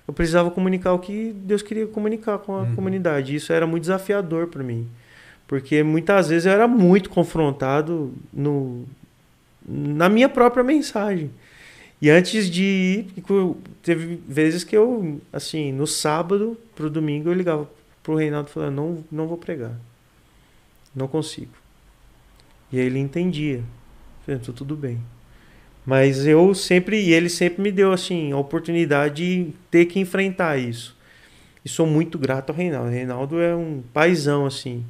Eu precisava comunicar o que Deus queria comunicar com a uhum. comunidade. Isso era muito desafiador para mim. Porque muitas vezes eu era muito confrontado no, na minha própria mensagem. E antes de ir, teve vezes que eu, assim, no sábado pro domingo eu ligava pro Reinaldo falando, não, não vou pregar. Não consigo. E ele entendia. Falei, tudo bem. Mas eu sempre, e ele sempre me deu, assim, a oportunidade de ter que enfrentar isso. E sou muito grato ao Reinaldo. O Reinaldo é um paizão, assim.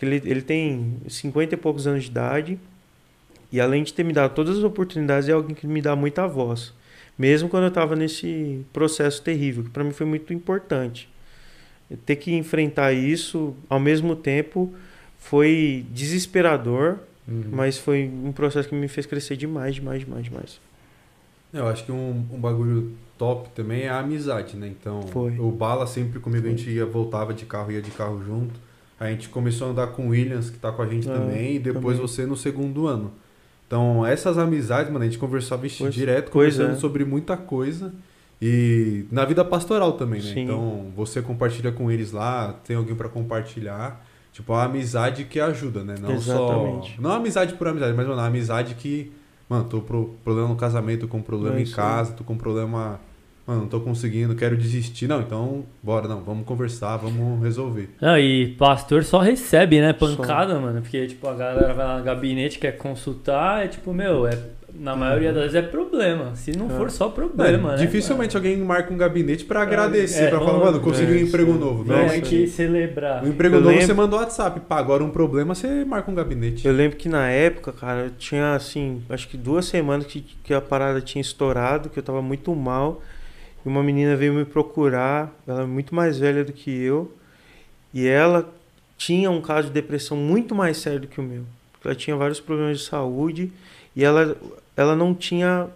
Ele, ele tem 50 e poucos anos de idade e além de ter me dado todas as oportunidades, é alguém que me dá muita voz. Mesmo quando eu estava nesse processo terrível, que para mim foi muito importante. Ter que enfrentar isso, ao mesmo tempo, foi desesperador, uhum. mas foi um processo que me fez crescer demais, demais, demais, demais. Eu acho que um, um bagulho top também é a amizade, né? Então, foi. o Bala sempre comigo, a gente ia, voltava de carro, ia de carro junto. A gente começou a andar com o Williams, que está com a gente ah, também, e depois também. você no segundo ano. Então, essas amizades, mano, a gente conversava pois, direto, conversando é. sobre muita coisa. E na vida pastoral também, né? Sim. Então, você compartilha com eles lá, tem alguém pra compartilhar. Tipo, a amizade que ajuda, né? Não Exatamente. só. Não a amizade por amizade, mas mano, a amizade que. Mano, tô com problema no casamento, tô com problema É em casa, tô com problema. Mano, não tô conseguindo, quero desistir. Não, então, bora, não, vamos conversar, vamos resolver. Não, e pastor só recebe, né? Pancada, mano. Porque, tipo, a galera vai lá no gabinete, quer consultar, é tipo, meu, é, na maioria das vezes é problema. Se não É. for só problema, Mano, né? dificilmente alguém marca um gabinete pra agradecer, é, pra falar, vamos- mano, consegui um é, emprego novo. Vem Normalmente, aqui celebrar. um emprego Eu novo lembro- você manda o WhatsApp. Pá, agora um problema, você marca um gabinete. Eu lembro que na época, cara, eu tinha assim, acho que duas semanas que, que a parada tinha estourado, que eu tava muito mal. E uma menina veio me procurar, ela é muito mais velha do que eu. E ela tinha um caso de depressão muito mais sério do que o meu. Ela tinha vários problemas de saúde e ela, ela não tinha.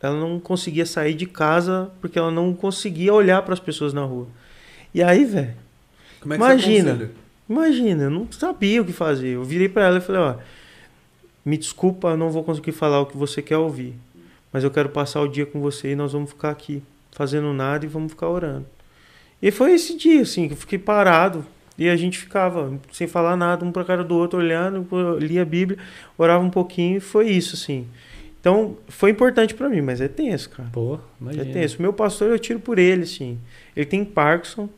Ela não conseguia sair de casa porque ela não conseguia olhar para as pessoas na rua. E aí, velho, é Imagina. Imagina, eu não sabia o que fazer. Eu virei pra ela e falei, ó, me desculpa, eu não vou conseguir falar o que você quer ouvir, mas eu quero passar o dia com você e nós vamos ficar aqui fazendo nada e vamos ficar orando. E foi esse dia, assim, que eu fiquei parado e a gente ficava sem falar nada, um pra cara do outro, olhando, lia a Bíblia, orava um pouquinho e foi isso, assim. Então, foi importante pra mim, mas é tenso, cara. Pô, É imagina. tenso. Meu pastor, eu tiro por ele, assim. Ele tem Parkinson,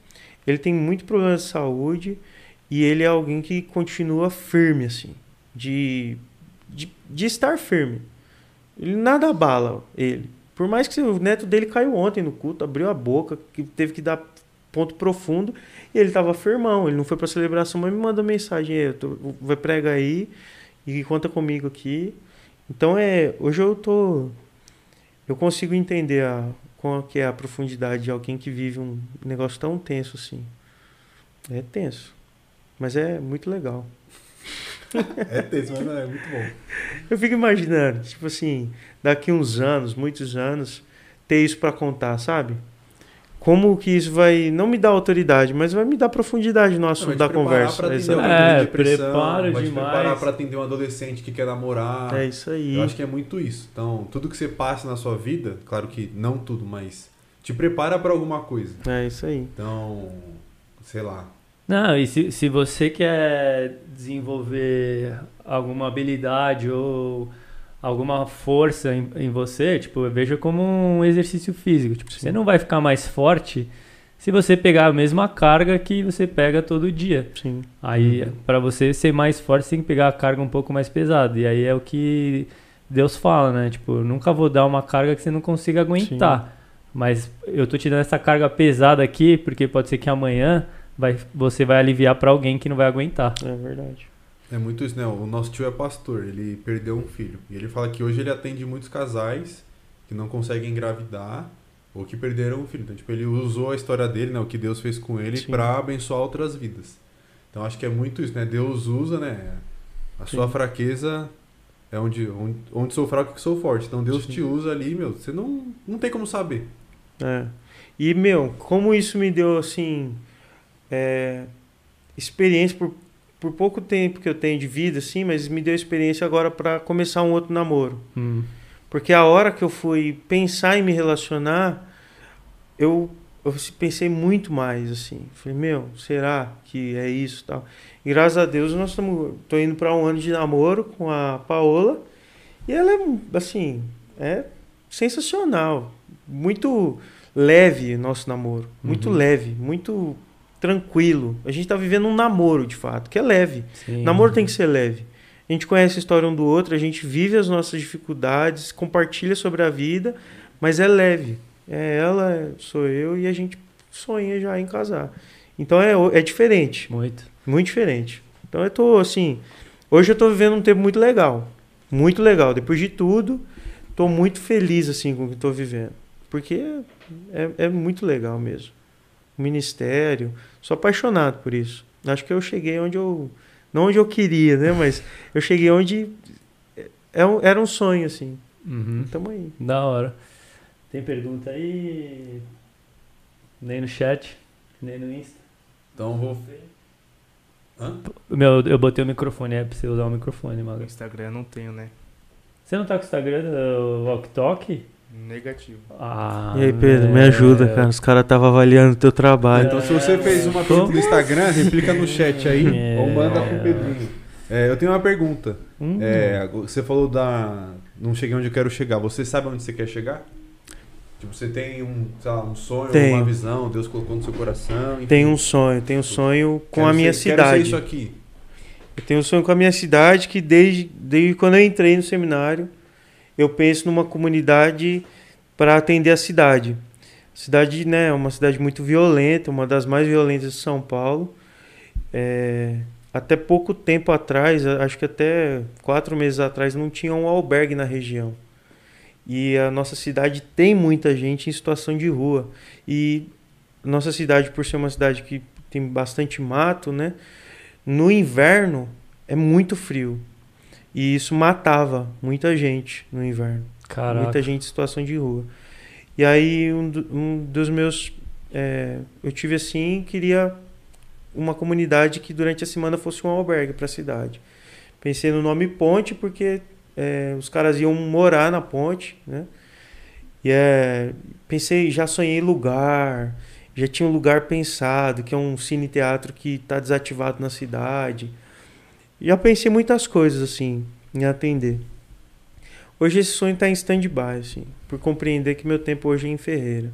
ele tem muito problema de saúde e ele é alguém que continua firme, assim. De, de, de estar firme. Ele nada abala ele. Por mais que o neto dele caiu ontem no culto, abriu a boca, que teve que dar ponto profundo, e ele tava firmão. Ele não foi pra celebração, mas me mandou mensagem: "Ei, eu tô, vai prega aí e conta comigo aqui. Então é, hoje eu tô eu consigo entender a, qual que é a profundidade de alguém que vive um negócio tão tenso assim. É tenso, mas é muito legal. É tenso, mas é muito bom. Eu fico imaginando, tipo assim, daqui uns anos, muitos anos, ter isso pra contar, sabe? Como que isso vai não me dar autoridade, mas vai me dar profundidade no assunto da conversa. pra É atender aí. com É, te demais. preparar pra atender um adolescente que quer namorar. é isso aí. Eu acho que é muito isso. Então, tudo que você passa na sua vida, claro que não tudo, mas te prepara pra alguma coisa. É isso aí. Então, sei lá. Não, e se, se você quer desenvolver alguma habilidade ou alguma força em, em você, tipo, veja como um exercício físico. Tipo, você não vai ficar mais forte se você pegar a mesma carga que você pega todo dia. Sim. Aí, Uhum. pra você ser mais forte, você tem que pegar a carga um pouco mais pesada. E aí é o que Deus fala, né? Tipo, nunca vou dar uma carga que você não consiga aguentar. Mas eu tô te dando essa carga pesada aqui, porque pode ser que amanhã vai, você vai aliviar pra alguém que não vai aguentar. É verdade. É muito isso, né? O nosso tio é pastor, ele perdeu um filho. E ele fala que hoje ele atende muitos casais que não conseguem engravidar ou que perderam um filho. Então, tipo, ele usou a história dele, né? O que Deus fez com ele pra abençoar outras vidas. Então, acho que é muito isso, né? Deus usa, né? A sua Sim. fraqueza é onde, onde, onde sou fraco que sou forte. Então, Deus Sim. te usa ali, meu. Você não, não tem como saber. É. E, meu, como isso me deu, assim, é, experiência por, por pouco tempo que eu tenho de vida, assim, mas me deu experiência agora para começar um outro namoro. Hum. Porque a hora que eu fui pensar em me relacionar, eu, eu pensei muito mais, assim. Falei, meu, será que é isso tal? E graças a Deus nós estamos. tô indo para um ano de namoro com a Paola. E ela é, assim, é sensacional. Muito leve nosso namoro. Muito Uhum. leve, muito tranquilo. A gente tá vivendo um namoro, de fato, que é leve. Sim. Namoro tem que ser leve. A gente conhece a história um do outro, a gente vive as nossas dificuldades, compartilha sobre a vida, mas é leve. É ela, sou eu e a gente sonha já em casar. Então é, é diferente, Muito. muito diferente. Então eu tô assim, hoje eu tô vivendo um tempo muito legal, muito legal. Depois de tudo, tô muito feliz assim com o que tô vivendo, porque é, é muito legal mesmo. O ministério, sou apaixonado por isso. Acho que eu cheguei onde eu não onde eu queria, né? Mas eu cheguei onde é um- era um sonho, assim. Uhum. Tamo aí. Da hora. Tem pergunta aí? Nem no chat, nem no Insta. Então, vou. Hã? Meu, eu botei o microfone, é pra você usar o microfone, No Maga. Instagram não tenho, né? Você não tá com o Instagram do Walk Talk? Negativo. Ah, E aí, Pedro, me é. ajuda, cara. Os caras estavam avaliando o teu trabalho. Então, se você fez uma pergunta no Instagram, replica no chat aí É. ou manda pro Pedrinho. É, eu tenho uma pergunta. Hum. É, você falou da. Não cheguei onde eu quero chegar. Você sabe onde você quer chegar? Tipo, você tem um, sei lá, um sonho, Tenho. uma visão, Deus colocou no seu coração. enfim. Tenho um sonho, tenho um sonho com Quero a minha ser- Quero ser cidade. isso aqui. Eu tenho um sonho com a minha cidade que desde, desde quando eu entrei no seminário, eu penso numa comunidade para atender a cidade. A cidade, né, é uma cidade muito violenta, uma das mais violentas de São Paulo. É, até pouco tempo atrás, acho que até quatro meses atrás, não tinha um albergue na região. E a nossa cidade tem muita gente em situação de rua. E nossa cidade, por ser uma cidade que tem bastante mato, né? No inverno é muito frio. E isso matava muita gente no inverno. Caraca. Muita gente em situação de rua. E aí um, do- um dos meus. é, eu tive assim, queria uma comunidade que durante a semana fosse um albergue para a cidade. Pensei no nome Ponte porque é, os caras iam morar na ponte, né? E é, pensei, já sonhei lugar, já tinha um lugar pensado, que é um cine-teatro que está desativado na cidade. Já pensei muitas coisas assim, em atender. Hoje esse sonho está em stand-by, assim, por compreender que meu tempo hoje é em Ferreira.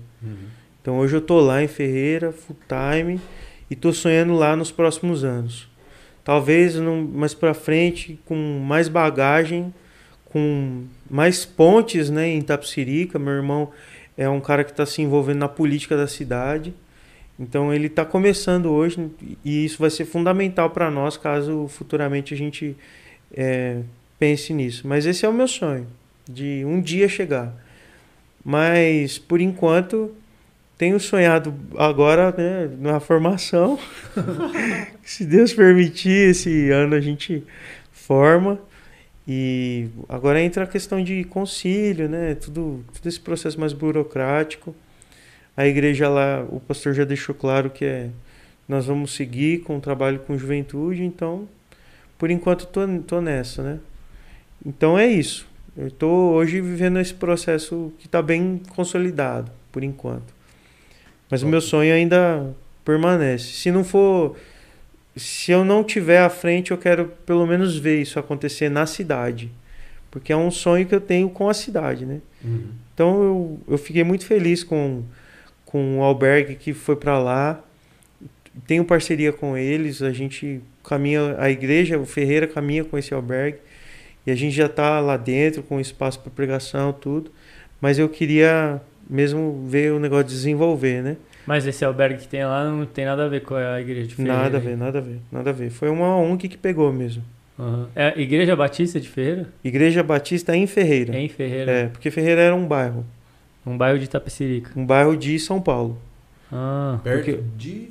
Então hoje eu tô lá em Ferreira, full time, e tô sonhando lá nos próximos anos. Talvez num- mais para frente, com mais bagagem, com mais pontes né, em Itapsirica. Meu irmão é um cara que está se envolvendo na política da cidade. Então ele está começando hoje e isso vai ser fundamental para nós caso futuramente a gente é, pense nisso. Mas esse é o meu sonho, de um dia chegar. Mas por enquanto tenho sonhado agora né, na formação. Se Deus permitir, esse ano a gente forma. E agora entra a questão de concílio, né? Tudo, tudo esse processo mais burocrático. A igreja lá, o pastor já deixou claro que é, nós vamos seguir com o trabalho com juventude, então, por enquanto, tô, tô nessa, né? Então é isso. Eu estou hoje vivendo esse processo que está bem consolidado, por enquanto. Mas o meu sonho ainda permanece. Se não for. Se eu não tiver à frente, eu quero pelo menos ver isso acontecer na cidade. Porque é um sonho que eu tenho com a cidade, né? Uhum. Então eu, eu fiquei muito feliz com, com o albergue que foi para lá. Tenho parceria com eles, a gente caminha, a igreja, o Ferreira caminha com esse albergue. E a gente já está lá dentro com espaço para pregação, tudo. Mas eu queria mesmo ver o negócio desenvolver, né? Mas esse albergue que tem lá não tem nada a ver com a igreja de Ferreira. Nada a ver, nada a ver, nada a ver. Foi uma ONG que pegou mesmo. Aham. É a Igreja Batista de Ferreira? Igreja Batista em Ferreira. É em Ferreira. É, porque Ferreira era um bairro. Um bairro de Itapecerica. Um bairro de São Paulo. Ah, Perto Porque- de.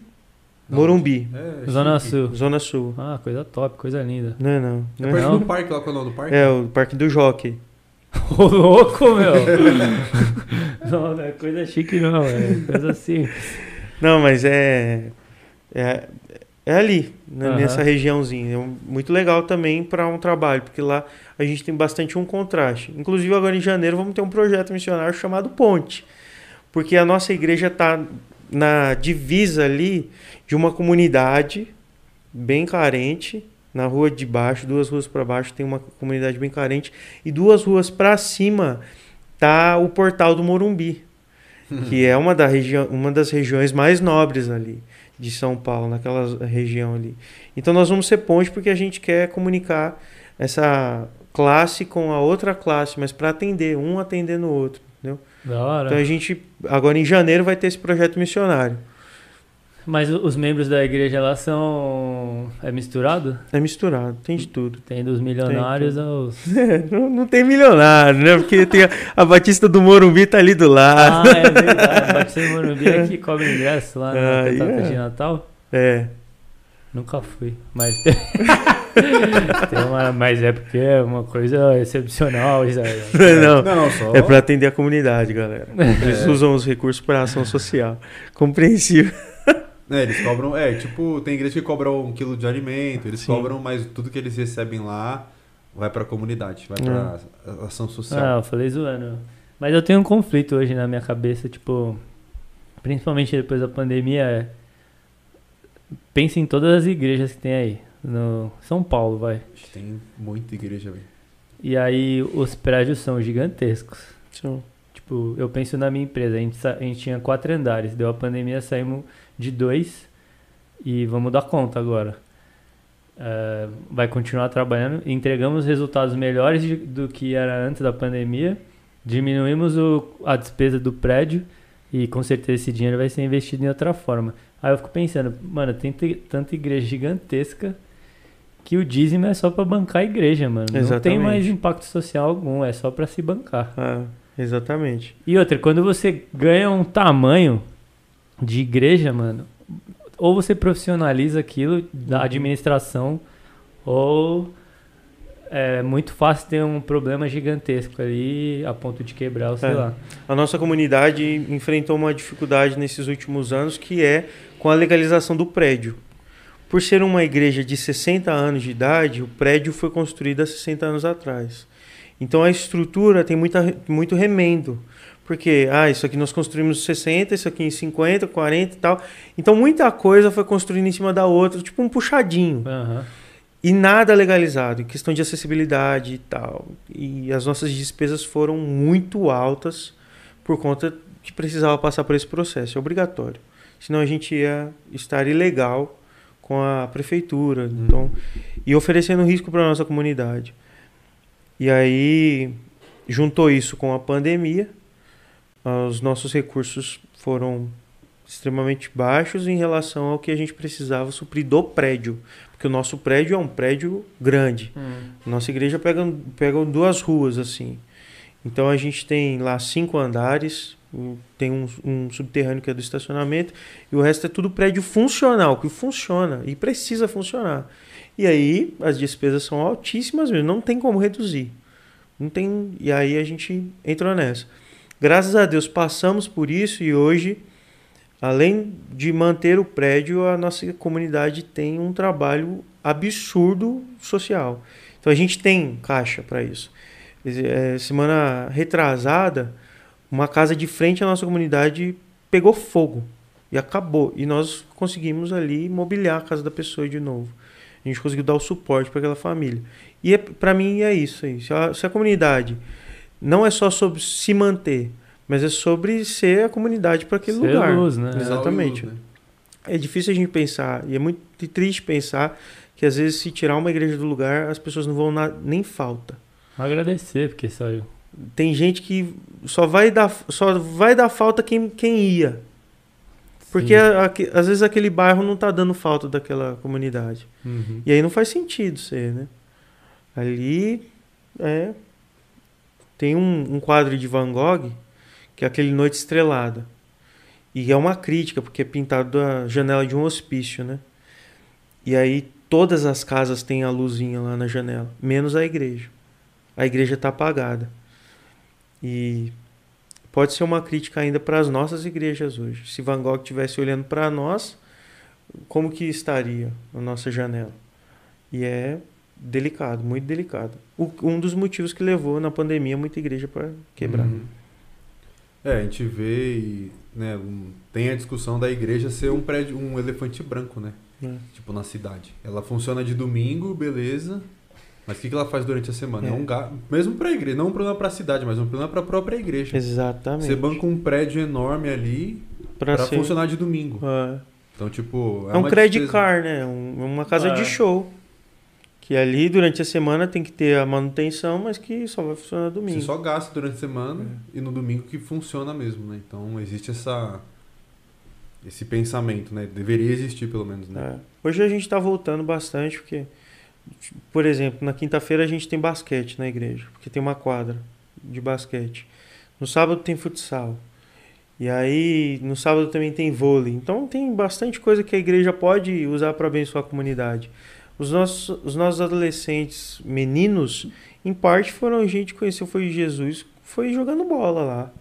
Não, Morumbi, É, Zona chique. Sul. Zona Sul. Ah, coisa top, coisa linda. Não é não. É não é perto Não? do parque lá, qual é o nome do parque? É, o Parque do Jockey. Ô, louco, meu! não, não é coisa chique não, é coisa assim. Não, mas é. É, é ali, né, Aham. nessa regiãozinha. É muito legal também para um trabalho, porque lá a gente tem bastante um contraste. Inclusive, agora em janeiro, vamos ter um projeto missionário chamado Ponte. Porque a nossa igreja está na divisa ali de uma comunidade bem carente. Na rua de baixo, duas ruas para baixo, tem uma comunidade bem carente. E duas ruas para cima tá o portal do Morumbi, que é uma, da uma das regiões mais nobres ali de São Paulo, naquela região ali. Então nós vamos ser ponte porque a gente quer comunicar essa classe com a outra classe, mas para atender, um atendendo o outro. Entendeu? Da hora. Então a gente, agora em janeiro, vai ter esse projeto missionário. Mas os membros da igreja lá são. É misturado? É misturado, tem de tudo. Tem dos milionários aos. não, não tem milionário, né? Porque tem a, a Batista do Morumbi tá ali do lado. Ah, é verdade. Batista do Morumbi é que cobra ingresso lá na cantata é. de Natal. É. Nunca fui, mas tem, tem uma, mas é porque é uma coisa excepcional aí. Não, Não, não, só. é para atender a comunidade, galera. Eles usam os recursos para ação social. Compreensível. É, eles cobram. É, tipo, tem igreja que cobra um quilo de alimento, eles Sim. cobram, mas tudo que eles recebem lá vai pra comunidade, vai pra ação social. Ah, eu falei zoando. Mas eu tenho um conflito hoje na minha cabeça, tipo, principalmente depois da pandemia, é, pense em todas as igrejas que tem aí. No São Paulo, vai. Tem muita igreja, velho. E aí os prédios são gigantescos. São. Tipo, eu penso na minha empresa, a gente, a gente tinha quatro andares, deu a pandemia, saímos de dois e vamos dar conta agora. É, vai continuar trabalhando, entregamos resultados melhores de- do que era antes da pandemia, diminuímos o, a despesa do prédio e com certeza esse dinheiro vai ser investido em outra forma. Aí eu fico pensando, mano, tem te- tanta igreja gigantesca que o dízimo é só pra bancar a igreja, mano. Não tem Exatamente. mais impacto social algum, é só pra se bancar. Ah, exatamente. E outra, quando você ganha um tamanho de igreja, mano, ou você profissionaliza aquilo da administração, ou é muito fácil ter um problema gigantesco ali a ponto de quebrar, ou sei É. lá. A nossa comunidade enfrentou uma dificuldade nesses últimos anos que é com a legalização do prédio. Por ser uma igreja de 60 anos de idade, o prédio foi construído há 60 anos atrás. Então a estrutura tem muita, muito remendo. Porque, ah, isso aqui nós construímos em 60, isso aqui em 50, 40 e tal. Então muita coisa foi construída em cima da outra, tipo um puxadinho. Aham. E nada legalizado, em questão de acessibilidade e tal. E as nossas despesas foram muito altas por conta que precisava passar por esse processo. É obrigatório. Senão a gente ia estar ilegal com a prefeitura. Então, e oferecendo risco para a nossa comunidade. E aí juntou isso com a pandemia. Os nossos recursos foram extremamente baixos em relação ao que a gente precisava suprir do prédio. Porque o nosso prédio é um prédio grande. Nossa igreja pega, pega duas ruas assim. Então a gente tem lá cinco andares, tem um, um subterrâneo que é do estacionamento, e o resto é tudo prédio funcional, que funciona e precisa funcionar. E aí as despesas são altíssimas mesmo, não tem como reduzir. Não tem, e aí a gente entrou nessa. Graças a Deus passamos por isso e hoje, além de manter o prédio, a nossa comunidade tem um trabalho absurdo social. Então a gente tem caixa para isso. Eh, semana retrasada, uma casa de frente à nossa comunidade pegou fogo e acabou. E nós conseguimos ali mobiliar a casa da pessoa de novo. A gente conseguiu dar o suporte para aquela família. E é, para mim é isso aí. Se a, se a comunidade não é só sobre se manter, mas é sobre ser a comunidade para aquele Ser lugar. luz, né? Exatamente. E luz, né? É difícil a gente pensar, e é muito triste pensar que às vezes se tirar uma igreja do lugar, as pessoas não vão na, nem falta. Agradecer porque saiu. Tem gente que só vai dar, só vai dar falta quem, quem ia. Porque a- aque- às vezes aquele bairro não tá dando falta daquela comunidade. Uhum. E aí não faz sentido ser, né? Ali é. Tem um, um quadro de Van Gogh que é aquele Noite Estrelada. E é uma crítica, porque é pintado da janela de um hospício, né? E aí todas as casas têm a luzinha lá na janela, menos a igreja. A igreja está apagada. E pode ser uma crítica ainda para as nossas igrejas hoje. Se Van Gogh estivesse olhando para nós, como que estaria a nossa janela? E é delicado, muito delicado. O- um dos motivos que levou na pandemia muita igreja para quebrar. Uhum. É, a gente vê e né, um- tem a discussão da igreja ser um prédio, um elefante branco, né? É. Tipo, na cidade. Ela funciona de domingo, beleza. Mas o que, que ela faz durante a semana? É, É. um gasto. Mesmo pra igreja, não um problema pra cidade, mas um problema pra própria igreja. Exatamente. Você banca um prédio enorme ali pra ser- funcionar de domingo. É. Então, tipo. É, um uma credit despesa. car, né? Um- uma casa É. de show. Que ali durante a semana tem que ter a manutenção, mas que só vai funcionar domingo. Você só gasta durante a semana É. e no domingo que funciona mesmo, né? Então existe essa. Esse pensamento, né? Deveria existir, pelo menos, né? É. Hoje a gente está voltando bastante, porque, por exemplo, na quinta-feira a gente tem basquete na igreja, porque tem uma quadra de basquete. No sábado tem futsal. E aí, no sábado também tem vôlei. Então tem bastante coisa que a igreja pode usar para abençoar a comunidade. Os nossos, os nossos adolescentes meninos, em parte, foram gente que conheceu foi Jesus, foi jogando bola lá.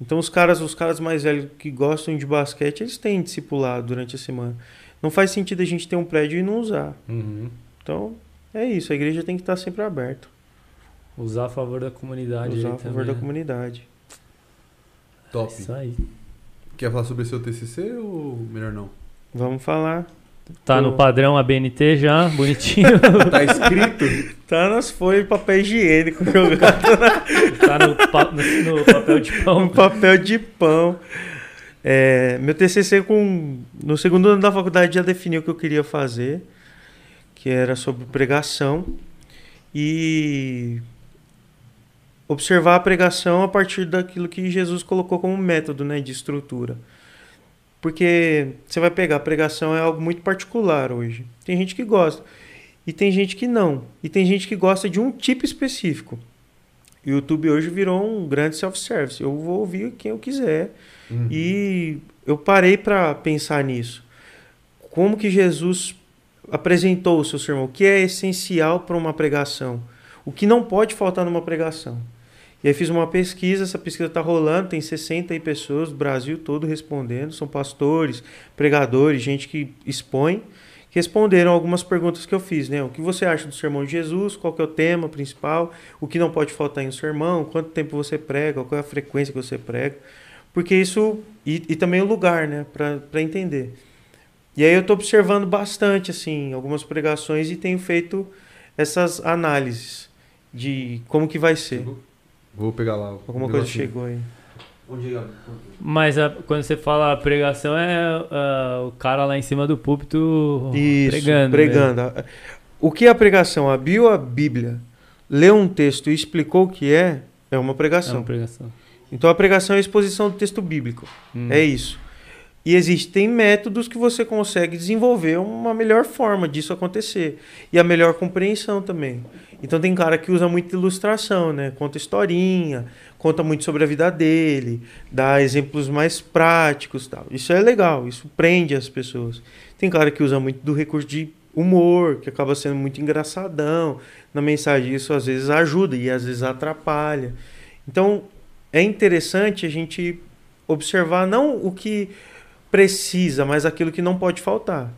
Então os caras, os caras mais velhos que gostam de basquete, eles têm discipulado durante a semana. Não faz sentido a gente ter um prédio e não usar. Uhum. Então, é isso. A igreja tem que estar sempre aberta. Usar a favor da comunidade. usar aí a favor também, da né? comunidade. Top. Isso aí. Quer falar sobre seu TCC ou melhor não? Vamos falar. Tá no padrão ABNT já, bonitinho. Tá escrito? Tá nas folhas de papel higiênico jogado tá no, pa- no- no papel de no pão. papel de pão. É, meu TCC com no segundo ano da faculdade já definiu o que eu queria fazer, que era sobre pregação e observar a pregação a partir daquilo que Jesus colocou como método, né, de estrutura. Porque você vai pegar a pregação é algo muito particular hoje. Tem gente que gosta e tem gente que não. E tem gente que gosta de um tipo específico. O YouTube hoje virou um grande self-service. Eu vou ouvir quem eu quiser. Uhum. E eu parei para pensar nisso. Como que Jesus apresentou o seu sermão? O que é essencial para uma pregação? O que não pode faltar numa pregação? E aí fiz uma pesquisa, essa pesquisa está rolando, tem 60 aí pessoas do Brasil todo respondendo, são pastores, pregadores, gente que expõe, que responderam algumas perguntas que eu fiz, né? O que você acha do sermão de Jesus? Qual que é o tema principal? O que não pode faltar em um sermão? Quanto tempo você prega? Qual é a frequência que você prega? Porque isso. E, e também o lugar, né? Para entender. E aí eu estou observando bastante, assim, algumas pregações e tenho feito essas análises de como que vai ser. Vou pegar lá. o Alguma coisa negocinho. chegou aí. É? Mas a- quando você fala pregação, é ah, o cara lá em cima do púlpito Isso, pregando. pregando. O que é a pregação? Abriu a Bíblia, leu um texto e explicou o que é, é uma mesmo. É pregação. uma pregação. Então a pregação é a exposição do texto bíblico. Hum. É isso. E existem métodos que você consegue desenvolver uma melhor forma disso acontecer. E a melhor compreensão também. Então tem cara que usa muita ilustração, né? Conta historinha, conta muito sobre a vida dele, dá exemplos mais práticos tal. Isso é legal, isso prende as pessoas. Tem cara que usa muito do recurso de humor, que acaba sendo muito engraçadão na mensagem. Isso às vezes ajuda e às vezes atrapalha. Então é interessante a gente observar não o que precisa, mas aquilo que não pode faltar.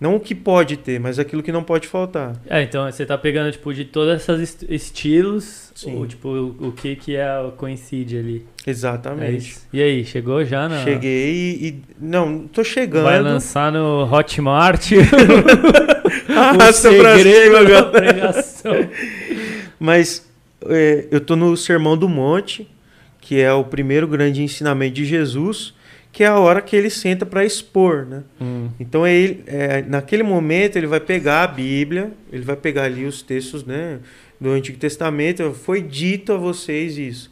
Não o que pode ter, mas aquilo que não pode faltar. É, então você tá pegando, tipo, de todos esses est- estilos, Sim. o, tipo, o, o que que é, o coincide ali. É Exatamente. isso. E aí, chegou já na... Cheguei e, e- Não, tô chegando. Vai lançar no Hotmart o Arrasta pra segredo agora. pregação. Mas é, eu tô no Sermão do Monte, que é o primeiro grande ensinamento de Jesus, que é a hora que ele senta para expor, né? Hum. Então ele, é, naquele momento ele vai pegar a Bíblia, ele vai pegar ali os textos, né, do Antigo Testamento. Foi dito a vocês isso.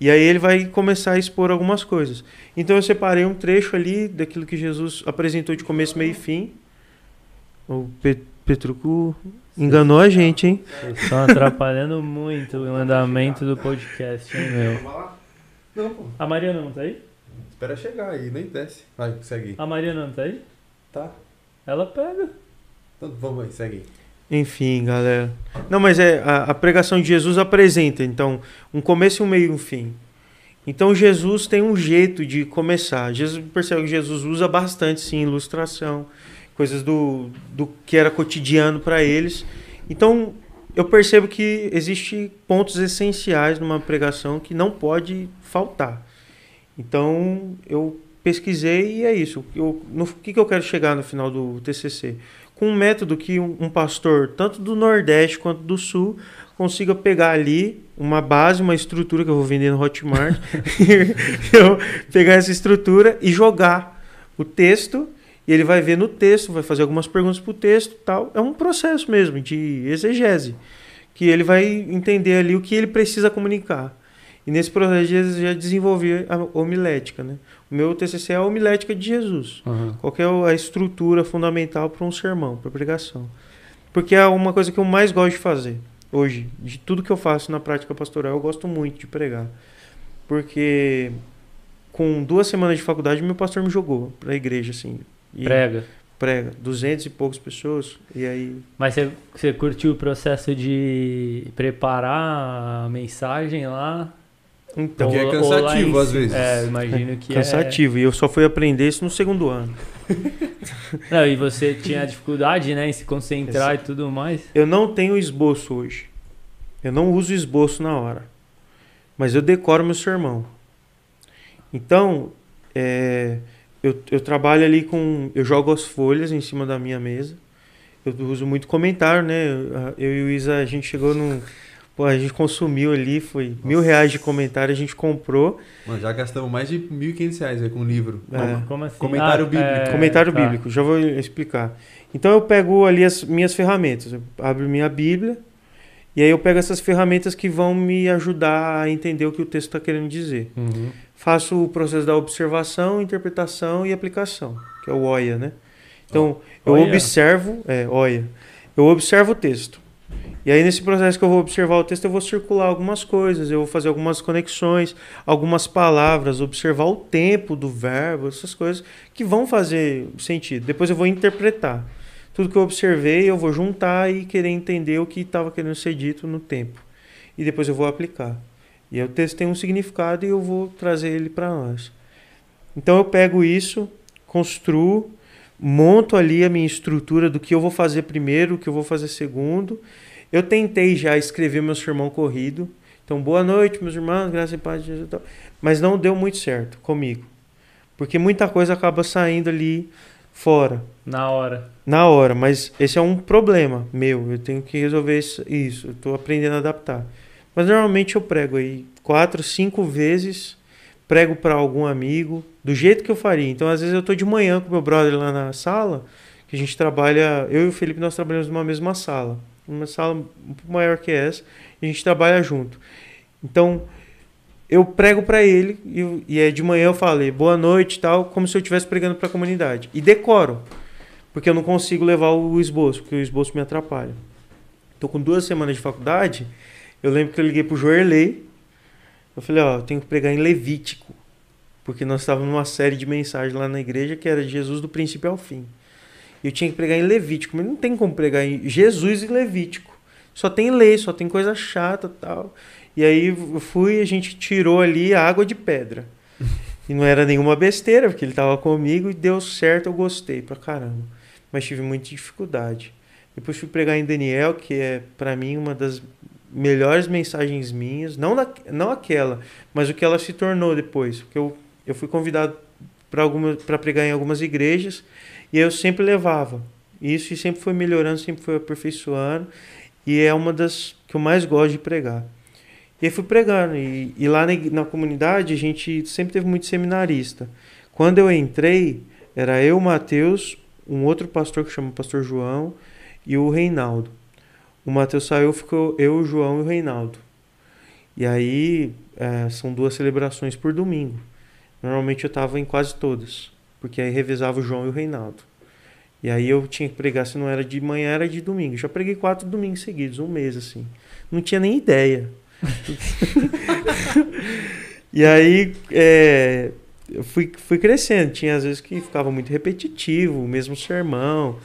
E aí ele vai começar a expor algumas coisas. Então eu separei um trecho ali daquilo que Jesus apresentou de começo, meio e fim. O Pe- Petruco enganou a gente, hein? Vocês estão atrapalhando muito o andamento do podcast, hein, meu? A Mariana não tá aí? Espera chegar aí, nem desce. Vai, segue aí. A Mariana não tá aí? Tá. Ela pega. Então vamos aí, segue aí. Enfim, galera. Não, mas é a, a pregação de Jesus apresenta, então, um começo, um meio e um fim. Então Jesus tem um jeito de começar. Jesus percebe que Jesus usa bastante sim ilustração, coisas do, do que era cotidiano para eles. Então eu percebo que existe pontos essenciais numa pregação que não pode faltar. Então eu pesquisei e é isso. Eu, no que, que eu quero chegar no final do TCC? Com um método que um, um pastor, tanto do Nordeste quanto do Sul, consiga pegar ali uma base, uma estrutura que eu vou vender no Hotmart, eu pegar essa estrutura e jogar o texto, e ele vai ver no texto, vai fazer algumas perguntas para o texto tal. É um processo mesmo de exegese, que ele vai entender ali o que ele precisa comunicar. E nesse processo eu já desenvolvi a homilética, né? O meu TCC é a homilética de Jesus. Qual que é a estrutura fundamental para um sermão, para pregação? Porque é uma coisa que eu mais gosto de fazer hoje. De tudo que eu faço na prática pastoral, eu gosto muito de pregar. Porque com duas semanas de faculdade, meu pastor me jogou para a igreja, assim. Prega. prega. Duzentos e poucas pessoas. E aí. Mas você, você curtiu o processo de preparar a mensagem lá? Então, Que é cansativo, às vezes. É, eu imagino que cansativo. E eu só fui aprender isso no segundo ano. é. Não, e você tinha dificuldade, né, em se concentrar e tudo mais. Eu não tenho esboço hoje. Eu não uso esboço na hora. Mas eu decoro meu sermão. Então, é, eu, eu trabalho ali com. Eu jogo as folhas em cima da minha mesa. Eu uso muito comentário, né? Eu e o Isa, a gente chegou num. Pô, a gente consumiu ali, foi Nossa. mil reais de comentário, a gente comprou. Mano, já gastamos mais de mil e quinhentos reais aí com o livro. É. Como assim? Comentário Ah, bíblico. é, Comentário tá. bíblico, já vou explicar. Então eu pego ali as minhas ferramentas, eu abro minha Bíblia e aí eu pego essas ferramentas que vão me ajudar a entender o que o texto está querendo dizer. Uhum. Faço o processo da observação, interpretação e aplicação, que é o OIA, né? Então eu Oia. observo, é, OIA, eu observo o texto. E aí nesse processo que eu vou observar o texto, eu vou circular algumas coisas, eu vou fazer algumas conexões, algumas palavras, observar o tempo do verbo, essas coisas que vão fazer sentido. Depois eu vou interpretar. Tudo que eu observei, eu vou juntar e querer entender o que estava querendo ser dito no tempo. E depois eu vou aplicar. E aí o texto tem um significado e eu vou trazer ele para nós. Então eu pego isso, construo, monto ali a minha estrutura do que eu vou fazer primeiro, o que eu vou fazer segundo. Eu tentei já escrever meu sermão corrido. Então, boa noite, meus irmãos, graças e paz de Jesus. Mas não deu muito certo comigo. Porque muita coisa acaba saindo ali fora, Na hora. na hora. Mas esse é um problema meu. Eu tenho que resolver isso. isso. Eu estou aprendendo a adaptar. Mas normalmente eu prego aí quatro, cinco vezes. Prego para algum amigo, do jeito que eu faria. Então, às vezes, eu estou de manhã com meu brother lá na sala, que a gente trabalha. Eu e o Felipe, nós trabalhamos numa mesma sala. Uma sala um pouco maior que essa. E a gente trabalha junto. Então, eu prego para ele e, e é de manhã eu falei boa noite tal, como se eu estivesse pregando para a comunidade. E decoro, porque eu não consigo levar o esboço, porque o esboço me atrapalha. Tô com duas semanas de faculdade, eu lembro que eu liguei pro Joerley, eu falei, ó, eu tenho que pregar em Levítico, porque nós estávamos numa série de mensagens lá na igreja que era Jesus do princípio ao fim. Eu tinha que pregar em Levítico, mas não tem como pregar em Jesus e Levítico. Só tem lei, só tem coisa chata tal. E aí eu fui, a gente tirou ali a água de pedra. E não era nenhuma besteira, porque ele estava comigo e deu certo, eu gostei pra caramba. Mas tive muita dificuldade. Depois fui pregar em Daniel, que é pra mim uma das melhores mensagens minhas, não, na, não aquela, mas o que ela se tornou depois. Porque eu, eu fui convidado para pregar em algumas igrejas e eu sempre levava. Isso e sempre foi melhorando, sempre foi aperfeiçoando. E é uma das que eu mais gosto de pregar. E aí fui pregando. E, e lá na, na comunidade a gente sempre teve muito seminarista. Quando eu entrei, era eu, o Matheus, um outro pastor que chama Pastor João e o Reinaldo. O Matheus saiu, ficou eu, o João e o Reinaldo. E aí é, são duas celebrações por domingo. Normalmente eu estava em quase todas, porque aí revezava o João e o Reinaldo. E aí eu tinha que pregar, se não era de manhã, era de domingo. Já preguei quatro domingos seguidos, um mês assim. Não tinha nem ideia. e aí é, eu fui, fui crescendo. Tinha às vezes que ficava muito repetitivo, o mesmo sermão,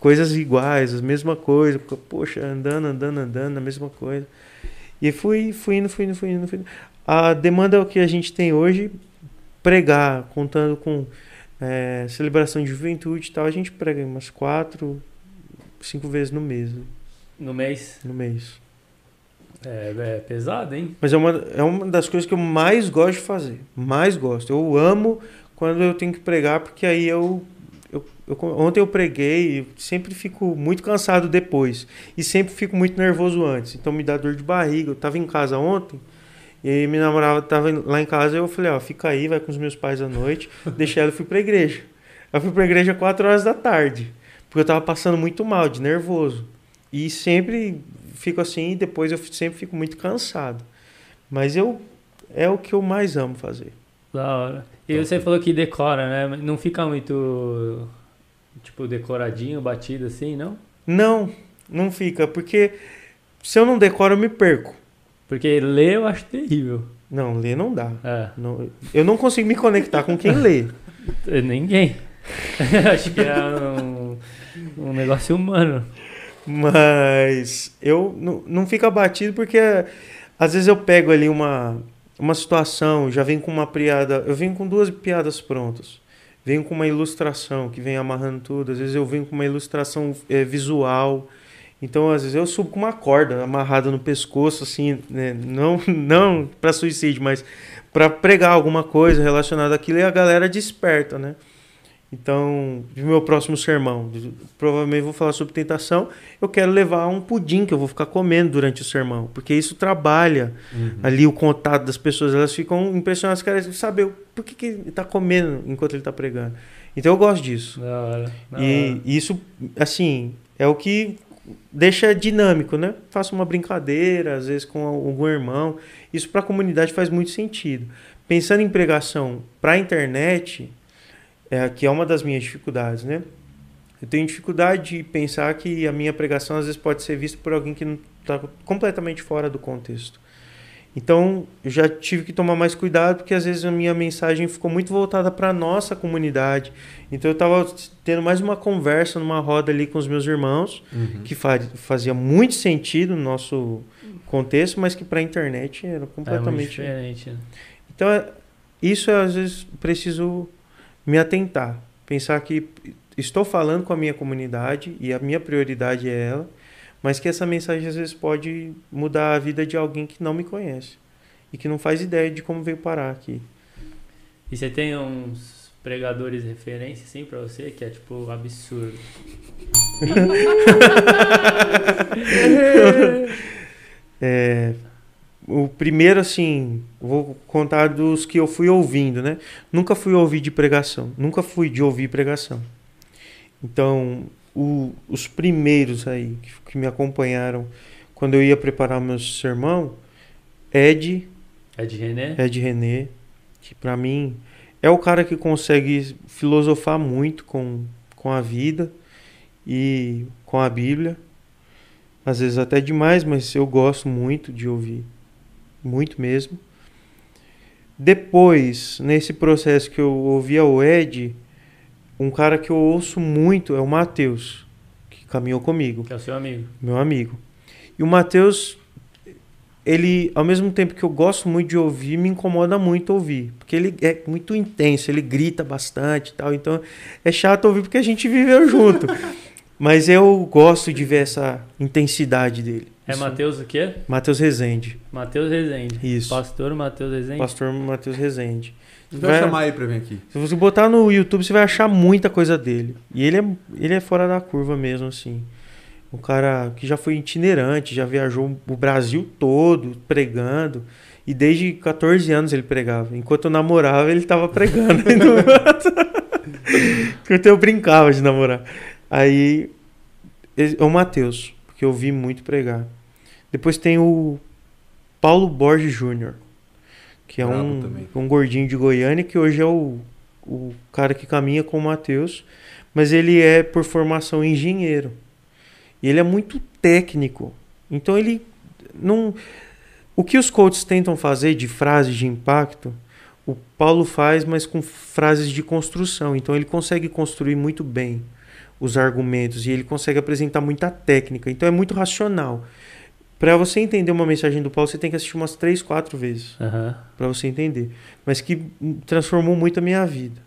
coisas iguais, a mesma coisa. Poxa, andando, andando, andando, a mesma coisa. E fui, fui indo, fui indo, fui indo, fui indo. A demanda que a gente tem hoje, pregar, contando com é, celebração de juventude e tal, a gente prega umas quatro, cinco vezes no mês. né? No mês. No mês. É, é pesado, hein? Mas é uma, é uma das coisas que eu mais gosto de fazer. Mais gosto. Eu amo quando eu tenho que pregar, porque aí eu. eu, eu ontem eu preguei e sempre fico muito cansado depois. E sempre fico muito nervoso antes. Então me dá dor de barriga. Eu tava em casa ontem. E aí minha namorada tava lá em casa e eu falei, ó, fica aí, vai com os meus pais à noite. Deixei ela e fui pra igreja. Eu fui pra igreja 4 horas da tarde. Porque eu tava passando muito mal, de nervoso. E sempre fico assim, e depois eu sempre fico muito cansado. Mas eu é o que eu mais amo fazer. Da hora. E você falou que decora, né? Não fica muito, tipo, decoradinho, batido assim, não? Não, não fica, porque se eu não decoro, eu me perco. Porque ler eu acho terrível. Não, ler não dá. É, Não- eu não consigo me conectar com quem lê. ninguém. acho que é um, um negócio humano. Mas eu não, não fica batido porque às vezes eu pego ali uma, uma situação, já venho com uma piada, eu venho com duas piadas prontas. Venho com uma ilustração que vem amarrando tudo, às vezes eu venho com uma ilustração eh, visual Então, às vezes, eu subo com uma corda amarrada no pescoço, assim, né? Não, não para suicídio, mas para pregar alguma coisa relacionada àquilo e a galera desperta, né? Então, no meu próximo sermão, provavelmente vou falar sobre tentação. Eu quero levar um pudim que eu vou ficar comendo durante o sermão, porque isso trabalha uhum. ali o contato das pessoas. Elas ficam impressionadas, querem saber por que, que ele está comendo enquanto ele está pregando. Então eu gosto disso. Da hora, da e hora. isso, assim, é o que deixa dinâmico, né? Faço uma brincadeira, às vezes com algum irmão. Isso para a comunidade faz muito sentido. Pensando em pregação para a internet é, que é uma das minhas dificuldades, né? Eu tenho dificuldade de pensar que a minha pregação às vezes pode ser vista por alguém que está completamente fora do contexto. Então, eu já tive que tomar mais cuidado porque às vezes a minha mensagem ficou muito voltada para a nossa comunidade. Então, eu estava tendo mais uma conversa numa roda ali com os meus irmãos, uhum. que fazia muito sentido no nosso contexto, mas que para a internet era completamente é diferente. Né? Então, é, isso às vezes preciso me atentar, pensar que estou falando com a minha comunidade e a minha prioridade é ela, mas que essa mensagem às vezes pode mudar a vida de alguém que não me conhece e que não faz ideia de como veio parar aqui. E você tem uns pregadores referência assim para você que é tipo absurdo. é, o primeiro, assim, vou contar dos que eu fui ouvindo, né? Nunca fui ouvir de pregação, nunca fui de ouvir pregação. Então, o, os primeiros aí que, que, me acompanharam quando eu ia preparar meu sermão, Ed. Ed René? Ed René, que para mim é o cara que consegue filosofar muito com, com a vida e com a Bíblia. Às vezes até demais, mas eu gosto muito de ouvir muito mesmo. Depois, nesse processo que eu ouvia o Ed, um cara que eu ouço muito é o Matheus, que caminhou comigo. Que é o seu amigo. Meu amigo. E o Matheus, ele, ao mesmo tempo que eu gosto muito de ouvir, me incomoda muito ouvir. Porque ele é muito intenso, ele grita bastante e tal. Então é chato ouvir porque a gente viveu junto. Mas eu gosto de ver essa intensidade dele. É Matheus o quê? Matheus Rezende. Matheus Rezende. Isso. Pastor Matheus Rezende. Pastor Matheus Rezende. Você vai, vai chamar ele pra vir aqui. Se você botar no YouTube, você vai achar muita coisa dele. E ele é, ele é fora da curva mesmo, assim. Um cara que já foi itinerante, já viajou o Brasil todo pregando. E desde 14 anos ele pregava. Enquanto eu namorava, ele tava pregando. Enquanto eu brincava de namorar. Aí, é o Matheus, porque eu vi muito pregar. Depois tem o Paulo Borges Júnior, que é um, um gordinho de Goiânia, que hoje é o, o cara que caminha com o Matheus, mas ele é por formação engenheiro. E ele é muito técnico. Então ele não. O que os coaches tentam fazer de frases de impacto, o Paulo faz, mas com frases de construção. Então ele consegue construir muito bem os argumentos e ele consegue apresentar muita técnica. Então é muito racional. Para você entender uma mensagem do Paulo, você tem que assistir umas três, quatro vezes uhum. para você entender. Mas que transformou muito a minha vida.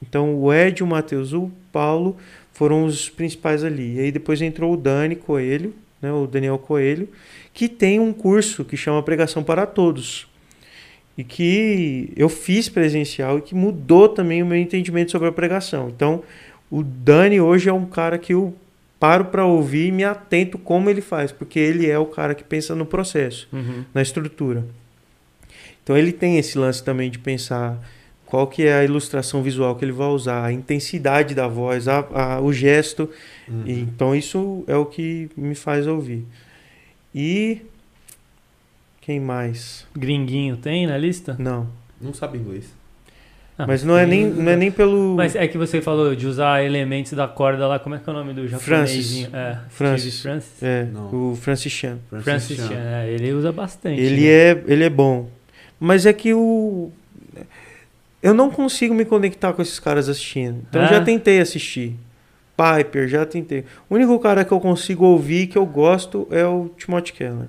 Então o Ed, o Matheus, o Paulo foram os principais ali. E aí depois entrou o Dani Coelho, né, o Daniel Coelho, que tem um curso que chama Pregação para Todos. E que eu fiz presencial e que mudou também o meu entendimento sobre a pregação. Então, o Dani hoje é um cara que eu paro para ouvir e me atento como ele faz, porque ele é o cara que pensa no processo, uhum. na estrutura. Então ele tem esse lance também de pensar qual que é a ilustração visual que ele vai usar, a intensidade da voz, a, a o gesto. Uhum. E, então isso é o que me faz ouvir. E quem mais? Gringuinho tem na lista? Não. Não sabe inglês. Ah, mas não é, nem, não é nem pelo. Mas é que você falou de usar elementos da corda lá, como é que é o nome do japonês? É, Francis. Francis? É, não. o Francis Chan. Francis, Francis Chan, é, ele usa bastante. Ele, né? é, ele é bom. Mas é que o. Eu não consigo me conectar com esses caras assistindo. Então eu já tentei assistir. Piper, já tentei. O único cara que eu consigo ouvir que eu gosto é o Timothy Keller.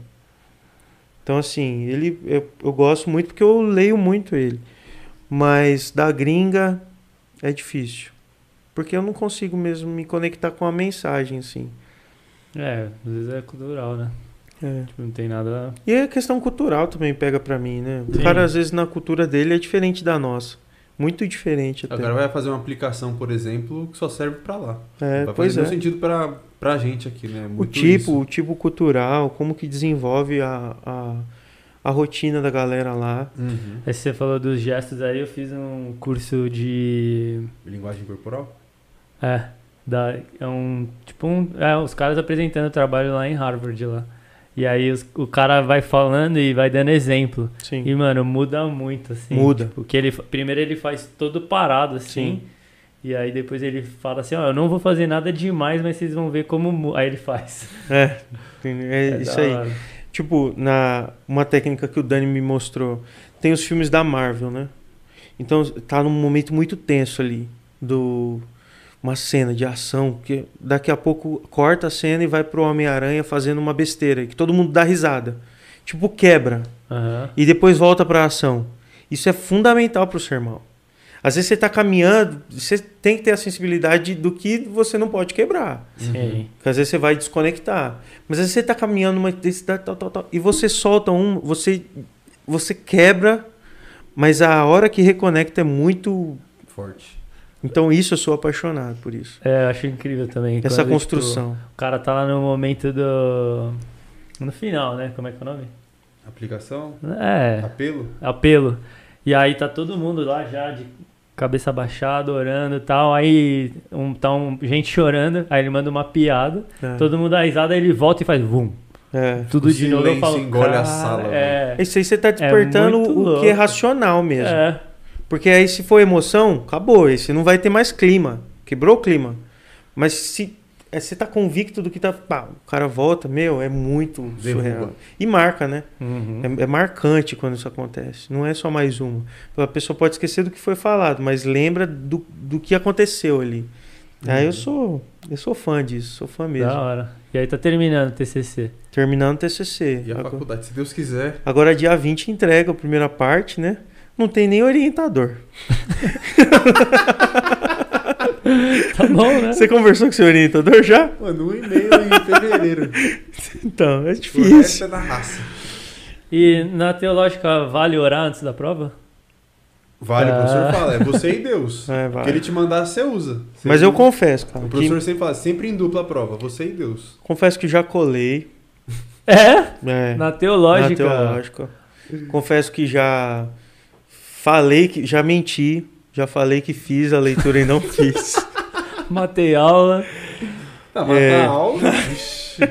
Então, assim, ele eu, eu gosto muito porque eu leio muito ele. Mas da gringa é difícil. Porque eu não consigo mesmo me conectar com a mensagem, assim. É, às vezes é cultural, né? É. Tipo, não tem nada. E a questão cultural também pega pra mim, né? O Sim. cara, às vezes, na cultura dele é diferente da nossa. Muito diferente O até. cara vai fazer uma aplicação, por exemplo, que só serve pra lá. É, vai pois fazer é. nenhum sentido pra, pra gente aqui, né? O Muito tipo, isso. o tipo cultural, como que desenvolve a, a, a rotina da galera lá. Uhum. Aí você falou dos gestos aí, eu fiz um curso de. Linguagem corporal? É, da, é um. Tipo um. É, os caras apresentando o trabalho lá em Harvard lá. E aí os- o cara vai falando e vai dando exemplo. Sim. E, mano, muda muito, assim. Muda. Tipo, que ele, primeiro ele faz todo parado, assim. Sim. E aí depois ele fala assim, ó, eu não vou fazer nada demais, mas vocês vão ver como... mu-" Aí ele faz. É, é, É isso aí. hora. Tipo, na uma técnica que o Dani me mostrou, tem os filmes da Marvel, né? Então tá num momento muito tenso ali do uma cena de ação que daqui a pouco corta a cena e vai pro Homem-Aranha fazendo uma besteira que todo mundo dá risada. Tipo, quebra Aham. e depois volta pra ação. Isso é fundamental pro sermão. Às vezes você tá caminhando, você tem que ter a sensibilidade do que você não pode quebrar. Sim. Porque às vezes você vai desconectar. Mas às vezes você tá caminhando numa intensidade tal, tal, tal, e você solta um, você, você quebra, mas a hora que reconecta é muito. Forte. Então isso eu sou apaixonado por isso. É, eu acho incrível também. Essa tipo, construção. o cara tá lá no momento do... No final, né? Como é que é o nome? Aplicação? É, Apelo? apelo. E aí tá todo mundo lá já de cabeça baixada, orando e tal. Aí um, tá um, gente chorando, aí ele manda uma piada. É. Todo mundo dá risada, aí ele volta e faz vum. É. Tudo O de novo. Eu falo, engole a "Cara, sala, É, Isso aí você tá despertando muito o louco. que é racional mesmo. é, Porque aí se for emoção, acabou. Você não vai ter mais clima. Quebrou o clima. Mas se é, você tá convicto do que tá. Pá, o cara volta, meu, é muito Derruba. surreal. E marca, né? Uhum. É, é marcante quando isso acontece. Não é só mais uma. A pessoa pode esquecer do que foi falado, mas lembra do, do que aconteceu ali. Aí eu sou eu sou fã disso, sou fã mesmo. Da hora. E aí tá terminando o TCC. Terminando o TCC. E a Agora, faculdade, se Deus quiser. agora dia 20 entrega a primeira parte, né? Não tem nem orientador. Tá bom, né? Você conversou com seu orientador já? Mano, um e-mail em fevereiro. Então, é O resto difícil. é da raça. E na teológica vale orar antes da prova? Vale, o Ah. professor fala, é você e Deus. É, O vai. que ele te mandar, você usa. Você Mas eu confesso, cara. O que- professor sempre fala, sempre em dupla prova, você e Deus. confesso que já colei. É? É. Na teológica. Na teológica. Confesso que já falei que já menti, já falei que fiz a leitura e não fiz. Matei aula. Tá, É. na aula. Vixe.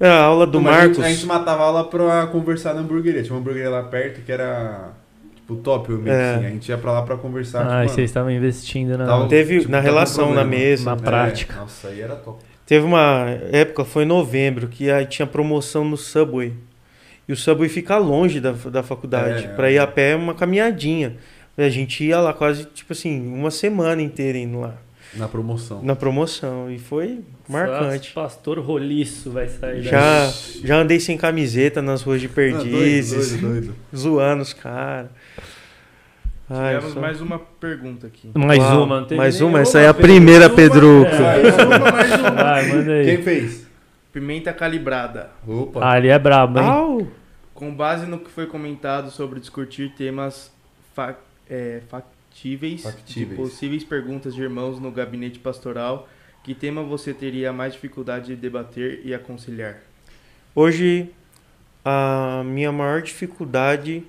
É, A aula do Não, mas a gente- Marcos. A gente, matava aula pra conversar na hamburgueria. Tinha uma hamburgueria lá perto que era. Tipo, top, eu meio É. assim. A gente ia pra lá pra conversar. Ah, tipo, e vocês estavam investindo na. Tava- Teve tipo, na relação na problema. mesa. Na é, prática. Nossa, aí era top. Teve uma época, foi em novembro, que aí tinha promoção no Subway. E o Subway fica longe da, da faculdade. É. Pra ir a pé é uma caminhadinha. E a gente ia lá quase, tipo assim, uma semana inteira indo lá. Na promoção. Na promoção. E foi marcante. Nossa, Pastor roliço vai sair daí. Já, já andei sem camiseta nas ruas de Ah, Perdizes, doido, doido, doido. zoando os caras. Tivemos só- mais uma pergunta aqui. Mais Uau, uma, não teve mais uma? Essa aí é a Pedro. primeira, Pedruco. É. Mais uma, mais uma. Vai, manda aí. Quem fez? Pimenta calibrada. Opa. Ah, ele é brabo, hein? Au! Com base no que foi comentado sobre discutir temas fa- é, factíveis, Factíveis. de possíveis perguntas de irmãos no gabinete pastoral, que tema você teria mais dificuldade de debater e aconselhar? Hoje, a minha maior dificuldade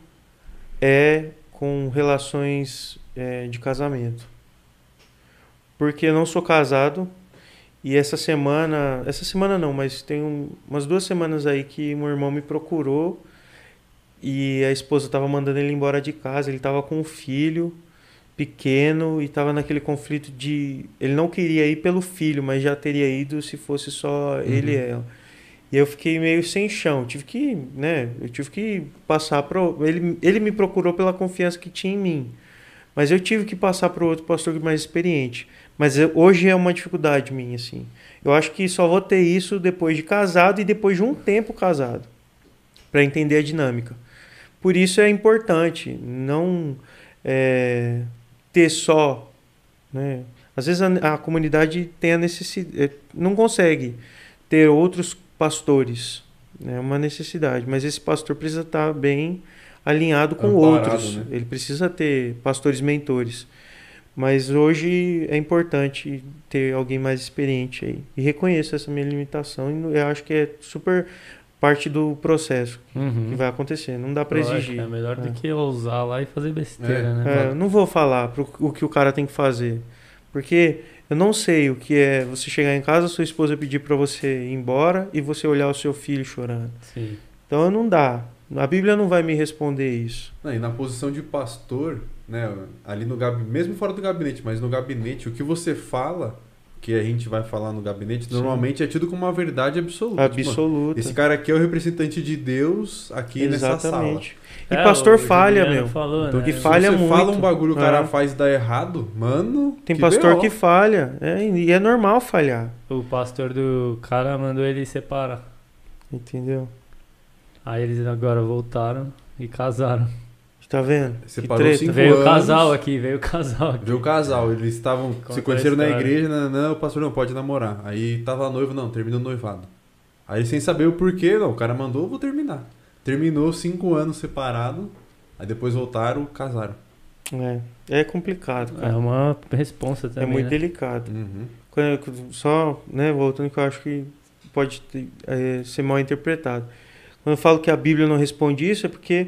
é com relações é, de casamento. Porque eu não sou casado e essa semana, essa semana não, mas tem um- umas duas semanas aí que meu irmão me procurou e a esposa estava mandando ele embora de casa. Ele estava com um filho pequeno e estava naquele conflito de ele não queria ir pelo filho, mas já teria ido se fosse só ele e ela. E eu fiquei meio sem chão. Tive que, né? Eu tive que passar para ele. Ele me procurou pela confiança que tinha em mim, mas eu tive que passar para outro pastor mais experiente. Mas eu- hoje é uma dificuldade minha, assim. Eu acho que só vou ter isso depois de casado e depois de um tempo casado, para entender a dinâmica. Por isso é importante não é, ter só, né? Às vezes a, a comunidade tem a necessidade, não consegue ter outros pastores. É uma necessidade, mas esse pastor precisa estar bem alinhado com Amparado, outros. né? Ele precisa ter pastores mentores. Mas hoje é importante ter alguém mais experiente aí. E reconheço essa minha limitação e eu acho que é super parte do processo Uhum. que vai acontecer. Não dá para exigir. É melhor do É. que ousar lá e fazer besteira, É. né? É, eu não vou falar pro, o que o cara tem que fazer. Porque eu não sei o que é você chegar em casa, sua esposa pedir para você ir embora e você olhar o seu filho chorando. Sim. Então não dá. A Bíblia não vai me responder isso. Não, e na posição de pastor, né, ali no gabinete, mesmo fora do gabinete, mas no gabinete, o que você fala, que a gente vai falar no gabinete, Sim. normalmente é tido como uma verdade absoluta. Tipo, Absoluta. esse cara aqui é o representante de Deus aqui nessa sala. Exatamente. E É, pastor falha, meu. Falou, Então, né? que se falha você muito. fala um bagulho o cara É. faz dá errado, mano. Tem pastor BO. que falha. É, e é normal falhar. O pastor do cara mandou ele separar. Entendeu? Aí eles agora voltaram e casaram. Tá vendo? Separou que treta. cinco veio o anos. casal aqui, veio o casal aqui. Viu o casal, eles estavam Conta se conheceram na igreja, não, não, o pastor não pode namorar. Aí tava noivo, não, termina o noivado. Aí sem saber o porquê, não, o cara mandou, vou terminar. Terminou cinco anos separado, aí depois voltaram, casaram. É, é complicado, É cara. uma responsa É, também. muito né? delicado. Uhum. Quando só, né, voltando que eu acho que pode ter- é, ser mal interpretado. Quando eu falo que a Bíblia não responde isso, é porque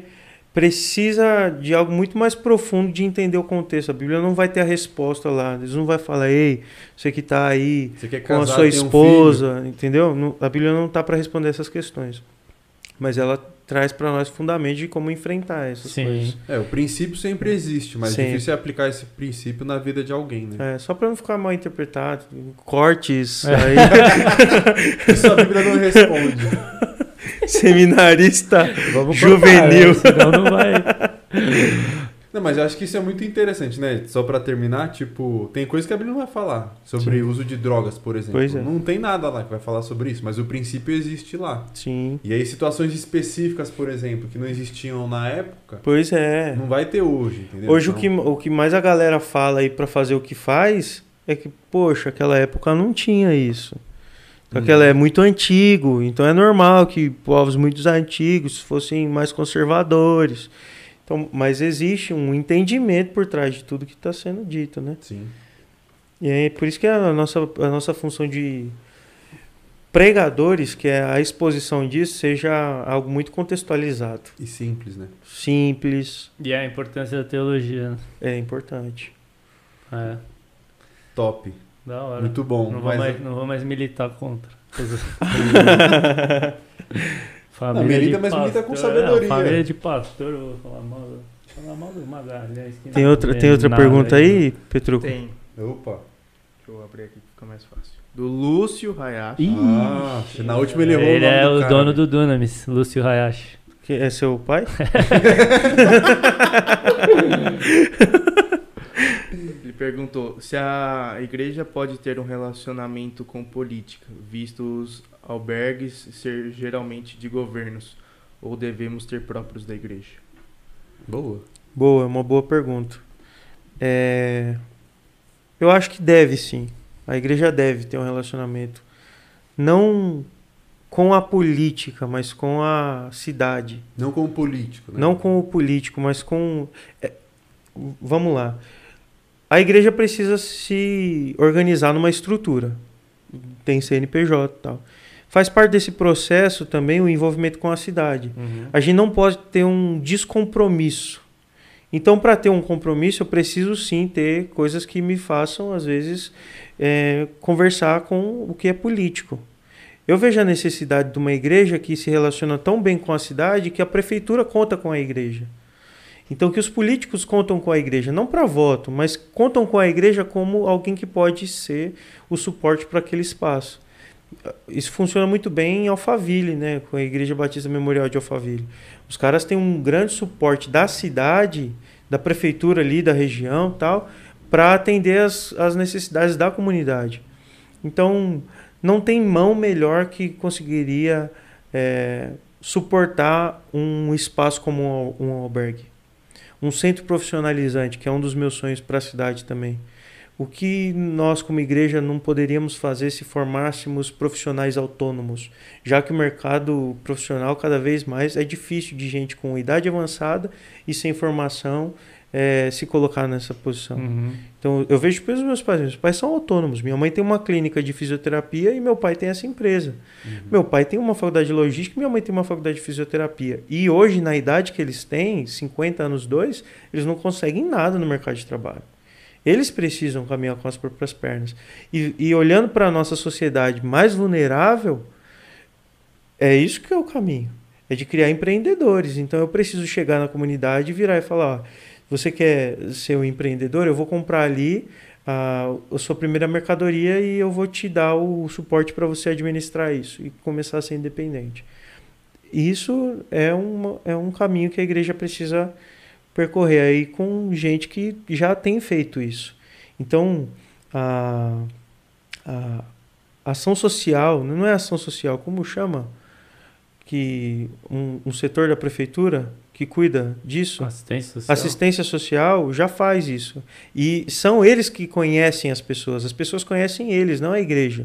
precisa de algo muito mais profundo de entender o contexto. A Bíblia não vai ter a resposta lá. Eles não vai falar, ei, você que está aí Você quer com a casar, sua tem um esposa, entendeu? Não- a Bíblia não está para responder essas questões. Mas ela traz para nós fundamentos de como enfrentar essas Sim. coisas. É, o princípio sempre existe, mas Sempre. difícil é aplicar esse princípio na vida de alguém, né? É, só para não ficar mal interpretado, cortes, É. aí, Isso a Bíblia não responde. seminarista Vamos Juvenil. senão não vai. Não, mas eu acho que isso é muito interessante, né? Só pra terminar, tipo, tem coisa que a Bíblia não vai falar sobre Sim. uso de drogas, por exemplo. Pois é. Não tem nada lá que vai falar sobre isso, mas o princípio existe lá. Sim, E aí situações específicas, por exemplo, que não existiam na época, pois é. não vai ter hoje, entendeu? Hoje o, Então, que, o que mais a galera fala aí pra fazer o que faz é que, poxa, aquela época não tinha isso. Uhum. Aquela é muito antigo, então é normal que povos muito antigos fossem mais conservadores. Então, mas existe um entendimento por trás de tudo que está sendo dito, né? Sim. E é por isso que a nossa, a nossa função de pregadores, que é a exposição disso, seja algo muito contextualizado. E simples, né? Simples, E a importância da teologia. né? é importante. É, Top. Da hora. Muito bom. Não vou, Mas- mais, não vou mais militar contra. Não, milita, mas milita com sabedoria. É, família de pastor, eu vou falar mal, vou falar mal do Magalhães. Tem não outra, tem outra pergunta aí, Petruco? Tem. Opa. Deixa eu abrir aqui que fica mais fácil. Do Lúcio Hayashi. Ah, na última ele errou Ele o nome é do o cara. dono do Dunamis, Lúcio Hayashi. Que é seu pai? Perguntou se a igreja pode ter um relacionamento com política, visto os albergues ser geralmente de governos, ou devemos ter próprios da igreja? Boa. Boa, é uma boa pergunta. É, Eu acho que deve sim. A igreja deve ter um relacionamento. Não com a política, mas com a cidade. Não como político, né? Não com o político, mas com. é, Vamos lá. A igreja precisa se organizar numa estrutura. Tem CNPJ e tal. Faz parte desse processo também o envolvimento com a cidade. Uhum. A gente não pode ter um descompromisso. Então, para ter um compromisso, eu preciso sim ter coisas que me façam, às vezes, é, conversar com o que é político. Eu vejo a necessidade de uma igreja que se relaciona tão bem com a cidade que a prefeitura conta com a igreja. Então, que os políticos contam com a igreja, não para voto, mas contam com a igreja como alguém que pode ser o suporte para aquele espaço. Isso funciona muito bem em Alphaville, né, com a Igreja Batista Memorial de Alphaville. Os caras têm um grande suporte da cidade, da prefeitura ali, da região tal, para atender as, as necessidades da comunidade. Então, não tem mão melhor que conseguiria é, suportar um espaço como um, um albergue. Um centro profissionalizante, que é um dos meus sonhos para a cidade também. o que nós, como igreja, não poderíamos fazer se formássemos profissionais autônomos, já que o mercado profissional cada vez mais é difícil de gente com idade avançada e sem formação é, se colocar nessa posição. Uhum. Então, eu vejo pelos meus pais. Meus pais são autônomos. Minha mãe tem uma clínica de fisioterapia e meu pai tem essa empresa. Meu pai tem uma faculdade de logística e minha mãe tem uma faculdade de fisioterapia. E hoje, na idade que eles têm, 50 anos, dois, eles não conseguem nada no mercado de trabalho. Eles precisam caminhar com as próprias pernas. E, e olhando para a nossa sociedade mais vulnerável, é isso que é o caminho. É de criar empreendedores. Então, eu preciso chegar na comunidade e virar e falar: ó, você quer ser um empreendedor? Eu vou comprar ali a, a sua primeira mercadoria e eu vou te dar o suporte para você administrar isso e começar a ser independente. Isso é, uma, é um caminho que a igreja precisa percorrer aí com gente que já tem feito isso. Então, a, a ação social, não é ação social, como chama? Que um, um setor da prefeitura que cuida disso, Assistência social. Assistência social já faz isso. E são eles que conhecem as pessoas. As pessoas conhecem eles, não a igreja.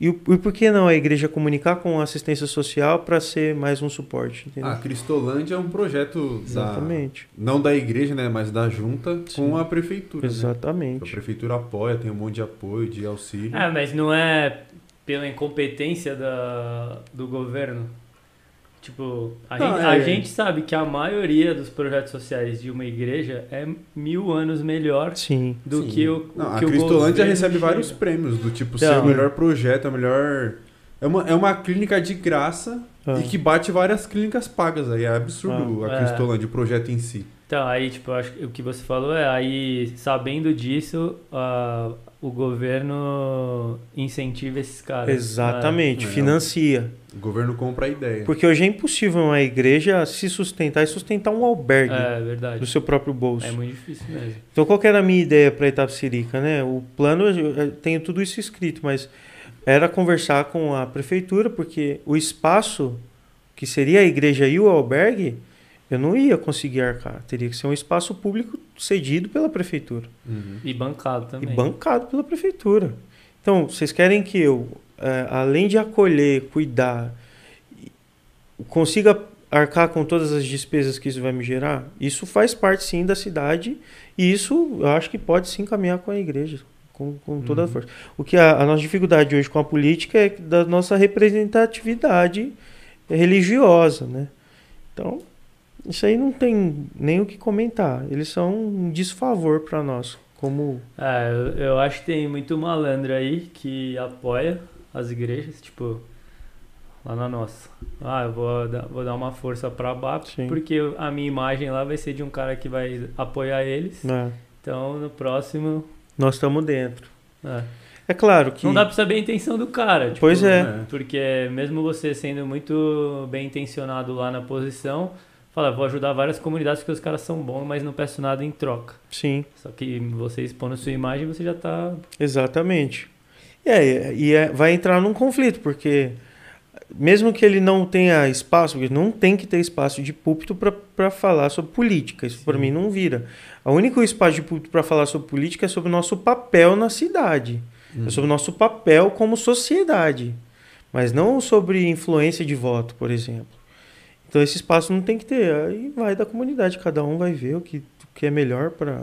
E, e por que não a igreja comunicar com a assistência social para ser mais um suporte? Entendeu? Ah, Cristolândia é um projeto da, Exatamente. não da igreja, né, mas da junta Sim. com a prefeitura. Né? A Exatamente. prefeitura apoia, tem um monte de apoio, de auxílio. É, mas não é pela incompetência da, do governo. Tipo, a, Não, gente, é- a gente sabe que a maioria dos projetos sociais de uma igreja é mil anos melhor Sim. do Sim. que o, Não, que a o Cristolândia recebe chega. vários prêmios, do tipo Então. ser o melhor projeto, a melhor. É uma, é uma clínica de graça Ah. e que bate várias clínicas pagas aí. É absurdo Ah, a é. Cristolândia, o projeto em si. Então, aí, tipo, acho que o que você falou é, aí, sabendo disso, ah, o governo incentiva esses caras. Exatamente. É. Financia. O governo compra a ideia. Porque hoje é impossível uma igreja se sustentar e sustentar um albergue É, é do seu próprio bolso. É muito difícil mesmo. Então, qual que era a minha ideia para Itapsirica, né? O plano, eu eu tenho tudo isso escrito, mas era conversar com a prefeitura, porque o espaço que seria a igreja e o albergue, eu não ia conseguir arcar. Teria que ser um espaço público cedido pela prefeitura Uhum. E bancado também. e bancado pela prefeitura. Então, vocês querem que eu, eh, além de acolher, cuidar, consiga arcar com todas as despesas que isso vai me gerar? Isso faz parte sim da cidade e isso eu acho que pode sim caminhar com a igreja, com, com toda a Uhum. força. O que a, a nossa dificuldade hoje com a política é da nossa representatividade religiosa, né? Então, isso aí não tem nem o que comentar. Eles são um desfavor para nós, como É, eu, eu acho que tem muito malandro aí que apoia as igrejas, tipo, lá na nossa. Ah, eu vou dar, vou dar uma força pra BAP, Sim. porque a minha imagem lá vai ser de um cara que vai apoiar eles. né? Então, no próximo. Nós estamos dentro. é. É claro que. Não dá pra saber a intenção do cara. tipo, Pois é. É. Porque mesmo você sendo muito bem intencionado lá na posição, fala, vou ajudar várias comunidades porque os caras são bons, mas não peço nada em troca. Sim, Só que você expondo sua imagem, você já tá. exatamente. E, é, e é- vai entrar num conflito, porque mesmo que ele não tenha espaço, porque não tem que ter espaço de púlpito para falar sobre política. Isso para mim não vira. O único espaço de púlpito para falar sobre política é sobre o nosso papel na cidade. Uhum. É sobre o nosso papel como sociedade. Mas não sobre influência de voto, por exemplo. Então esse espaço não tem que ter. Aí vai da comunidade, cada um vai ver o que, o que é melhor para.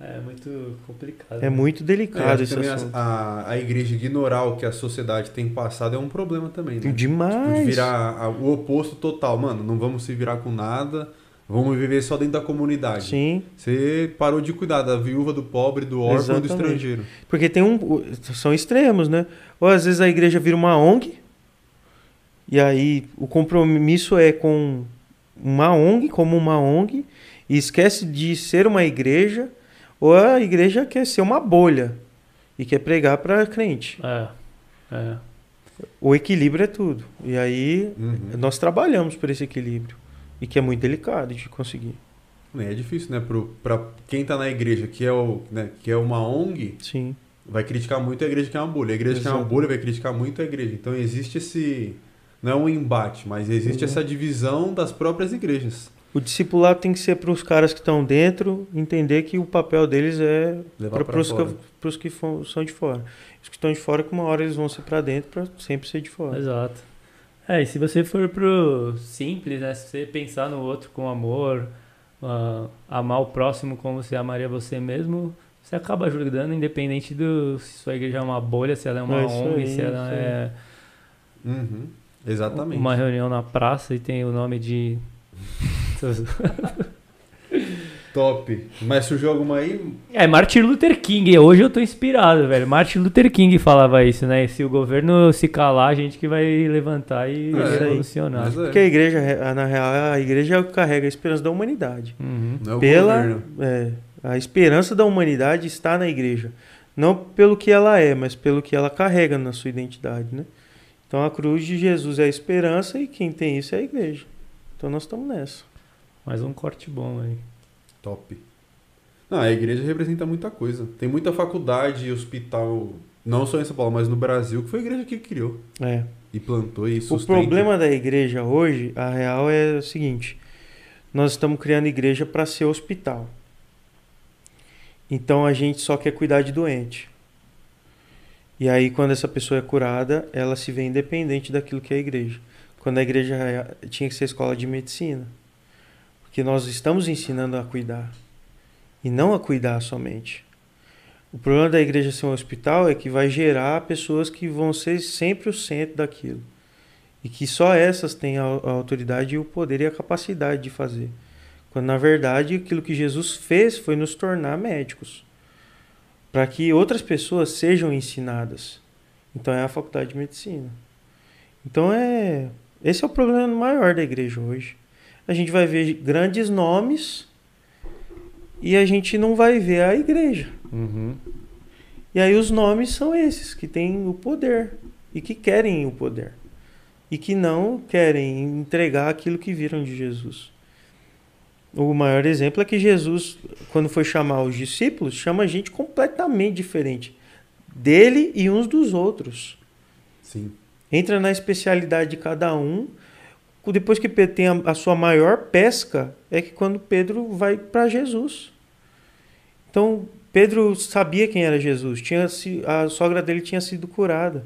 É muito complicado. É né? muito delicado esse assunto. a, a, igreja ignorar o que a sociedade tem passado é um problema também, né? Tipo, Demais. de virar a- o oposto total. Mano, não vamos se virar com nada, vamos viver só dentro da comunidade. Sim, Você parou de cuidar da viúva, do pobre, do órfão e do Exatamente. estrangeiro. porque tem um. São extremos, né? Ou às vezes a igreja vira uma ONG, e aí o compromisso é com uma ONG, como uma ONG, e esquece de ser uma igreja, ou a igreja quer ser uma bolha e quer pregar para crente. É. É. O equilíbrio é tudo. E aí Uhum. nós trabalhamos por esse equilíbrio. E que é muito delicado de conseguir. É difícil, né? Pro, pra quem tá na igreja, que é, o, né, que é uma ONG, Sim. vai criticar muito a igreja que é uma bolha. A igreja que é uma Exato. bolha vai criticar muito a igreja. Então existe esse. Não é um embate, mas existe Uhum. essa divisão das próprias igrejas. O discipulado tem que ser para os caras que estão dentro entender que o papel deles é para os que, que são de fora. Os que estão de fora, que uma hora eles vão ser para dentro para sempre ser de fora. Exato. É, e se você for pro simples, né? Se você pensar no outro com amor, ah, amar o próximo como você amaria você mesmo, você acaba ajudando, independente do se sua igreja é uma bolha, se ela é uma É ONG, aí, se ela é Uhum. Exatamente. uma reunião na praça e tem o nome de. Top. Mas surgiu alguma aí? É, Martin Luther King. Hoje eu tô inspirado, velho. Martin Luther King falava isso, né? Se o governo se calar, a gente que vai levantar e É, revolucionar. Mas é. Porque a igreja, na real, a igreja é o que carrega a esperança da humanidade. Uhum. Não é o Pela, governo. é, a esperança da humanidade está na igreja. Não pelo que ela é, mas pelo que ela carrega na sua identidade, né? Então a cruz de Jesus é a esperança e quem tem isso é a igreja. Então nós estamos nessa. Mais um corte bom aí. Top. Não, a igreja representa muita coisa. Tem muita faculdade e hospital, não só em São Paulo, mas no Brasil, que foi a igreja que criou. É. E plantou e O problema da igreja hoje, a real é o seguinte: nós estamos criando igreja para ser hospital. Então a gente só quer cuidar de doente. E aí, quando essa pessoa é curada, ela se vê independente daquilo que é a igreja. Quando a igreja é- tinha que ser escola de medicina. Porque nós estamos ensinando a cuidar. E não a cuidar somente. O problema da igreja ser um hospital é que vai gerar pessoas que vão ser sempre o centro daquilo. E que só essas têm a, a autoridade o poder e a capacidade de fazer. Quando na verdade aquilo que Jesus fez foi nos tornar médicos. Para que outras pessoas sejam ensinadas. Então é a faculdade de medicina. Então é. Esse é o problema maior da igreja hoje. A gente vai ver grandes nomes e a gente não vai ver a igreja. Uhum. E aí os nomes são esses que têm o poder e que querem o poder e que não querem entregar aquilo que viram de Jesus. O maior exemplo é que Jesus, quando foi chamar os discípulos, chama gente completamente diferente dele e uns dos outros. Sim. Entra na especialidade de cada um. Depois que Pedro tem a, a sua maior pesca, é que quando Pedro vai para Jesus. Então, Pedro sabia quem era Jesus. Tinha, se- a sogra dele tinha sido curada.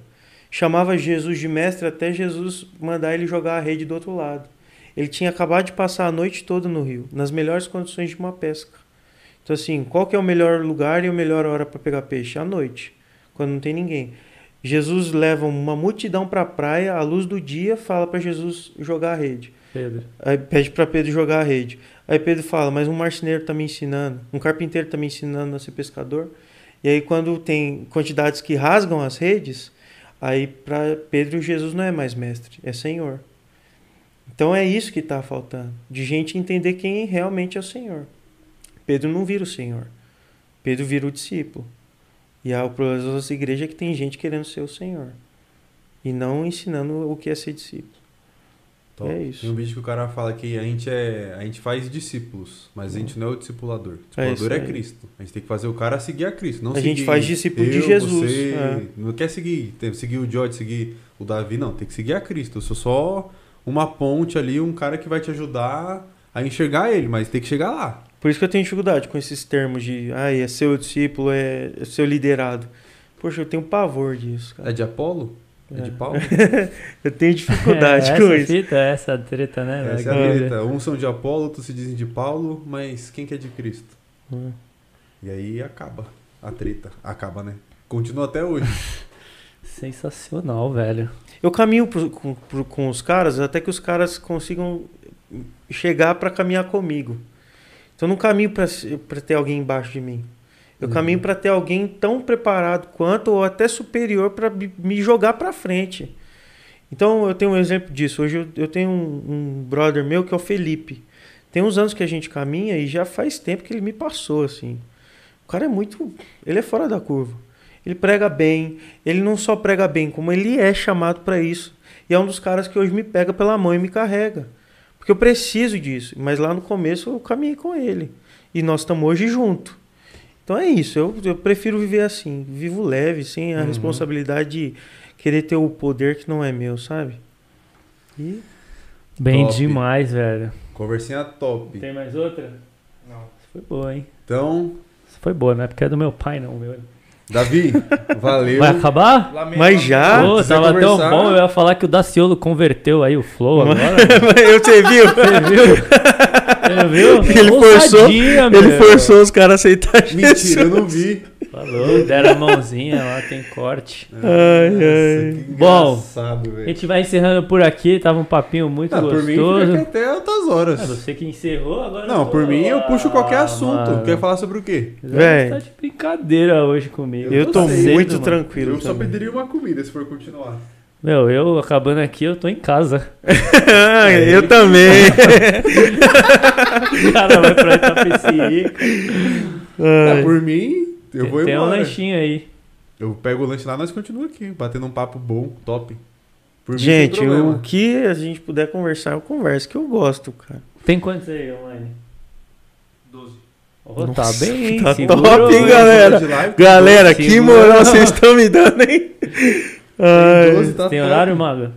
Chamava Jesus de mestre até Jesus mandar ele jogar a rede do outro lado. Ele tinha acabado de passar a noite toda no rio, nas melhores condições de uma pesca. Então, assim, qual que é o melhor lugar e a melhor hora para pegar peixe? À noite, quando não tem ninguém. Jesus leva uma multidão para a praia, à luz do dia, fala para Jesus jogar a rede. Pedro. Aí pede para Pedro jogar a rede. Aí Pedro fala, mas um marceneiro está me ensinando, um carpinteiro está me ensinando a ser pescador. E aí quando tem quantidades que rasgam as redes, aí para Pedro Jesus não é mais mestre, é Senhor. Então é isso que está faltando, de gente entender quem realmente é o Senhor. Pedro não vira o Senhor, Pedro vira o discípulo. E a problema das nossas igrejas é que tem gente querendo ser o Senhor e não ensinando o que é ser discípulo. Top. É isso. Tem um vídeo que o cara fala que a gente é. A gente faz discípulos, mas a gente não é o discipulador. O É discipulador é, aí. Cristo. A gente tem que fazer o cara seguir a Cristo. Não A gente faz discípulo de eu, Jesus, Você, é. Não quer seguir, tem seguir o George, seguir o Davi, não. Tem que seguir a Cristo. Eu sou só uma ponte ali, um cara que vai te ajudar a enxergar ele, mas tem que chegar lá. Por isso que eu tenho dificuldade com esses termos de ah, é seu discípulo, é, é seu liderado. Poxa, eu tenho pavor disso, cara. É de Apolo? É, de É. Paulo? Eu tenho dificuldade é, com essa isso. fita, essa treta, né? Essa é a treta. Uns são de Apolo, outros se dizem de Paulo, mas quem que é de Cristo? Hum. E aí acaba a treta. Acaba, né? Continua até hoje. Sensacional, velho. Eu caminho pro- com, pro- com os caras até que os caras consigam chegar para caminhar comigo. Então eu não caminho para ter alguém embaixo de mim. Eu Uhum. caminho para ter alguém tão preparado quanto ou até superior para me jogar para frente. Então eu tenho um exemplo disso. Hoje eu, eu tenho um, um brother meu que é o Felipe. Tem uns anos que a gente caminha e já faz tempo que ele me passou assim. O cara é muito, ele é fora da curva. Ele prega bem, ele não só prega bem, como ele é chamado para isso. E é um dos caras que hoje me pega pela mão e me carrega. Porque eu preciso disso. Mas lá no começo eu caminhei com ele. E nós estamos hoje junto. Então é isso. Eu, eu prefiro viver assim. Vivo leve, sem a Uhum. responsabilidade de querer ter o poder que não é meu, sabe? E Bem Top. demais, velho. Conversinha top. Tem mais outra? Não. Foi boa, hein? Então, foi boa, não é porque é do meu pai, não, meu. Davi, valeu. Vai acabar? Lamento, Mas já? Pô, tava tão conversar- bom, eu ia falar que o Daciolo converteu aí o Flow agora. Eu, você viu? Você viu? Você viu? Ele forçou- Ele forçou os caras a aceitar Mentira, Jesus. eu não vi. Falou, deram a mãozinha lá, tem corte. Ai, ai. que Bom, A gente vai encerrando por aqui, tava um papinho muito Ah, por mim, gostoso. fica aqui até altas horas. Ah, você que encerrou, agora Não, tô- por mim eu puxo qualquer Ah, assunto. mano. Quer falar sobre o quê? Véi. Tá de brincadeira hoje comigo. Eu tô sei, muito mano. tranquilo Eu só pediria uma comida se for continuar. Meu, eu acabando aqui, eu tô em casa. Ah, eu também. O cara vai pra Itapecerica. Ah, Ai. por mim, eu vou Tem um embora. lanchinho aí. Eu pego o lanche lá, nós continuamos aqui, batendo um papo bom, top. Por Gente, o que a gente puder conversar, eu converso, que eu gosto, cara. Tem quantos aí online? 12. Oh, tá Nossa, bem, tá segurou, top, hein, hein? galera? Live, Galera, que moral vocês estão me dando, hein? Ai. 12 tá Tem top. horário, Maga?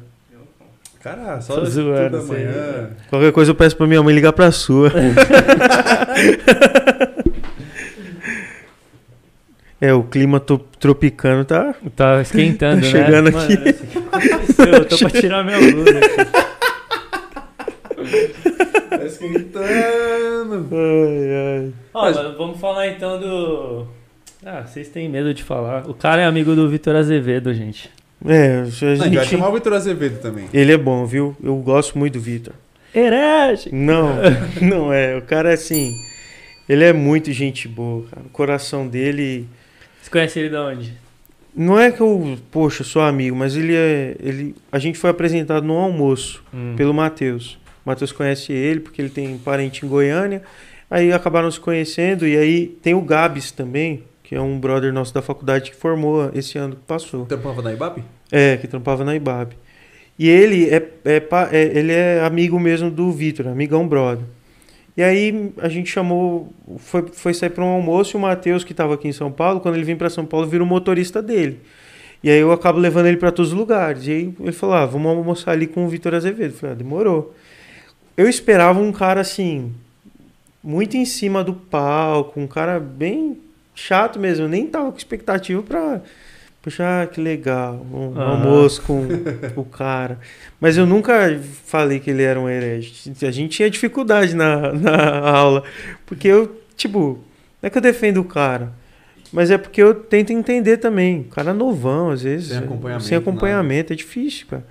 Cara, só Tô às zoando, tudo da manhã. Qualquer coisa eu peço pra minha mãe ligar pra sua. é, o clima tropicano tá. Tá esquentando, Tá né? chegando Mano, aqui. o que aconteceu? Eu tô pra tirar minha blusa aqui. Tá esquentando. Ai, ai. Ó, mas vamos falar então do... Ah, vocês têm medo de falar. O cara é amigo do Vitor Azevedo, gente. É, a Não, gente vai chamar o Vitor Azevedo também. Ele é bom, viu? Eu gosto muito do Vitor. Herege! Não, não é. O cara é assim. Ele é muito gente boa, cara. O coração dele. Você conhece ele de onde? Não é que eu, poxa, sou amigo, mas ele é. Ele, a gente foi apresentado no almoço Hum. pelo Matheus. O Matheus conhece ele porque ele tem parente em Goiânia. Aí acabaram se conhecendo. E aí tem o Gabs também, que é um brother nosso da faculdade que formou esse ano que passou. Tampava na Ibape? É, que trampava na IBAB. E ele é, é é- ele é amigo mesmo do Vitor, amigão brother. E aí a gente chamou, foi, foi sair para um almoço e o Matheus, que estava aqui em São Paulo, quando ele vem para São Paulo, vira o motorista dele. E aí eu acabo levando ele para todos os lugares. E aí ele falou: ah, vamos almoçar ali com o Vitor Azevedo. Eu falei: ah, demorou. Eu esperava um cara assim, muito em cima do palco, um cara bem chato mesmo. Eu nem tava com expectativa para Puxa, ah, que legal, um Ah. almoço com o cara. Mas eu nunca falei que ele era um herege. A gente tinha dificuldade na, na aula. Porque eu, tipo, não é que eu defendo o cara. Mas é porque eu tento entender também. O cara é novão, às vezes. Sem acompanhamento, Sem acompanhamento, é difícil, cara.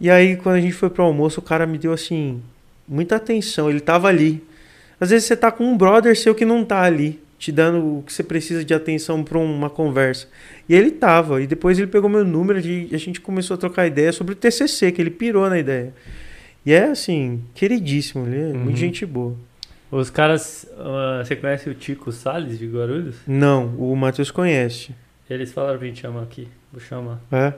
E aí, quando a gente foi pro almoço, o cara me deu, assim, muita atenção. Ele tava ali. Às vezes você tá com um brother seu que não tá ali, te dando o que você precisa de atenção pra uma conversa. E ele tava. E depois ele pegou meu número e a gente começou a trocar ideia sobre o TCC, que ele pirou na ideia. E é, assim, queridíssimo. Ele é Uhum. muito gente boa. Os caras. ah, você conhece o Tico Salles de Guarulhos? Não, o Matheus conhece. Eles falaram pra gente chamar aqui. Vou chamar. É.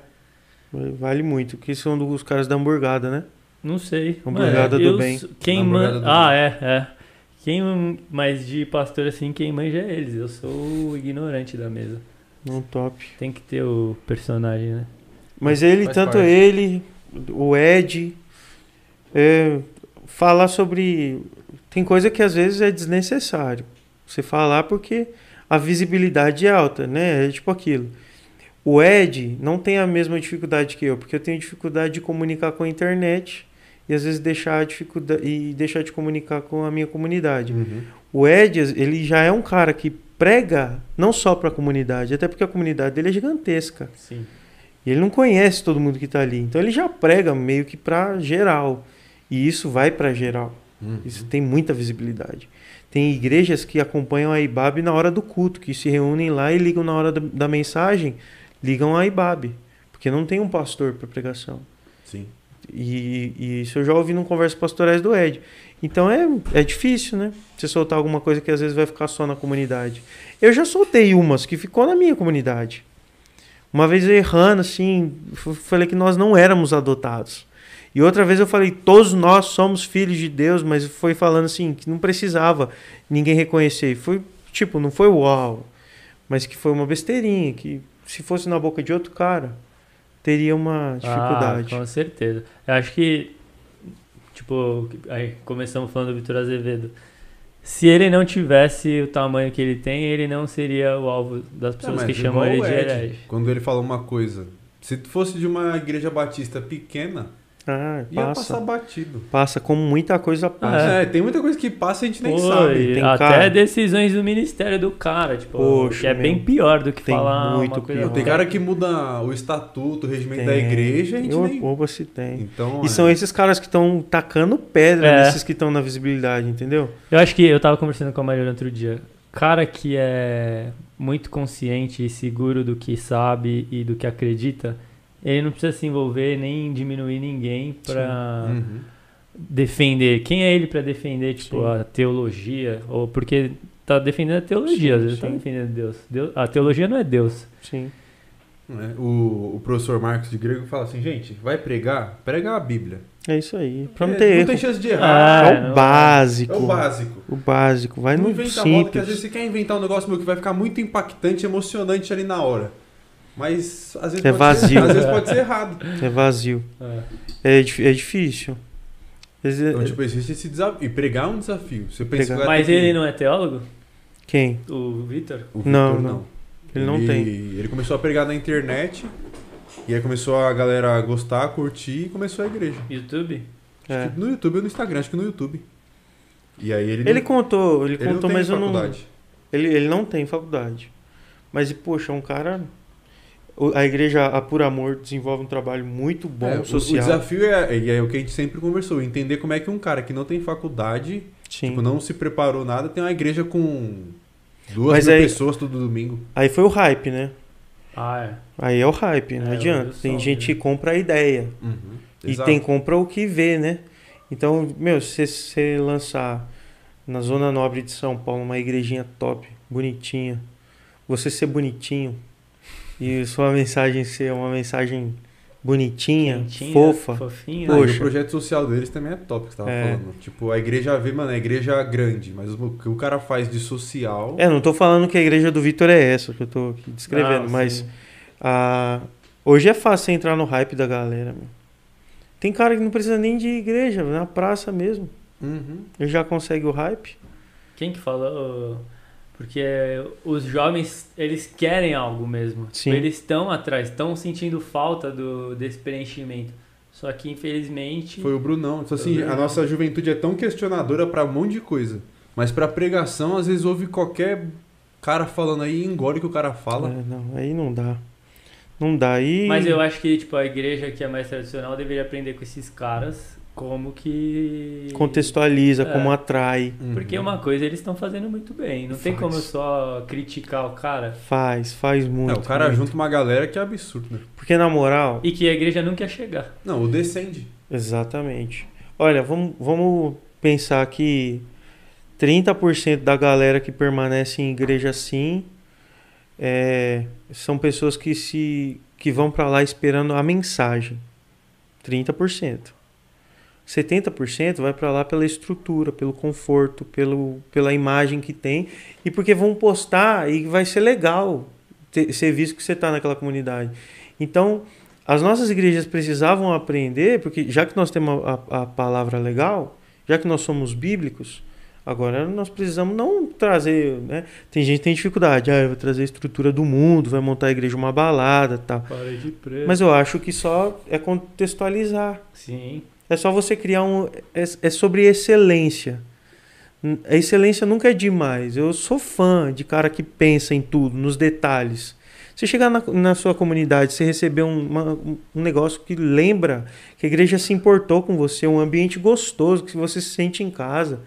Vale muito. Que são dos caras da hamburgada, né? Não sei. Hamburgada Mano, do eu bem. Quem Hamburgada man... do Ah, bem. é, é. Quem, mas de pastor assim, quem manja é eles. Eu sou o ignorante da mesa. Não top. Tem que ter o personagem, né? Mas ele, Faz tanto parte. ele, o Ed, é, falar sobre. Tem coisa que às vezes é desnecessário. Você falar porque a visibilidade é alta, né? É tipo aquilo. O Ed não tem a mesma dificuldade que eu, porque eu tenho dificuldade de comunicar com a internet e às vezes deixar, a dificuldade, e deixar de comunicar com a minha comunidade. Uhum. O Ed, ele já é um cara que prega não só para a comunidade, até porque a comunidade dele é gigantesca. Sim. E ele não conhece todo mundo que está ali. Então ele já prega meio que para geral. E isso vai para geral. Uhum. Isso tem muita visibilidade. Tem igrejas que acompanham a IBAB na hora do culto, que se reúnem lá e ligam na hora da, da mensagem, ligam a IBAB. Porque não tem um pastor para pregação. Sim. E, e isso eu já ouvi num conversa pastorais do Ed. Então é, é difícil, né? Você soltar alguma coisa que às vezes vai ficar só na comunidade. Eu já soltei umas que ficou na minha comunidade. Uma vez eu errando, assim, falei que nós não éramos adotados. E outra vez eu falei, todos nós somos filhos de Deus, mas foi falando assim, que não precisava ninguém reconhecer. Foi, tipo, não foi uau, mas que foi uma besteirinha, que se fosse na boca de outro cara, teria uma dificuldade. Ah, com certeza. Eu acho que, tipo, aí começamos falando do Vitor Azevedo. Se ele não tivesse o tamanho que ele tem, ele não seria o alvo das pessoas que chamam ele de herege. Quando ele fala uma coisa, se fosse de uma igreja batista pequena, Ah, ia passa. passar batido. Passa como muita coisa passa. É, tem muita coisa que passa e a gente nem Pô, sabe. Tem até cara- decisões do ministério do cara, tipo, Poxa, que é meu, bem pior do que tem falar muito uma coisa. pior. Tem cara que muda o estatuto, o regimento da Tem. igreja, a gente Eu, nem... opa, se tem. Então, E é. são esses caras que estão tacando pedra É. nesses que estão na visibilidade, entendeu? Eu acho que eu tava conversando com a Maria outro dia. Cara que é muito consciente e seguro do que sabe e do que acredita, ele não precisa se envolver nem diminuir ninguém pra Uhum. defender. Quem é ele pra defender, tipo, Sim. a teologia? Ou porque tá defendendo a teologia, às Sim, vezes tá defendendo Deus. Deus. A teologia não é Deus. Sim. É, O, o professor Marcos de Grego fala assim, gente, vai pregar? Prega a Bíblia. É isso aí. Pra não É, ter não erro. tem chance de errar. Ah, é não- o básico. É o básico. O básico. Vai não no inventa moda, que às vezes simples. você quer inventar um negócio meu que vai ficar muito impactante, emocionante ali na hora. Mas às vezes, É pode, vazio. Ser, às vezes pode ser errado. É vazio. É. É, é difícil. Então, tipo, existe esse desafio. E pregar é um desafio. Você pensa Mas ter que- ele não é teólogo? Quem? O Vitor? O Não, Victor, não. Ele não tem. Ele começou a pregar na internet. E aí começou a galera a gostar, a curtir e começou a igreja. YouTube? É. Acho que no YouTube ou no Instagram, acho que no YouTube. E aí ele, Ele não, contou, ele ele não contou, tem mas eu não. faculdade. Ele, ele não tem faculdade. Mas, poxa, é um cara. A igreja, a Por Amor, desenvolve um trabalho muito bom É, o- social. O desafio é, e é o que a gente sempre conversou, entender como é que um cara que não tem faculdade, Sim. tipo, não se preparou nada, tem uma igreja com duas Mas mil aí- pessoas todo domingo. Aí foi o hype, né? Ah, é. Aí é o hype, não É, adianta. eu Tem gente né? que compra a ideia. E Exato. tem compra o que vê, né? Então, meu, se você lançar na Zona Nobre de São Paulo uma igrejinha top, bonitinha, você ser bonitinho e sua mensagem ser uma mensagem bonitinha, Quentinha, fofa. Fofinha. Ah, e Poxa. o projeto social deles também é top, que você tava É. falando. Tipo, a igreja vê, mano, é igreja grande, mas o que o cara faz de social. É, não tô falando que a igreja do Vitor é essa que eu tô aqui descrevendo, Não, mas a... hoje é fácil entrar no hype da galera. Meu. Tem cara que não precisa nem de igreja, na praça mesmo. Uhum. Ele já consegue o hype. Quem que falou? Porque os jovens, eles querem algo mesmo. Sim. Eles estão atrás, estão sentindo falta do, desse preenchimento. Só que, infelizmente... Foi o Brunão. Então, assim, Foi o a Brunão. nossa juventude é tão questionadora pra um monte de coisa. Mas pra pregação, às vezes ouve qualquer cara falando aí e engole o que o cara fala. É, não, aí não dá. Não dá. E... Mas eu acho que tipo, a igreja que é mais tradicional deveria aprender com esses caras como que... contextualiza, É. como atrai. Uhum. Porque uma coisa eles estão fazendo muito bem. Não tem Faz. como eu só criticar o cara. Faz, faz muito. É, o cara muito. junta uma galera que é absurdo, né? Porque na moral, E que a igreja nunca ia chegar. Não, o descende. exatamente. Olha, vamos, vamos pensar que 30% da galera que permanece em igreja assim é, são pessoas que se que vão para lá esperando a mensagem. 30%. 70% vai para lá pela estrutura, pelo conforto, pelo, pela imagem que tem e porque vão postar e vai ser legal ter, ser visto que você está naquela comunidade. Então, as nossas igrejas precisavam aprender, porque já que nós temos a, a palavra legal, já que nós somos bíblicos, agora nós precisamos não trazer. Né? Tem gente que tem dificuldade, ah, eu vou trazer a estrutura do mundo, vai montar a igreja uma balada tal. Para de preto. Mas eu acho que só é contextualizar. Sim. É só você criar um. É, é sobre excelência. A excelência nunca é demais. Eu sou fã de cara que pensa em tudo, nos detalhes. Você chegar na, na sua comunidade, você receber um, uma- um negócio que lembra que a igreja se importou com você, um ambiente gostoso, que você se sente em casa.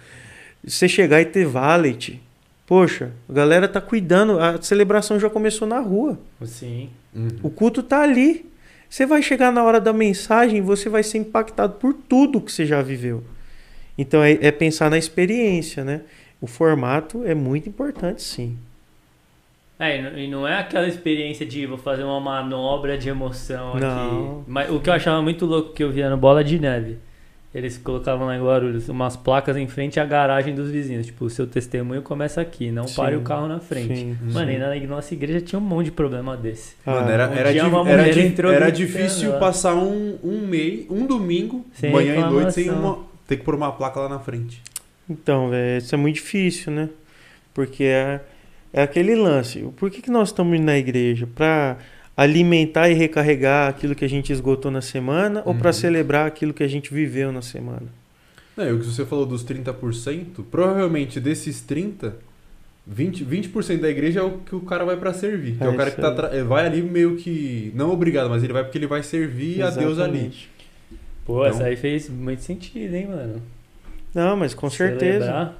Você chegar e ter valet. Poxa, a galera tá cuidando, a celebração já começou na rua. Sim. O culto tá ali. Você vai chegar na hora da mensagem e você vai ser impactado por tudo que você já viveu. Então é, é pensar na experiência, né? O formato é muito importante, sim. É, e não- e não é aquela experiência de vou fazer uma manobra de emoção Não. aqui. Mas o que eu achava muito louco que eu via no Bola de Neve. Eles colocavam lá em Guarulhos umas placas em frente à garagem dos vizinhos. Tipo, o seu testemunho começa aqui, não Sim, pare o carro na frente. sim, Mano, sim. e na nossa igreja tinha um monte de problema desse. Mano, Ah, era, um era, di- era, di- era difícil lá. passar um, um mês, um domingo, Sem manhã e noite, sem reclamação. uma ter que pôr uma placa lá na frente. Então, velho, isso é muito difícil, né? Porque é, é aquele lance. Por que, que nós estamos indo na igreja? Pra alimentar e recarregar aquilo que a gente esgotou na semana ou para Uhum. celebrar aquilo que a gente viveu na semana? Não, e o que você falou dos 30%, provavelmente desses 30%, 20%, 20 da igreja é o que o cara vai pra servir. Que é, É o cara que tá é, vai ali meio que. Não obrigado, mas ele vai porque ele vai servir a Deus ali. Exatamente. Pô, Então- essa aí fez muito sentido, hein, mano? Não, mas com certeza. Celebrar.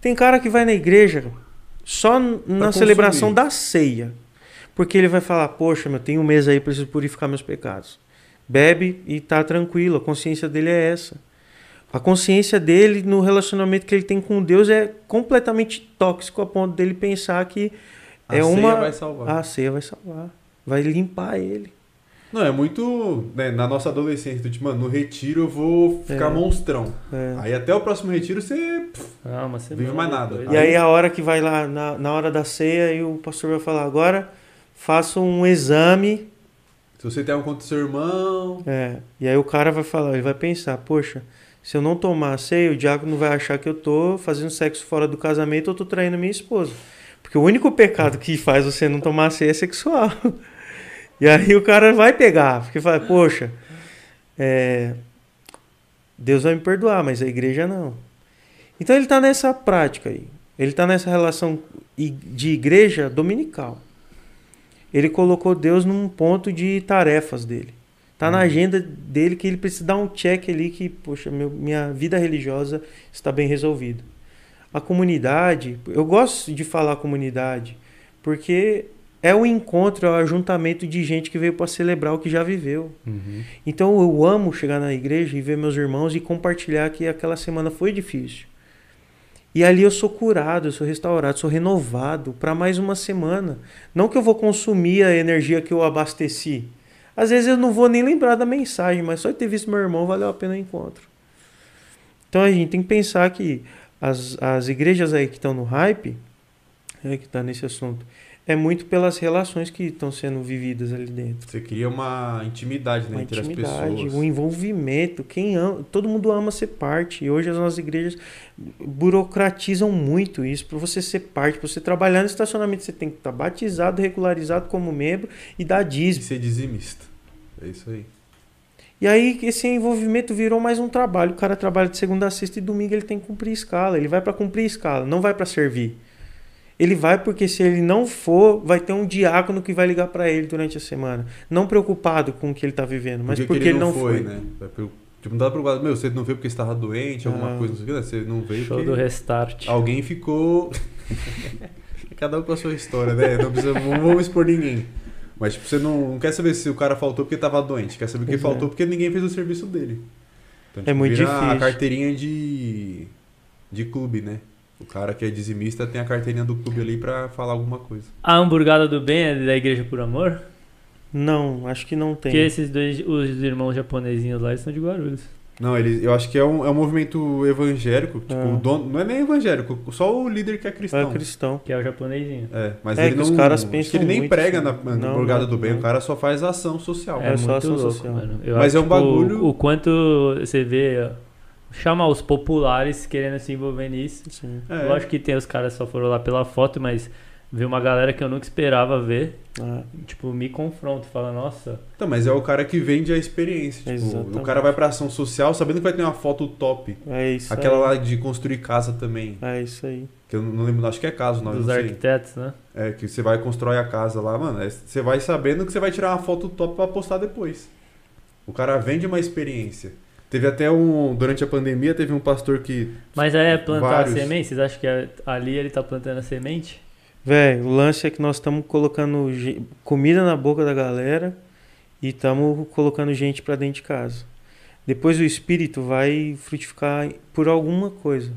Tem cara que vai na igreja só na consumir. celebração da ceia. Porque ele vai falar, poxa, meu, tem um mês aí, preciso purificar meus pecados. Bebe e tá tranquilo, a consciência dele é essa. A consciência dele no relacionamento que ele tem com Deus é completamente tóxico a ponto dele pensar que A é ceia uma vai salvar. a ceia vai salvar, vai limpar ele. Não, é muito. né, na nossa adolescência, do tipo, mano, no retiro eu vou ficar É. monstrão. É. Aí até o próximo retiro você. Ah, uma semana Vive mais nada. E aí a hora que vai lá na, na hora da ceia e o pastor vai falar agora faça um exame Se você tem algo contra o seu irmão. É, e aí o cara vai falar, ele vai pensar, poxa, se eu não tomar a ceia, o diácono vai achar que eu tô fazendo sexo fora do casamento ou tô traindo minha esposa. Porque o único pecado que faz você não tomar a ceia é sexual. E aí o cara vai pegar, porque fala, poxa, é, Deus vai me perdoar, mas a igreja não. Então ele tá nessa prática aí. Ele tá nessa relação de igreja dominical. Ele colocou Deus num ponto de tarefas dele. Tá na Uhum. agenda dele que ele precisa dar um check ali que, poxa, meu- minha vida religiosa está bem resolvida. A comunidade, eu gosto de falar comunidade, porque é o encontro, é o ajuntamento de gente que veio para celebrar o que já viveu. Uhum. Então eu amo chegar na igreja e ver meus irmãos e compartilhar que aquela semana foi difícil. E ali eu sou curado, eu sou restaurado, sou renovado para mais uma semana. Não que eu vou consumir a energia que eu abasteci. Às vezes eu não vou nem lembrar da mensagem, mas só ter visto meu irmão valeu a pena o encontro. Então a gente tem que pensar que as, as igrejas aí que estão no hype, é, que está nesse assunto, é muito pelas relações que estão sendo vividas ali dentro Você cria uma intimidade né, uma entre as intimidade, pessoas. um envolvimento. Quem ama, todo mundo ama ser parte. E hoje as nossas igrejas burocratizam muito isso. Para você ser parte, para você trabalhar no estacionamento, você tem que estar batizado, regularizado como membro e dar E dízimo. ser dizimista. É isso aí. E aí esse envolvimento virou mais um trabalho. O cara trabalha de segunda a sexta e domingo ele tem que cumprir escala. Ele vai para cumprir escala, não vai para servir. Ele vai porque se ele não for, vai ter um diácono que vai ligar para ele durante a semana. Não preocupado com o que ele está vivendo, mas Por que porque que ele não foi. né? É pelo- Tipo, não dá pra preocupar. Meu, você não veio porque estava doente, alguma Ah. coisa, não sei o que, né? Você não veio Show porque do restart. alguém ficou. Cada um com a sua história, né? Não precisa, não vamos expor ninguém. Mas, tipo, você não, não quer saber se o cara faltou porque tava doente. Quer saber que é. faltou porque ninguém fez o serviço dele. Então, É muito vira a difícil. carteirinha de, de clube, né? O cara que é dizimista tem a carteirinha do clube ali pra falar alguma coisa. A hamburgada do bem é da Igreja por Amor? Não, acho que não tem. Porque esses dois, os irmãos japonesinhos lá, eles são de Guarulhos. Não, ele, eu acho que é um, é um movimento evangélico. Tipo, Ah. o dono, não é nem evangélico, só o líder que é É cristão. cristão. Que é o japonesinho. É, mas É ele que os não. caras acho pensam que ele nem muito, prega na, na Não, hamburgada não, do bem, não. o cara só faz ação social. É, só muito ação louco, social. mano. Eu Mas acho, é um tipo, bagulho- O quanto você vê, ó, chama os populares querendo se envolver nisso. Sim. É. Lógico que tem os caras que só foram lá pela foto, mas ver uma galera que eu nunca esperava ver, Ah, tipo, me confronta, fala, nossa, Então, mas é o cara que vende a experiência. Tipo, Exatamente. o cara vai pra ação social sabendo que vai ter uma foto top. é isso Aquela aí. lá de construir casa também. É isso aí. Que eu não lembro, acho que é casa dos não sei. arquitetos, né? É, que você vai constrói a casa lá, mano. é- Você vai sabendo que você vai tirar uma foto top pra postar depois. O cara vende uma experiência. Teve até um. Durante a pandemia, teve um pastor que. Mas é plantar Vários. a semente? Vocês acham que é- ali ele tá plantando a semente? Velho, o lance é que nós estamos colocando comida na boca da galera e estamos colocando gente pra dentro de casa. Depois o espírito vai frutificar por alguma coisa.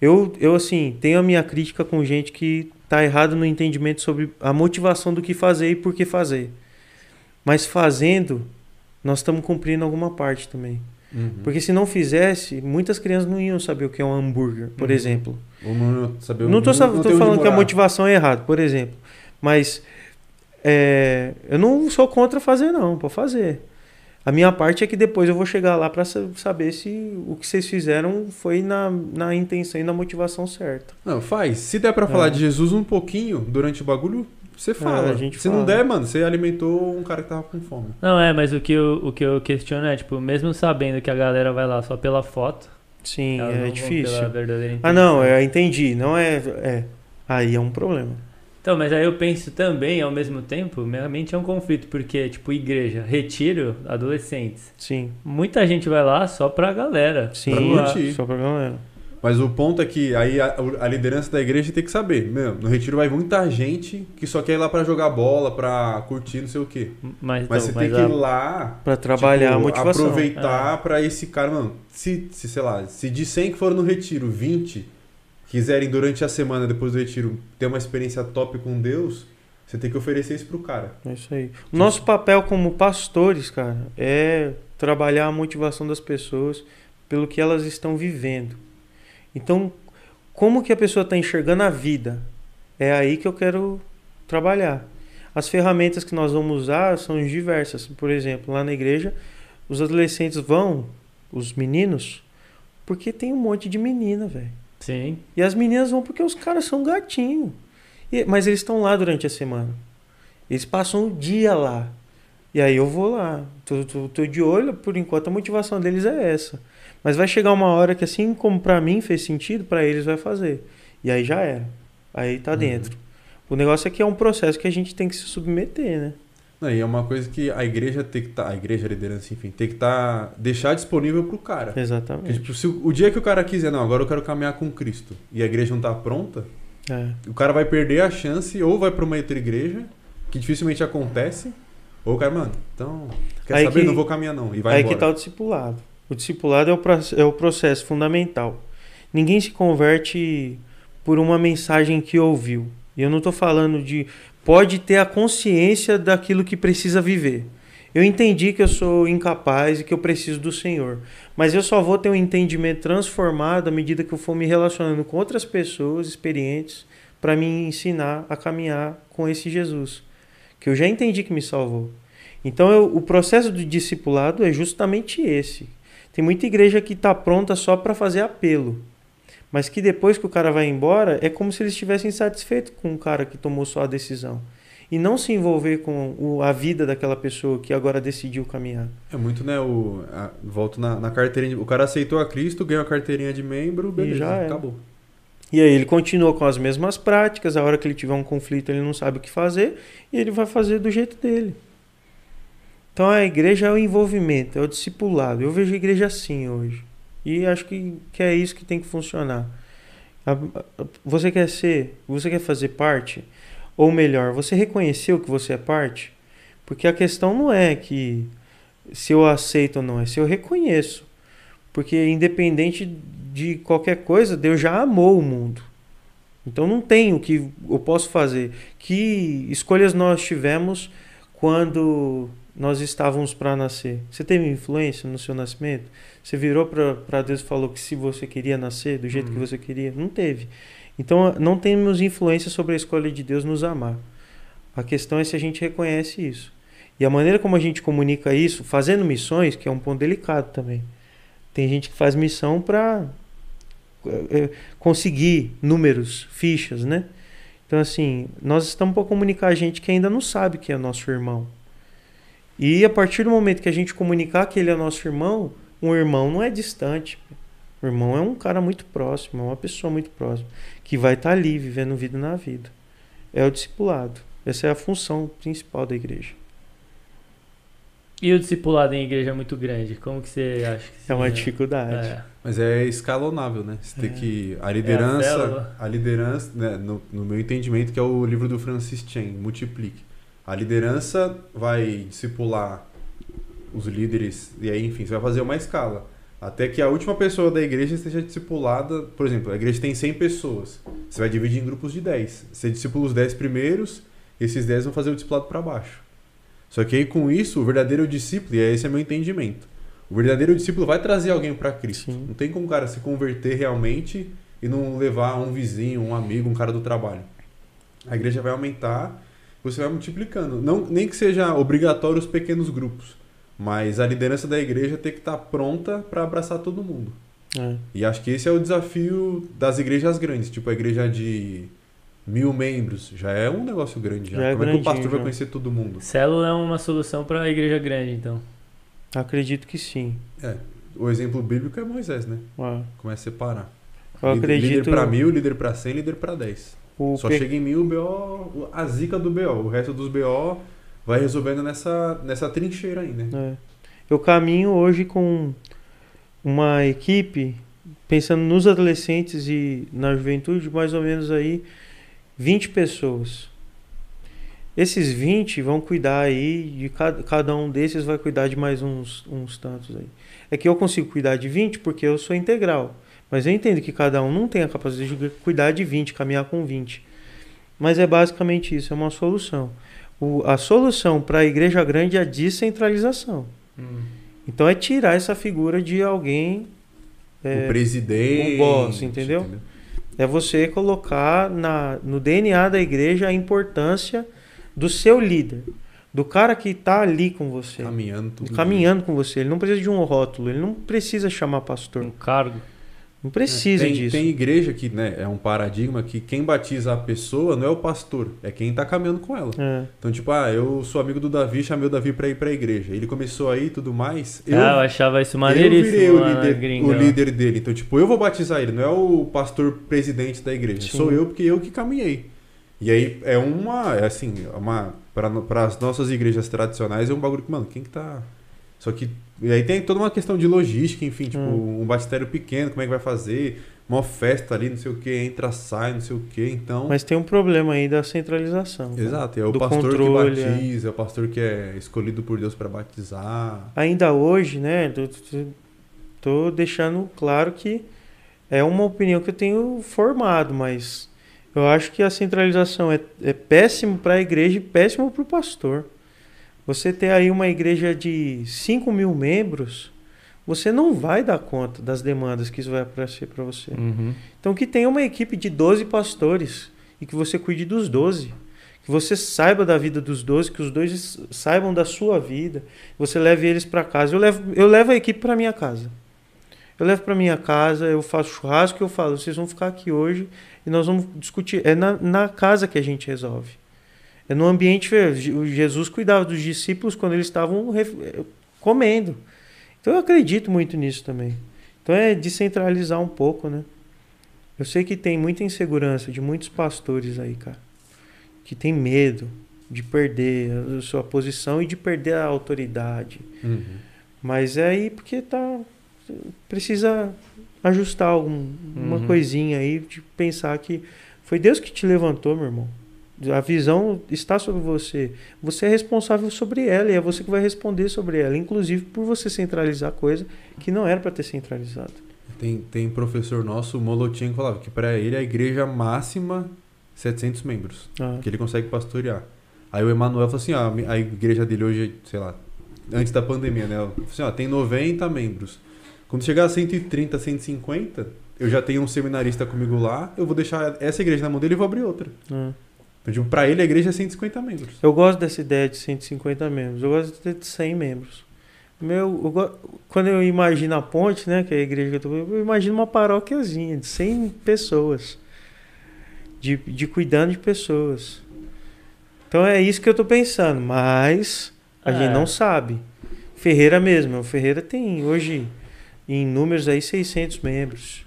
Eu, eu assim, tenho a minha crítica com gente que tá errado no entendimento sobre a motivação do que fazer e por que fazer. Mas fazendo, nós estamos cumprindo alguma parte também. Porque se não fizesse, muitas crianças não iam saber o que é um hambúrguer, por Uhum. exemplo. Ou não saber Não onde falando que a motivação é errada, por exemplo. Mas é, eu não sou contra fazer, não, para fazer. A minha parte é que depois eu vou chegar lá para saber se o que vocês fizeram foi na, na intenção e na motivação certa. Não, faz. Se der para falar É. de Jesus um pouquinho durante o bagulho, você fala. a gente Se não fala. der, mano, você alimentou um cara que tava com fome. Não, é, mas o que, eu, o que eu questiono é, tipo, mesmo sabendo que a galera vai lá só pela foto, Sim, não é difícil. Ah, não, eu entendi. Não é. É. Aí é um problema. Então, mas aí eu penso também, ao mesmo tempo, minha mente é um conflito, porque, tipo, igreja, retiro, adolescentes. Sim. Muita gente vai lá só pra galera. Sim, Pra curtir. só pra galera. Mas o ponto é que aí a, a liderança da igreja tem que saber. Meu, no retiro vai muita gente que só quer ir lá pra jogar bola, pra curtir, não sei o quê. Mas, Mas não, você tem que ir lá Pra trabalhar tipo, a motivação. Aproveitar pra esse cara, mano. Se, se, sei lá, se de 100 que foram no retiro, 20 quiserem durante a semana, depois do retiro, ter uma experiência top com Deus, você tem que oferecer isso pro cara. É isso aí. O nosso papel como pastores, cara, é trabalhar a motivação das pessoas pelo que elas estão vivendo. Então, como que a pessoa está enxergando a vida? É aí que eu quero trabalhar. As ferramentas que nós vamos usar são diversas. Por exemplo, lá na igreja, os adolescentes vão, os meninos, porque tem um monte de menina, velho. Sim. E as meninas vão porque os caras são gatinho. E- mas eles estão lá durante a semana. Eles passam o dia lá. E aí eu vou lá. Tô, tô, tô de olho, por enquanto a motivação deles é essa. Mas vai chegar uma hora que assim como pra mim fez sentido, pra eles vai fazer. E aí já era. Aí tá Uhum. dentro. O negócio é que é um processo que a gente tem que se submeter, né? Não, e é uma coisa que a igreja tem que estar, a igreja, a liderança, enfim, tem que estar, deixar disponível pro cara. Porque, Exatamente. tipo, se o, o dia que o cara quiser, não, agora eu quero caminhar com Cristo, e a igreja não tá pronta, É. o cara vai perder a chance, ou vai pra uma outra igreja, que dificilmente acontece, ou o cara, mano, então, quer Aí saber? que- não vou caminhar não, e vai Aí embora. que tá o discipulado. O discipulado é o, é o processo fundamental. Ninguém se converte por uma mensagem que ouviu. E eu não estou falando de. Pode ter a consciência daquilo que precisa viver. Eu entendi que eu sou incapaz e que eu preciso do Senhor. Mas eu só vou ter um entendimento transformado à medida que eu for me relacionando com outras pessoas experientes para me ensinar a caminhar com esse Jesus. Que eu já entendi que me salvou. Então eu- o processo do discipulado é justamente esse. Tem muita igreja que está pronta só para fazer apelo. Mas que depois que o cara vai embora, é como se eles estivessem satisfeitos com o cara que tomou só a decisão. E não se envolver com o- a vida daquela pessoa que agora decidiu caminhar. É muito, né, o, a- volto na, na carteirinha, o cara aceitou a Cristo, ganhou a carteirinha de membro, beleza, já era. acabou. E aí ele continua com as mesmas práticas, a hora que ele tiver um conflito ele não sabe o que fazer, e ele vai fazer do jeito dele. Então a igreja é o envolvimento, é o discipulado. Eu vejo a igreja assim hoje. E acho que, que é isso que tem que funcionar. Você quer ser, você quer fazer parte? Ou melhor, você reconheceu que você é parte? Porque a questão não é que se eu aceito ou não, é se eu reconheço. Porque independente de qualquer coisa, Deus já amou o mundo. Então não tem o que eu posso fazer. Que escolhas nós tivemos quando nós estávamos para nascer? Você teve influência no seu nascimento? Você virou para Deus e falou que se você queria nascer do jeito que Uhum. você queria? Não teve. Então não temos influência sobre a escolha de Deus nos amar. A questão é se a gente reconhece isso. E a maneira como a gente comunica isso, fazendo missões, que é um ponto delicado também. Tem gente que faz missão para conseguir números, fichas, né? Então, assim, nós estamos para comunicar a gente que ainda não sabe que é nosso irmão. E a partir do momento que a gente comunicar que ele é nosso irmão, um irmão não é distante. O irmão é um cara muito próximo, é uma pessoa muito próxima, que vai estar ali vivendo vida na vida. É o discipulado. Essa é a função principal da igreja. E o discipulado em igreja é muito grande. Como que você acha que É uma seria? dificuldade. É. Mas é escalonável, né? Você tem É. que. A É a liderança. a liderança, né, no, no meu entendimento, que é o livro do Francis Chan, Multiplique. A liderança vai discipular os líderes, e aí, enfim, você vai fazer uma escala. Até que a última pessoa da igreja esteja discipulada. Por exemplo, a igreja tem 100 pessoas. Você vai dividir em grupos de 10. Você discipula os 10 primeiros, esses 10 vão fazer o discipulado para baixo. Só que aí com isso, o verdadeiro discípulo, e esse é meu entendimento, o verdadeiro discípulo vai trazer alguém para Cristo. Sim. Não tem como o cara se converter realmente e não levar um vizinho, um amigo, um cara do trabalho. A igreja vai aumentar, você vai multiplicando. Não, nem que seja obrigatório os pequenos grupos, Mas a liderança da igreja tem que estar pronta para abraçar todo mundo. É. E acho que esse é o desafio das igrejas grandes, tipo a igreja de mil membros. Já é um negócio grande. Já. Já é Como é que o pastor vai conhecer todo mundo? Célula é uma solução para a igreja grande, então. Acredito que sim. O exemplo bíblico é Moisés, né? Ah, Começa a separar. Eu Líder- acredito. Líder pra mil, líder pra cem, líder pra dez. O Só pe- chega em mil o BO, a zica do BO. O resto dos BO vai resolvendo nessa, nessa trincheira aí, né? É. Eu caminho hoje com uma equipe, pensando nos adolescentes e na juventude, mais ou menos aí 20 pessoas. Esses 20 vão cuidar aí, de cada, cada um desses vai cuidar de mais uns, uns tantos aí. É que eu consigo cuidar de 20 porque eu sou integral. Mas eu entendo que cada um não tem a capacidade de cuidar de 20, caminhar com 20. Mas é basicamente isso, é uma solução. O- a solução para a igreja grande é a descentralização. Então é tirar essa figura de alguém. o É, presidente. o boss, entendeu? é você colocar na, no DNA da igreja a importância do seu líder, do cara que está ali com você, Caminhando tudo. caminhando com você. Ele não precisa de um rótulo, ele não precisa chamar pastor, Um cargo. Não precisa tem, disso. Tem igreja que né, é um paradigma que quem batiza a pessoa não é o pastor, é quem tá caminhando com ela. É, Então, tipo, ah, eu sou amigo do Davi, chamei o Davi pra ir pra igreja. Ele começou aí e tudo mais. Eu, ah, eu achava isso eu maneiríssimo virei o líder, o líder dele. Então, tipo, eu vou batizar ele, não é o pastor presidente da igreja. Sim. Sou eu, porque eu que caminhei. E aí é uma, é assim, uma para as nossas igrejas tradicionais é um bagulho que, mano, quem que tá Só que e aí tem toda uma questão de logística, enfim, tipo, Hum. um batistério pequeno, como é que vai fazer? Uma festa ali, não sei o que, entra, sai, não sei o que, então. Mas tem um problema aí da centralização. né? Exato, é o pastor controle, que é. batiza, é o pastor que é escolhido por Deus para batizar. Ainda hoje, né? Tô- tô deixando claro que é uma opinião que eu tenho formado, mas eu acho que a centralização é, é péssimo para a igreja e péssimo para o pastor. Você ter aí uma igreja de 5 mil membros, você não vai dar conta das demandas que isso vai aparecer para você. Uhum. Então que tenha uma equipe de 12 pastores e que você cuide dos 12. Que você saiba da vida dos 12, que os dois saibam da sua vida. Você leve eles para casa. Eu levo, eu levo a equipe para minha casa. Eu levo para minha casa, eu faço churrasco e eu falo, vocês vão ficar aqui hoje e nós vamos discutir. É na, na casa que a gente resolve. É no ambiente. Jesus cuidava dos discípulos quando eles estavam ref- comendo. Então eu acredito muito nisso também. Então é descentralizar um pouco, né? Eu sei que tem muita insegurança de muitos pastores aí, cara, que tem medo de perder a sua posição e de perder a autoridade. Mas é aí porque tá precisa ajustar algum, uma Uhum. coisinha aí de pensar que foi Deus que te levantou, meu irmão. A visão está sobre você. Você é responsável sobre ela e é você que vai responder sobre ela, inclusive por você centralizar coisa que não era para ter centralizado. Tem, tem professor nosso, o Molotinho, que falava que para ele a igreja máxima 700 membros, Ah, que ele consegue pastorear. Aí o Emanuel falou assim, ó, a igreja dele hoje, sei lá, antes da pandemia, né? Assim, ó, tem 90 membros. Quando chegar a 130, 150, eu já tenho um seminarista comigo lá, eu vou deixar essa igreja na mão dele e vou abrir outra. ah. Tipo, pra ele a igreja é 150 membros. Eu gosto dessa ideia de 150 membros. Eu gosto de 100 membros. Meu, eu go- quando eu imagino a ponte, né, que é a igreja que eu tô, eu imagino uma paróquiazinha de 100 pessoas. De, de cuidando de pessoas. Então é isso que eu tô pensando, mas a É. gente não sabe. Ferreira mesmo, o Ferreira tem hoje em números aí 600 membros.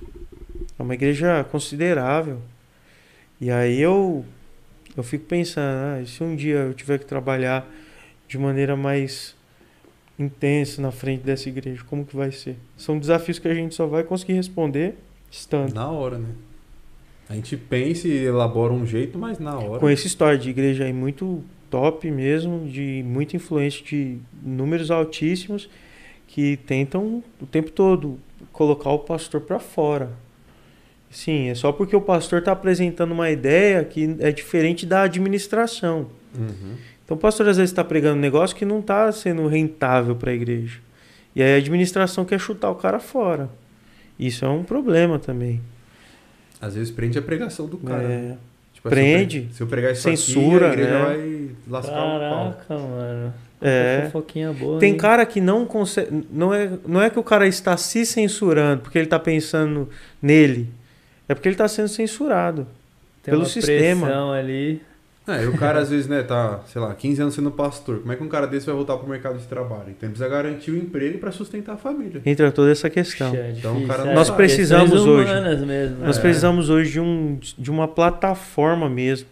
É uma igreja considerável. E aí eu eu fico pensando, ah, se um dia eu tiver que trabalhar de maneira mais intensa na frente dessa igreja, como que vai ser? São desafios que a gente só vai conseguir responder estando. Na hora, né? A gente pensa e elabora um jeito, mas na hora. Com essa história de igreja aí muito top mesmo, de muita influência de números altíssimos que tentam o tempo todo colocar o pastor para fora. Sim, é só porque o pastor está apresentando uma ideia que é diferente da administração. Uhum. Então o pastor às vezes está pregando um negócio que não está sendo rentável para a igreja. E aí a administração quer chutar o cara fora. Isso é um problema também. Às vezes prende a pregação do cara. né? É, Tipo Tipo, Prende, Se eu, pregar isso censura, aqui, a igreja né? vai lascar o pau. Caraca, mano. É. Boa. Tem hein? cara que não consegue. Não é, não é que o cara está se censurando porque ele está pensando nele. É porque ele está sendo censurado. Tem pelo uma sistema. pressão ali. É, e o cara às vezes, né, tá, sei lá, 15 anos sendo pastor. Como é que um cara desse vai voltar pro mercado de trabalho? Então ele precisa garantir o emprego pra sustentar a família. Entra toda essa questão. Puxa, é Então, difícil, cara, é. nós precisamos Questões hoje. humanas Mesmo, Nós né? precisamos hoje de, um, de uma plataforma mesmo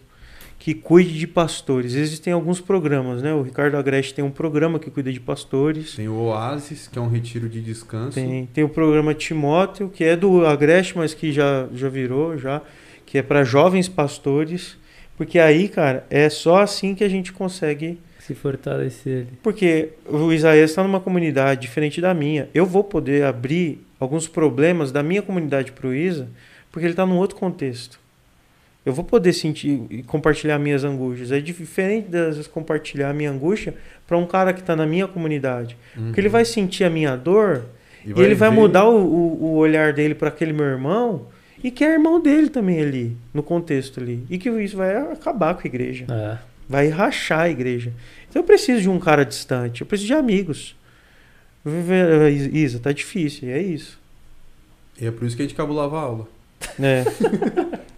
que cuide de pastores. Existem alguns programas, né? O Ricardo Agreste tem um programa que cuida de pastores. Tem o Oasis, que é um retiro de descanso. Tem, tem o programa Timóteo, que é do Agreste, mas que já, já virou, já, que é para jovens pastores. Porque aí, cara, é só assim que a gente consegue. Se fortalecer ali. Porque o Isaías está numa comunidade diferente da minha. Eu vou poder abrir alguns problemas da minha comunidade para o Isa, porque ele está num outro contexto. Eu vou poder sentir e compartilhar minhas angústias. É diferente das vezes compartilhar a minha angústia para um cara que está na minha comunidade. Uhum. Porque ele vai sentir a minha dor e, ele vai ver- mudar o, o, o olhar dele para aquele meu irmão e que é irmão dele também ali, no contexto ali. E que isso vai acabar com a igreja. É. Vai rachar a igreja. Então eu preciso de um cara distante, eu preciso de amigos. Isa, tá difícil, é isso. E é por isso que a gente cabulava a aula. É,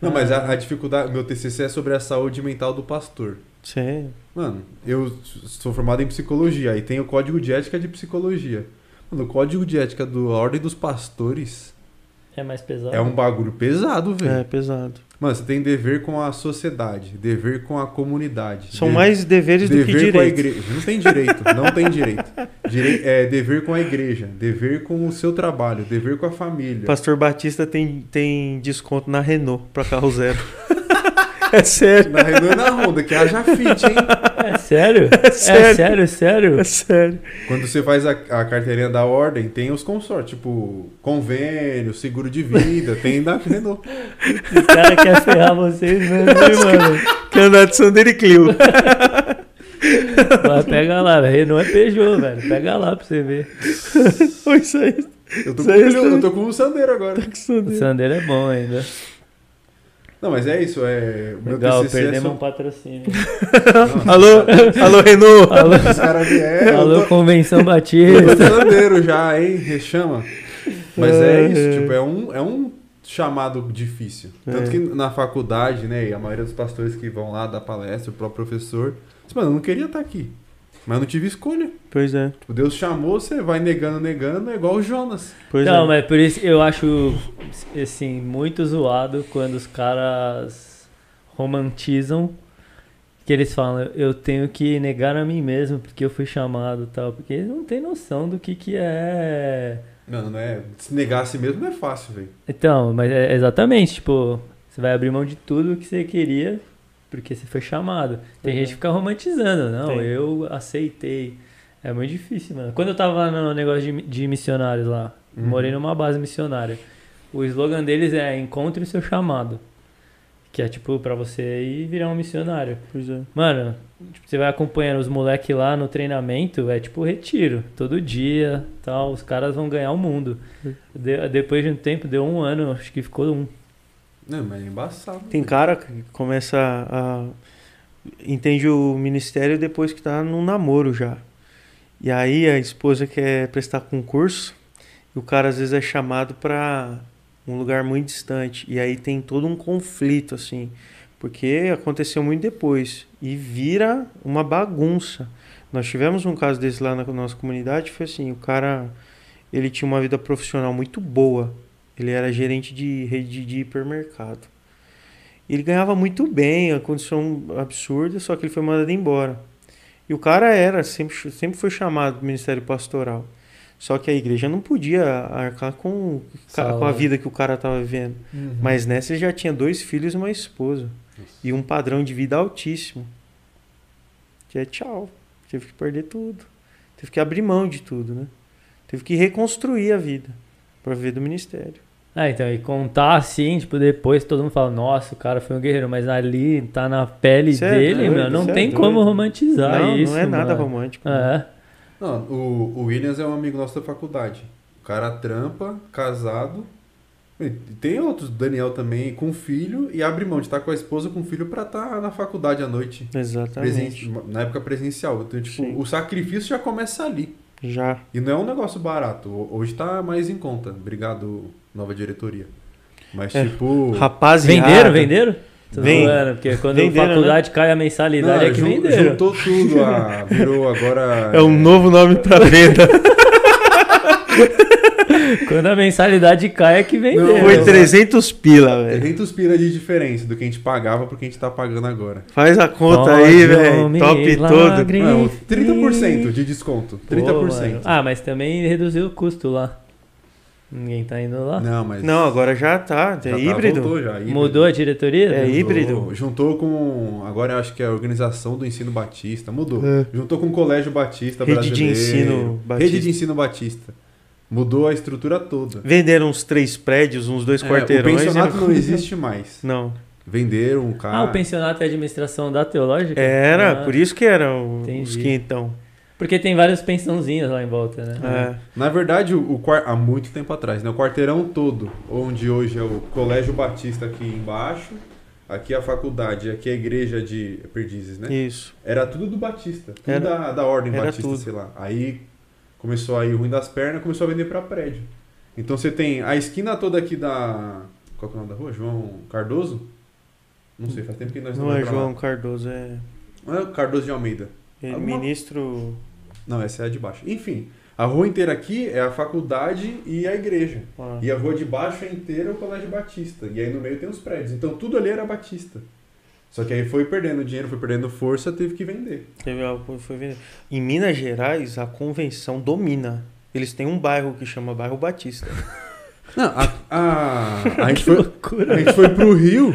Não, mas a, a dificuldade. Meu TCC é sobre a saúde mental do pastor. sério. Mano, eu sou formado em psicologia e tem o código de ética de psicologia. Mano, o código de ética da Ordem dos Pastores É mais pesado. é um bagulho pesado, velho. É pesado. Mano, você tem dever com a sociedade, dever com a comunidade. São de- mais deveres do que dever com a direitos. igreja. Não tem direito, não tem direito. Direi- é dever com a igreja, dever com o seu trabalho, dever com a família. Pastor Batista tem, tem desconto na Renault para carro zero. é sério. Na Renault e na Honda, que haja fit, hein? É sério? É sério. É sério, sério? É sério. Quando você faz a, a carteirinha da ordem, tem os consórcios, tipo convênio, seguro de vida, tem da Renault. Os caras querem ferrar vocês mesmo, hein, mano? Quer andar de Sandero e Clio. Mas pega lá, velho. Não é Peugeot, velho. Pega lá pra você ver. Foi isso aí. Eu tô com, o isso eu tô com o Sandero agora. O Sandero. Sandero é bom ainda. Não, mas é isso, é. o Meu Legal, TCC é perdemos um sobre... patrocínio. Alô, alô Renault. Alô, Os caras vieram, alô eu tô- Convenção eu tô Batista. Sandero já, hein? Rechama. Mas é É, isso, é. tipo, é um, é um chamado difícil. Tanto É. que na faculdade, né, e a maioria dos pastores que vão lá dar palestra, o próprio professor, diz, mano, eu não queria estar aqui. Mas eu não tive escolha. Pois é, Tipo, Deus chamou, você vai negando, negando, é igual o Jonas. pois Não, é. mas por isso eu acho, assim, muito zoado quando os caras romantizam que eles falam, eu tenho que negar a mim mesmo porque eu fui chamado tal. Porque eles não têm noção do que que é... Mano, não é. Se negar a si mesmo não é fácil, velho. Então, mas é exatamente, tipo, você vai abrir mão de tudo que você queria porque você foi chamado. Tem Uhum. gente que fica romantizando, não, Tem. eu aceitei. É muito difícil, mano. Quando eu tava lá no negócio de, de missionários lá, Uhum. morei numa base missionária. O slogan deles é encontre o seu chamado. Que é tipo pra você ir virar um missionário. Pois é. Mano, tipo, você vai acompanhando os moleques lá no treinamento, é tipo retiro, todo dia, tal, os caras vão ganhar o mundo. De- depois de um tempo, deu um ano, acho que ficou um. Não, mas é embaçado. Tem cara que começa a. Entende o ministério depois que tá num namoro já. E aí a esposa quer prestar concurso e o cara às vezes é chamado para um lugar muito distante. E aí tem todo um conflito, assim. Porque aconteceu muito depois. E vira uma bagunça. Nós tivemos um caso desse lá na nossa comunidade. Foi assim: o cara ele tinha uma vida profissional muito boa. Ele era gerente de rede de hipermercado. Ele ganhava muito bem, a condição absurda, só que ele foi mandado embora. E o cara era, sempre, sempre foi chamado do Ministério Pastoral. Só que a igreja não podia arcar com, com a vida que o cara estava vivendo. Uhum. Mas nessa ele já tinha dois filhos e uma esposa. E um padrão de vida altíssimo. Que é tchau. Teve que perder tudo. Teve que abrir mão de tudo, né? Teve que reconstruir a vida para viver do ministério. Ah, então, e contar assim, tipo, depois todo mundo fala, nossa, o cara foi um guerreiro, mas ali tá na pele Cê é dele, doido, meu, não é tem doido. como romantizar não, isso. não é nada mano. romântico. né? Não, o, o Williams é um amigo nosso da faculdade. O cara trampa, casado. Tem outros, Daniel também, com filho, e abre mão de estar com a esposa com o filho pra estar na faculdade à noite. Exatamente. Presen- Na época presencial. Então, tipo, Sim. o sacrifício já começa ali. Já. E não é um negócio barato. Ho- Hoje tá mais em conta. Obrigado, nova diretoria. Mas, É. tipo. Rapaziada. Venderam, venderam? Tô Vem- zoando, porque quando venderam, a faculdade cai a mensalidade não, é que jun- venderam. juntou tudo. A, virou agora. É um novo nome pra venda. Quando a mensalidade cai é que venderam. Não, Foi Exato. 300 pila, velho. 300 pila de diferença do que a gente pagava pro que a gente tá pagando agora. Faz a conta Pode aí, velho. Top todo. Não, 30% de desconto. 30%. Pô, mano. ah, mas também reduziu o custo lá. Ninguém tá indo lá. Não, mas. Não, agora já tá. É já tá, híbrido. voltou já, híbrido. Mudou a diretoria? É Juntou- híbrido? Juntou com. Agora eu acho que é a organização do ensino batista. Mudou. É. Juntou com o Colégio Batista Rede de Brasileiro. ensino batista. Rede de ensino batista. Mudou a estrutura toda. Venderam uns três prédios, uns dois É, quarteirões. o pensionato não existe mais. Não. Venderam um cara. Ah, o pensionato é administração da teológica? Era, Ah, por isso que eram os entendi. quintão. Porque tem várias pensãozinhas lá em volta, né? É. Na verdade, o, o há muito tempo atrás, né? O quarteirão todo, onde hoje é o Colégio Batista aqui embaixo, aqui a faculdade, aqui a igreja de Perdizes, né? Isso. Era tudo do Batista, tudo Era- da, da ordem era Batista, tudo. sei lá. Aí começou a ir ruim das pernas, começou a vender pra prédio. Então você tem a esquina toda aqui da. Qual que é o nome da rua? João Cardoso? Não sei, faz tempo que nós Não vamos é pra lá. João Cardoso, é Não é o Cardoso de Almeida. é Alguma- ministro. Não, essa é a de baixo. Enfim, a rua inteira aqui é a faculdade e a igreja. Ah, E a rua de baixo é inteira o Colégio Batista. E aí no meio tem os prédios. Então tudo ali era Batista. Só que aí foi perdendo dinheiro, foi perdendo força, teve que vender. teve algo- foi vender. Em Minas Gerais, a convenção domina. Eles têm um bairro que chama Bairro Batista. Não, a, a, a, gente, foi, Loucura. a gente foi pro Rio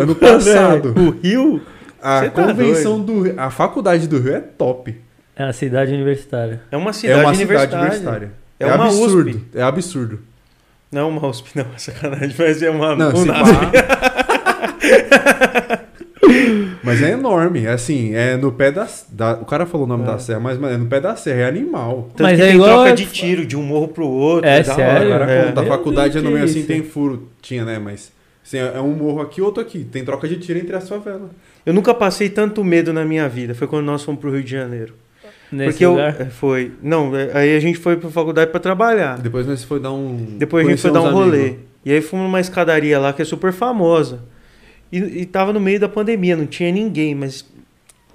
ano passado. O Rio? A Cê tá convenção do Rio, a faculdade do Rio é top. É a cidade universitária. É uma cidade, é uma universitária. cidade universitária. É É, uma absurdo. USP. É absurdo. Não é uma USP, não, é sacanagem, mas é uma Não. Mas é enorme, é assim, é no pé da, da- O cara falou o nome É. da serra, mas mano, é no pé da serra, é animal. Tanto Mas que é tem igual troca a- de tiro de um morro pro outro. É da sério? Hora. cara É. conta, a Meu faculdade Deus, é no meio assim, isso? tem furo. Tinha, né? Mas assim, é um morro aqui, outro aqui. Tem troca de tiro entre as favelas. Eu nunca passei tanto medo na minha vida. Foi quando nós fomos pro Rio de Janeiro. Nesse Porque eu, lugar. é, foi. Não, é, aí a gente foi pra faculdade pra trabalhar. Depois nós foi dar um. Depois a gente foi dar um rolê. amigos. E aí fomos numa escadaria lá que é super famosa. E, e tava no meio da pandemia, não tinha ninguém, mas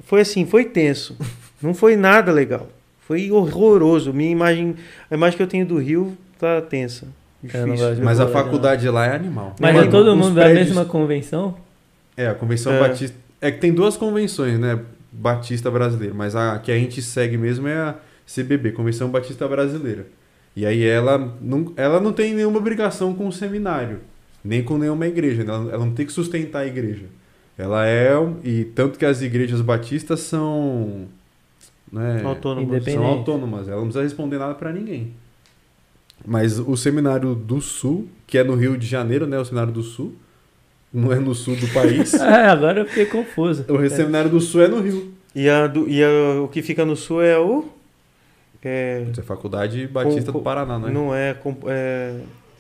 foi assim, foi tenso. Não foi nada legal. Foi horroroso. Minha imagem, a imagem que eu tenho do Rio tá tensa. Eu não Difícil. Mas a rolê, não. faculdade lá é animal. Mas Mano, é todo os mundo da prédios- mesma convenção? É, a Convenção É. Batista. É que tem duas convenções, né? Batista brasileira. Mas a que a gente segue mesmo é a CBB, Convenção Batista Brasileira. E aí ela não, ela não tem nenhuma obrigação com o seminário, nem com nenhuma igreja. Ela, ela não tem que sustentar a igreja. Ela é. E tanto que as igrejas batistas são. Né. Independente. são autônomas, ela não precisa responder nada pra ninguém. Mas o seminário do Sul, que é no Rio de Janeiro, né? O seminário do Sul, não é no sul do país. É, agora eu fiquei confuso. o seminário do Sul é no Rio. E, a do- e a- o que fica no sul é o. É, Isso é Faculdade Batista Com- do Paraná, não é? Não é, com- é,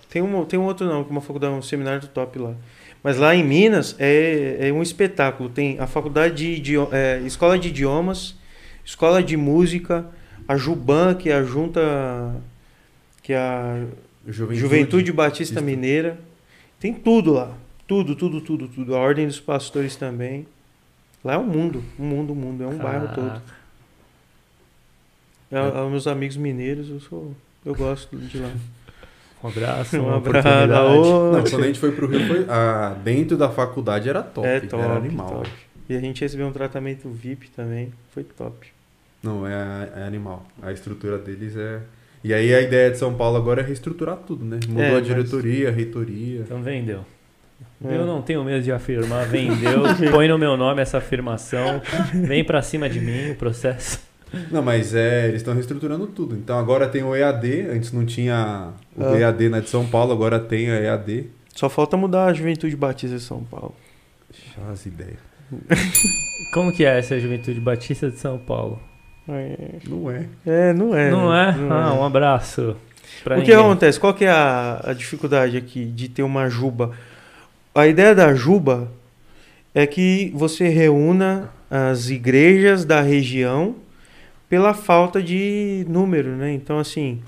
tem, um, tem um outro não, que é uma faculdade, um seminário do top lá. Mas lá em Minas é, é um espetáculo. Tem a faculdade de idio- é, escola de idiomas, escola de música, a Juban, que é a junta que é a Juventude. Juventude Batista Batista. Mineira. Tem tudo lá. Tudo, tudo, tudo, tudo. A Ordem dos Pastores também. Lá é um mundo, um mundo, um mundo. É um bairro todo. Caraca. É, é, meus amigos mineiros, eu sou. Eu gosto de lá. Um abraço, Um uma abraço. oportunidade. Ô, Não, quando a gente foi pro Rio, foi, ah, dentro da faculdade era top. É top, era animal. top. E a gente recebeu um tratamento VIP também. Foi top. Não, é, é animal. A estrutura deles é. E aí a ideia de São Paulo agora é reestruturar tudo, né? Mudou É, a mas- diretoria, a reitoria. Então vendeu. É. Eu não tenho medo de afirmar, vendeu, põe no meu nome essa afirmação, vem pra cima de mim o processo. Não, mas é, eles estão reestruturando tudo. Então agora tem o EAD, antes não tinha o Ah. EAD na de São Paulo, agora tem a EAD. Só falta mudar a Juventude Batista de São Paulo. As ideias. Como que é essa Juventude Batista de São Paulo? É, Não é. é, não é. não né? é? ah, um abraço. pra o que ninguém. acontece? Qual que é a, a dificuldade aqui de ter uma juba? A ideia da juba é que você reúna as igrejas da região pela falta de número, né? Então, assim,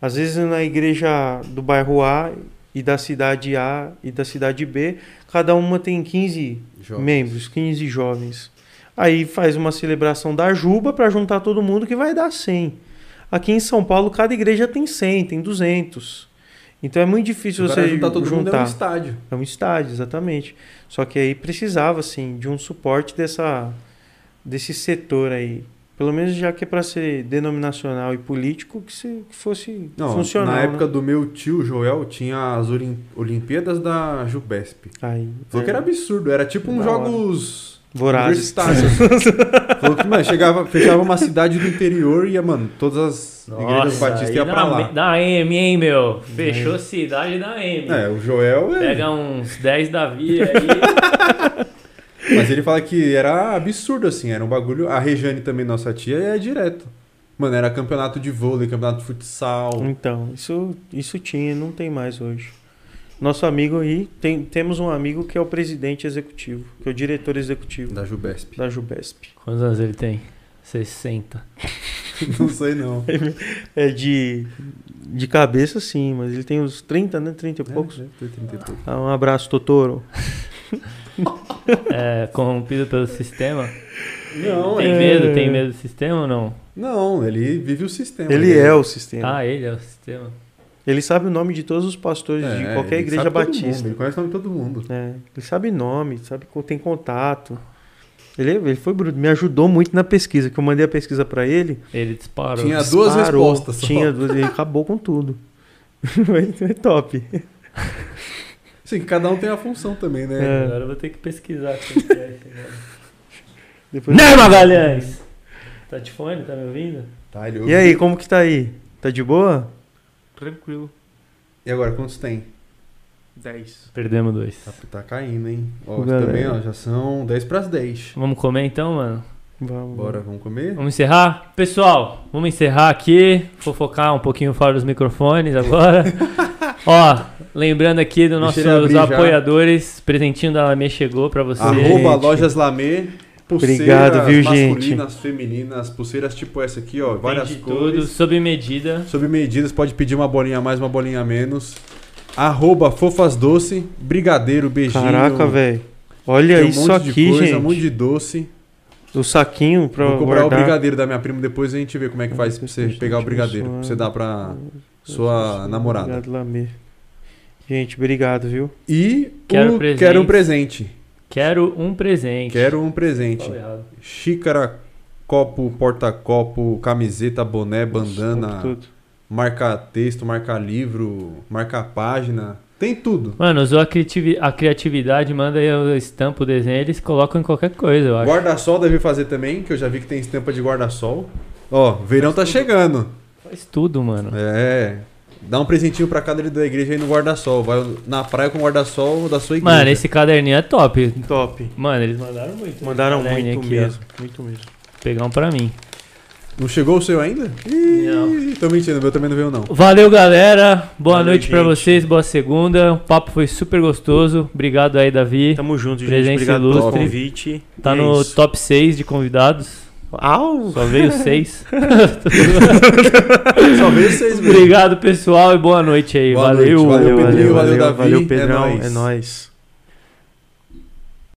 às vezes na igreja do bairro A e da cidade A e da cidade B, cada uma tem 15 Jovens. membros, 15 jovens. Aí faz uma celebração da Juba para juntar todo mundo que vai dar 100. Aqui em São Paulo, cada igreja tem 100, tem 200. Então é muito difícil Agora você juntar todo mundo é um juntar. estádio. É um estádio, exatamente. Só que aí precisava, assim, de um suporte dessa, desse setor aí. Pelo menos já que é para ser denominacional e político, que, se, que fosse Não, funcional. na né? época do meu tio Joel, tinha as Olim- Olimpíadas da Jubesp. Aí, Falou que era absurdo, era tipo uns Da hora. Vorazes. Falou que, mano, chegava, fechava uma cidade do interior e ia, mano, todas as igrejas batistas iam pra lá. Da M, hein, meu? Fechou cidade da M. É, o Joel é. Pega uns 10 da via aí. Mas ele fala que era absurdo, assim, era um bagulho. A Rejane também, nossa tia, é direto. Mano, era campeonato de vôlei, campeonato de futsal. Então, isso, isso tinha, não tem mais hoje. Nosso amigo aí, tem, temos um amigo que é o presidente executivo, que é o diretor executivo Da Jubesp. da Jubesp. Quantos anos ele tem? 60. Não sei não. É de, de cabeça sim, mas ele tem uns 30, né? 30 e poucos. É, deve ter 30 e pouco. Ah, um abraço, Totoro. É, corrompido pelo sistema. Não, Tem é- medo? Tem medo do sistema ou não? Não, ele vive o sistema. Ele é o sistema. Ah, ele é o sistema. Ele sabe o nome de todos os pastores de É, qualquer ele igreja sabe todo batista. mundo, ele conhece o nome de todo mundo. É, ele sabe nome, sabe tem contato. Ele, ele foi bruto, me ajudou muito na pesquisa, que eu mandei a pesquisa pra ele. Ele disparou. Tinha duas disparou, respostas só. Tinha duas, ele acabou com tudo. Foi top. Sim, cada um tem a função também, né? É. Agora eu vou ter que pesquisar quem que é negócio. Depois- Né, Magalhães? Tá de fone? Tá me ouvindo? Tá, ele E ouve. aí, como que tá aí? Tá de boa? Tranquilo. E agora, quantos tem? 10. Perdemos dois. Tá, tá caindo, hein? Ó, galera. também, ó, já são 10 pras 10. Vamos comer então, mano? Vamos. Bora, vamos comer? Vamos encerrar? Pessoal, vamos encerrar aqui. Fofocar um pouquinho fora dos microfones agora. Ó, lembrando aqui dos nossos abrir já. apoiadores. Presentinho da Lamê chegou pra você. Arroba gente. Lojas Lamê. Pulseiras Obrigado, viu, masculinas, femininas, pulseiras tipo essa aqui, ó, várias de cores. tudo, sob medida. Sob medidas, pode pedir uma bolinha a mais, uma bolinha a menos. Arroba Fofas Doce, brigadeiro, beijinho. Caraca, velho. Olha tem um isso monte de aqui, coisa, gente. Um monte de doce. O saquinho pra Vou cobrar o guardar. brigadeiro da minha prima, depois a gente vê como é que faz pra você pegar o brigadeiro. Pra você dar pra sua namorada. Obrigado, Lamê. Gente, obrigado, viu? E Quero o presente. quero um presente. Quero um presente. Quero um presente. Xícara, copo, porta-copo, camiseta, boné, bandana, Tudo. marca texto, marca livro, marca página. Tem tudo. Mano, usou a, criativi- a criatividade, manda aí o estampa, o desenho, eles colocam em qualquer coisa, eu acho. Guarda-sol deve fazer também, que eu já vi que tem estampa de guarda-sol. Ó, verão tá chegando. Faz tudo, mano. É. Dá um presentinho pra cada da igreja aí no guarda-sol. Vai na praia com o guarda-sol da sua igreja. Mano, esse caderninho é top. Top. Mano, eles mandaram muito. Mandaram esse caderninho muito aqui, ó. mesmo. Muito mesmo. Pegar um pra mim. Não chegou o seu ainda? Não. Ih, tô mentindo, o meu também não veio não. Valeu, galera. Boa Valeu, noite pra gente. vocês, boa segunda. O papo foi super gostoso. Obrigado aí, Davi. Tamo junto, gente. Presença Obrigado pelo ilustre. convite. Tá é no isso. top 6 de convidados. Au! Só veio 6. Só veio vocês mesmo. Obrigado, pessoal, e boa noite aí. Boa valeu. noite, valeu, Valeu, Pedrinho, valeu, valeu, valeu, Davi. valeu, Pedrão. É nóis. É nóis.